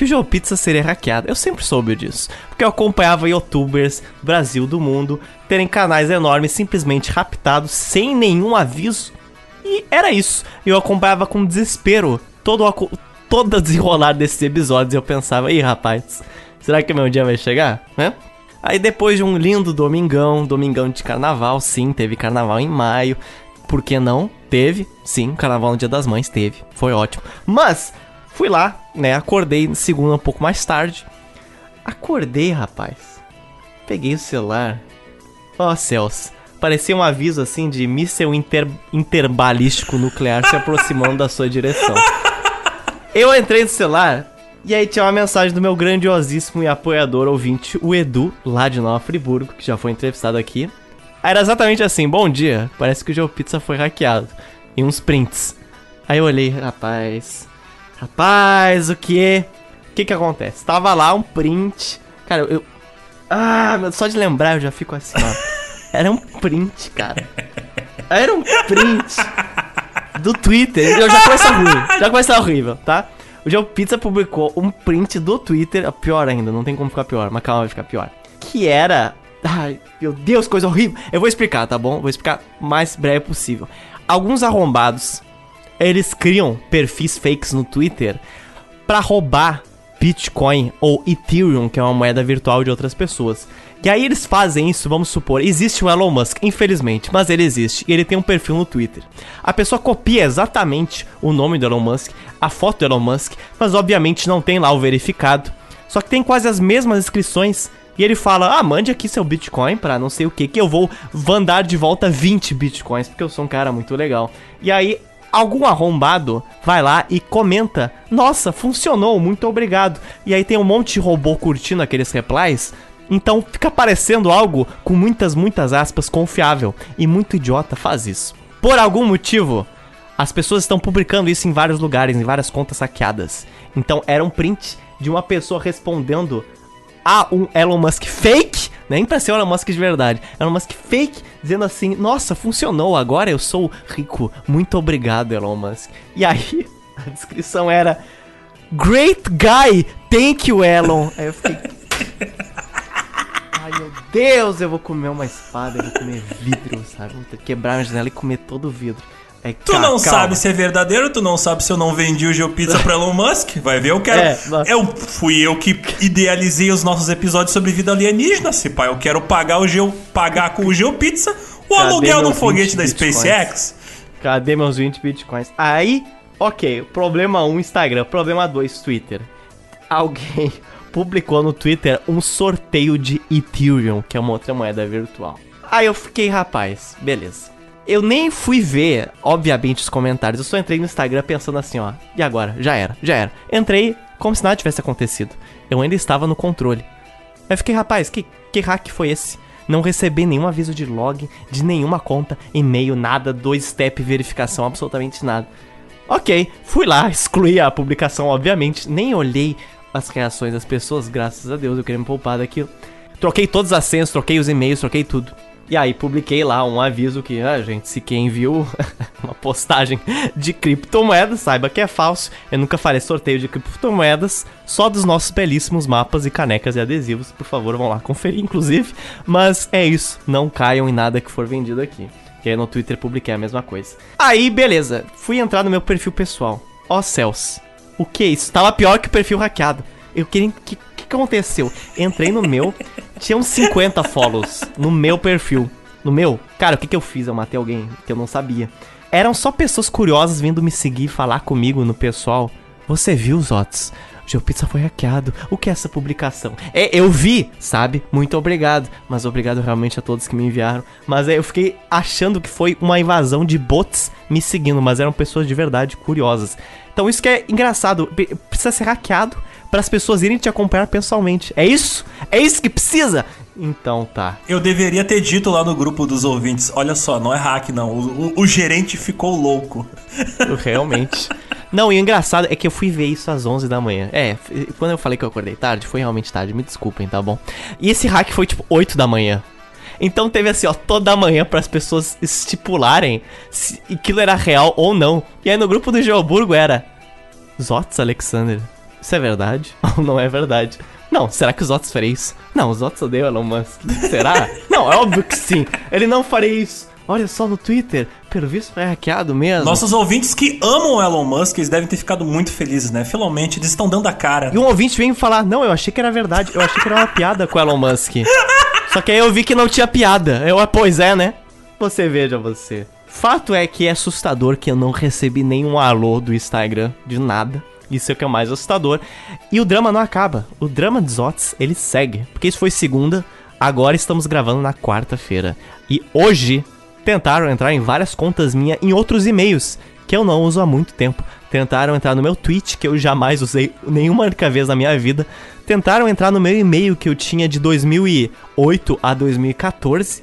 que o Joe Pizza seria hackeado. Eu sempre soube disso. Porque eu acompanhava youtubers do Brasil, do mundo, terem canais enormes simplesmente raptados sem nenhum aviso. E era isso. Eu acompanhava com desespero todo o todo desenrolar desses episódios. Eu pensava, ih, rapaz, será que meu dia vai chegar? Né? Aí depois de um lindo domingão, domingão de carnaval, sim, teve carnaval em maio. Por que não? Teve, sim, carnaval no Dia das Mães teve, foi ótimo. Mas fui lá, né? Acordei segunda um pouco mais tarde. Acordei, rapaz. Peguei o celular. Ó, céus. Parecia um aviso assim de míssel inter, interbalístico nuclear se aproximando da sua direção. Eu entrei no celular e aí tinha uma mensagem do meu grandiosíssimo e apoiador ouvinte, o Edu, lá de Nova Friburgo, que já foi entrevistado aqui. Aí Era exatamente assim: Bom dia, parece que o Joe Pizza foi hackeado. E uns prints. Aí eu olhei, rapaz. Rapaz, o que? O que que acontece? Tava lá um print. Cara, eu. Ah, só de lembrar eu já fico assim, ó. <laughs> Era um print, cara. Era um print do Twitter. Eu já começa ruim. <laughs> Já começa horrível, tá? O Joe Pizza publicou um print do Twitter. Pior ainda, não tem como ficar pior, mas calma, vai ficar pior. Que era. Ai, meu Deus, coisa horrível. Eu vou explicar, tá bom? Vou explicar o mais breve possível. Alguns arrombados, eles criam perfis fakes no Twitter pra roubar Bitcoin ou Ethereum, que é uma moeda virtual de outras pessoas. E aí eles fazem isso, vamos supor, existe o Elon Musk, infelizmente, mas ele existe e ele tem um perfil no Twitter. A pessoa copia exatamente o nome do Elon Musk, a foto do Elon Musk, mas obviamente não tem lá o verificado. Só que tem quase as mesmas inscrições e ele fala: "Ah, mande aqui seu Bitcoin pra não sei o que que eu vou mandar de volta 20 Bitcoins, porque eu sou um cara muito legal". E aí algum arrombado vai lá e comenta: Nossa, funcionou, muito obrigado. E aí tem um monte de robô curtindo aqueles replies. Então fica parecendo algo com muitas, muitas aspas confiável. E muito idiota faz isso. Por algum motivo, as pessoas estão publicando isso em vários lugares, em várias contas hackeadas. Então era um print de uma pessoa respondendo a um Elon Musk fake, nem pra ser Elon Musk de verdade, Elon Musk fake, dizendo assim: Nossa, funcionou, agora eu sou rico, muito obrigado, Elon Musk. E aí, <laughs> a descrição era: Great guy, thank you, Elon. Aí eu fiquei. Ai meu Deus, eu vou comer uma espada, eu vou comer vidro, sabe? Vou ter que quebrar a janela e comer todo o vidro. Aí, Tu não calma. sabe se é verdadeiro, tu não sabe se eu não vendi o GeoPizza pra Elon Musk. Vai ver, eu quero. É, eu fui eu que idealizei os nossos episódios sobre vida alienígena, se pá. Eu quero pagar o Geo, pagar com o GeoPizza o Cadê aluguel do foguete 20 da bitcoins? SpaceX. Cadê meus 20 bitcoins? Aí, ok. Problema 1, Instagram. Problema 2, Twitter. Alguém publicou no Twitter um sorteio de Ethereum, que é uma outra moeda virtual. Aí eu fiquei, rapaz, beleza. Eu nem fui ver, obviamente, os comentários. Eu só entrei no Instagram pensando assim, ó. E agora? Já era, já era. Entrei como se nada tivesse acontecido. Eu ainda estava no controle. Aí eu fiquei, rapaz, que, que hack foi esse? Não recebi nenhum aviso de login, de nenhuma conta, e-mail, nada, dois step verificação, absolutamente nada. Ok, fui lá, excluí a publicação, obviamente, nem olhei as reações das pessoas, graças a Deus, eu queria me poupar daquilo. Troquei todas as senhas, troquei os e-mails, troquei tudo. E aí publiquei lá um aviso que, ah, gente, se quem viu <laughs> uma postagem de criptomoedas, saiba que é falso. Eu nunca farei sorteio de criptomoedas, só dos nossos belíssimos mapas e canecas e adesivos. Por favor, vão lá conferir, inclusive. Mas é isso, não caiam em nada que for vendido aqui. Que aí no Twitter publiquei a mesma coisa. Aí, beleza, fui entrar no meu perfil pessoal. Ó oh, céus, o que é isso? Tava pior que o perfil hackeado. Eu queria que que aconteceu? Entrei no meu, tinha uns 50 follows no meu perfil. No meu? Cara, o que, que eu fiz? Eu matei alguém que eu não sabia. Eram só pessoas curiosas vindo me seguir falar comigo no pessoal. Você viu, Zots? O Pizza foi hackeado. O que é essa publicação? É, eu vi, sabe? Muito obrigado. Mas obrigado realmente a todos que me enviaram. Mas é, eu fiquei achando que foi uma invasão de bots me seguindo, mas eram pessoas de verdade curiosas. Então isso que é engraçado. Precisa ser hackeado para as pessoas irem te acompanhar pessoalmente. É isso? É isso que precisa? Então tá. Eu deveria ter dito lá no grupo dos ouvintes: olha só, não é hack, não. O, o, o gerente ficou louco. <laughs> Realmente. Não, e o engraçado é que eu fui ver isso às 11 da manhã. É, quando eu falei que eu acordei tarde, foi realmente tarde, me desculpem, tá bom? E esse hack foi tipo 8 da manhã. Então teve assim, ó, toda manhã para as pessoas estipularem se aquilo era real ou não. E aí no grupo do Geoburgo era Zots Alexander. Isso é verdade <laughs> ou não é verdade? Não, será que os Otis faria isso? Não, os Otis odeiam Elon Musk. Será? <laughs> não, é óbvio que sim. Ele não faria isso. Olha só no Twitter, pelo visto foi hackeado mesmo. Nossos ouvintes que amam o Elon Musk, eles devem ter ficado muito felizes, né? Finalmente, eles estão dando a cara. E um ouvinte vem falar, não, eu achei que era verdade, eu achei que era uma piada com o Elon Musk. <laughs> Só que aí eu vi que não tinha piada. Eu, ah, pois é, né? Você veja você. Fato é que é assustador que eu não recebi nenhum alô do Instagram, de nada. Isso é o que é mais assustador. E o drama não acaba. O drama de Zots, ele segue. Porque isso foi segunda, agora estamos gravando na quarta-feira. E hoje tentaram entrar em várias contas minhas em outros e-mails, que eu não uso há muito tempo. Tentaram entrar no meu tweet, que eu jamais usei <laughs> nenhuma única vez na minha vida. Tentaram entrar no meu e-mail que eu tinha de 2008 a 2014.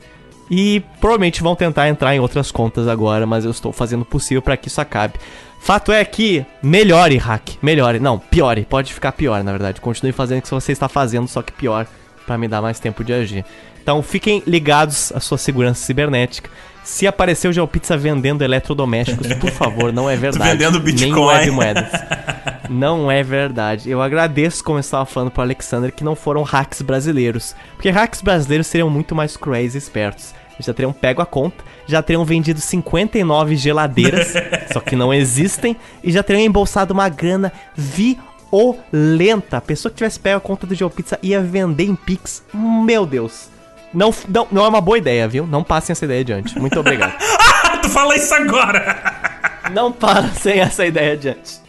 E provavelmente vão tentar entrar em outras contas agora, mas eu estou fazendo o possível para que isso acabe. Fato é que melhore, hack. Melhore. Não, piore. Pode ficar pior, na verdade. Continue fazendo o que você está fazendo, só que pior, para me dar mais tempo de agir. Então fiquem ligados à sua segurança cibernética. Se aparecer o GeoPizza vendendo eletrodomésticos, por favor, não é <laughs> verdade. vendendo Bitcoin. Nem web moedas. Não é verdade. Eu agradeço, como eu estava falando pro Alexander, que não foram hacks brasileiros. Porque hacks brasileiros seriam muito mais cruéis e espertos já teriam pego a conta, já teriam vendido 59 geladeiras, <laughs> só que não existem, e já teriam embolsado uma grana violenta. A pessoa que tivesse pego a conta do GeoPizza ia vender em Pix. Meu Deus. Não, não, não é uma boa ideia, viu? Não passem essa ideia adiante. Muito obrigado. <laughs> tu fala isso agora! não passem essa ideia adiante.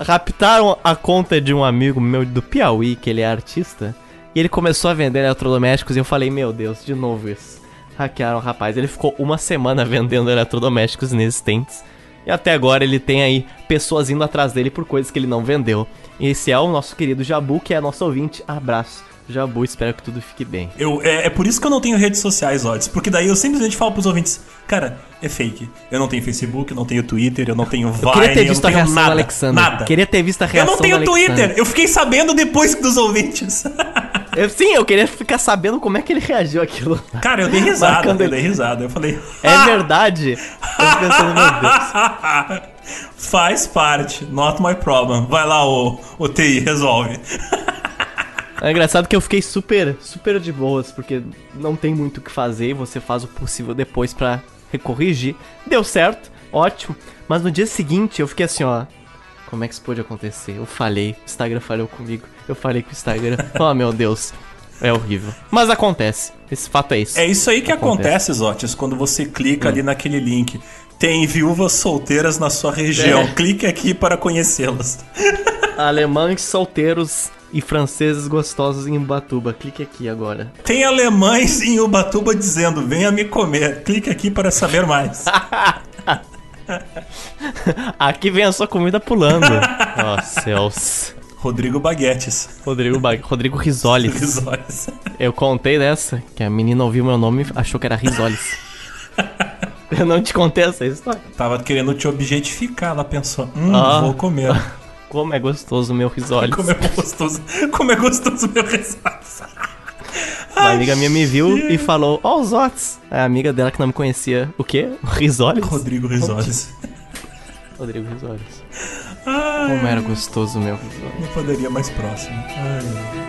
Raptaram a conta de um amigo meu do Piauí, que ele é artista, e ele começou a vender eletrodomésticos e eu falei, meu Deus, de novo isso hackearam o rapaz. Ele ficou uma semana <laughs> vendendo eletrodomésticos inexistentes. E até agora ele tem aí pessoas indo atrás dele por coisas que ele não vendeu. E esse é o nosso querido Jabu, que é nosso ouvinte. Abraço. Jabu, espero que tudo fique bem. Eu, é, é por isso que eu não tenho redes sociais, Odds. Porque daí eu simplesmente falo pros ouvintes, cara, é fake. Eu não tenho Facebook, eu não tenho Twitter, eu não tenho Vine, eu queria ter visto a reação nada, do Alexander. Nada. Queria ter visto a reação Eu não tenho Twitter, eu fiquei sabendo depois dos ouvintes. <laughs> Eu, sim, eu queria ficar sabendo como é que ele reagiu aquilo. Cara, eu dei risada, eu dei risada. Eu falei. É verdade? Eu pensando, meu Deus. <laughs> Faz parte, not my problem. Vai lá, o, o TI, resolve. É engraçado que eu fiquei super, super de boas, porque não tem muito o que fazer, você faz o possível depois para recorrigir. Deu certo, ótimo. Mas no dia seguinte eu fiquei assim, ó. Como é que isso pode acontecer? Eu falei, o Instagram falhou comigo. Eu falei com o Instagram. oh, meu Deus. É horrível. Mas acontece. Esse fato é isso. É isso aí que acontece, acontece Zotis, quando você clica hum. ali naquele link. Tem viúvas solteiras na sua região. É. Clique aqui para conhecê-las. <laughs> Alemães solteiros e franceses gostosos em Ubatuba. Clique aqui agora. Tem alemães em Ubatuba dizendo: venha me comer. Clique aqui para saber mais. <laughs> aqui vem a sua comida pulando. Ó oh, céus. Rodrigo Baguetes. Rodrigo, ba... Rodrigo Risoles. <laughs> Risoles. Eu contei dessa, que a menina ouviu meu nome e achou que era Risoles. <laughs> Eu não te contei essa história. Tava querendo te objetificar, ela pensou, hum, ah. vou comer. <laughs> Como é gostoso o meu risole. Como é gostoso, como é gostoso meu risoles. Uma amiga minha me viu e falou, ó os Otis. A amiga dela que não me conhecia. O quê? Risoles? Rodrigo Risoles. Rodrigo Risoles. Ai, Como era gostoso o meu risole. Uma padaria mais próxima. Ai,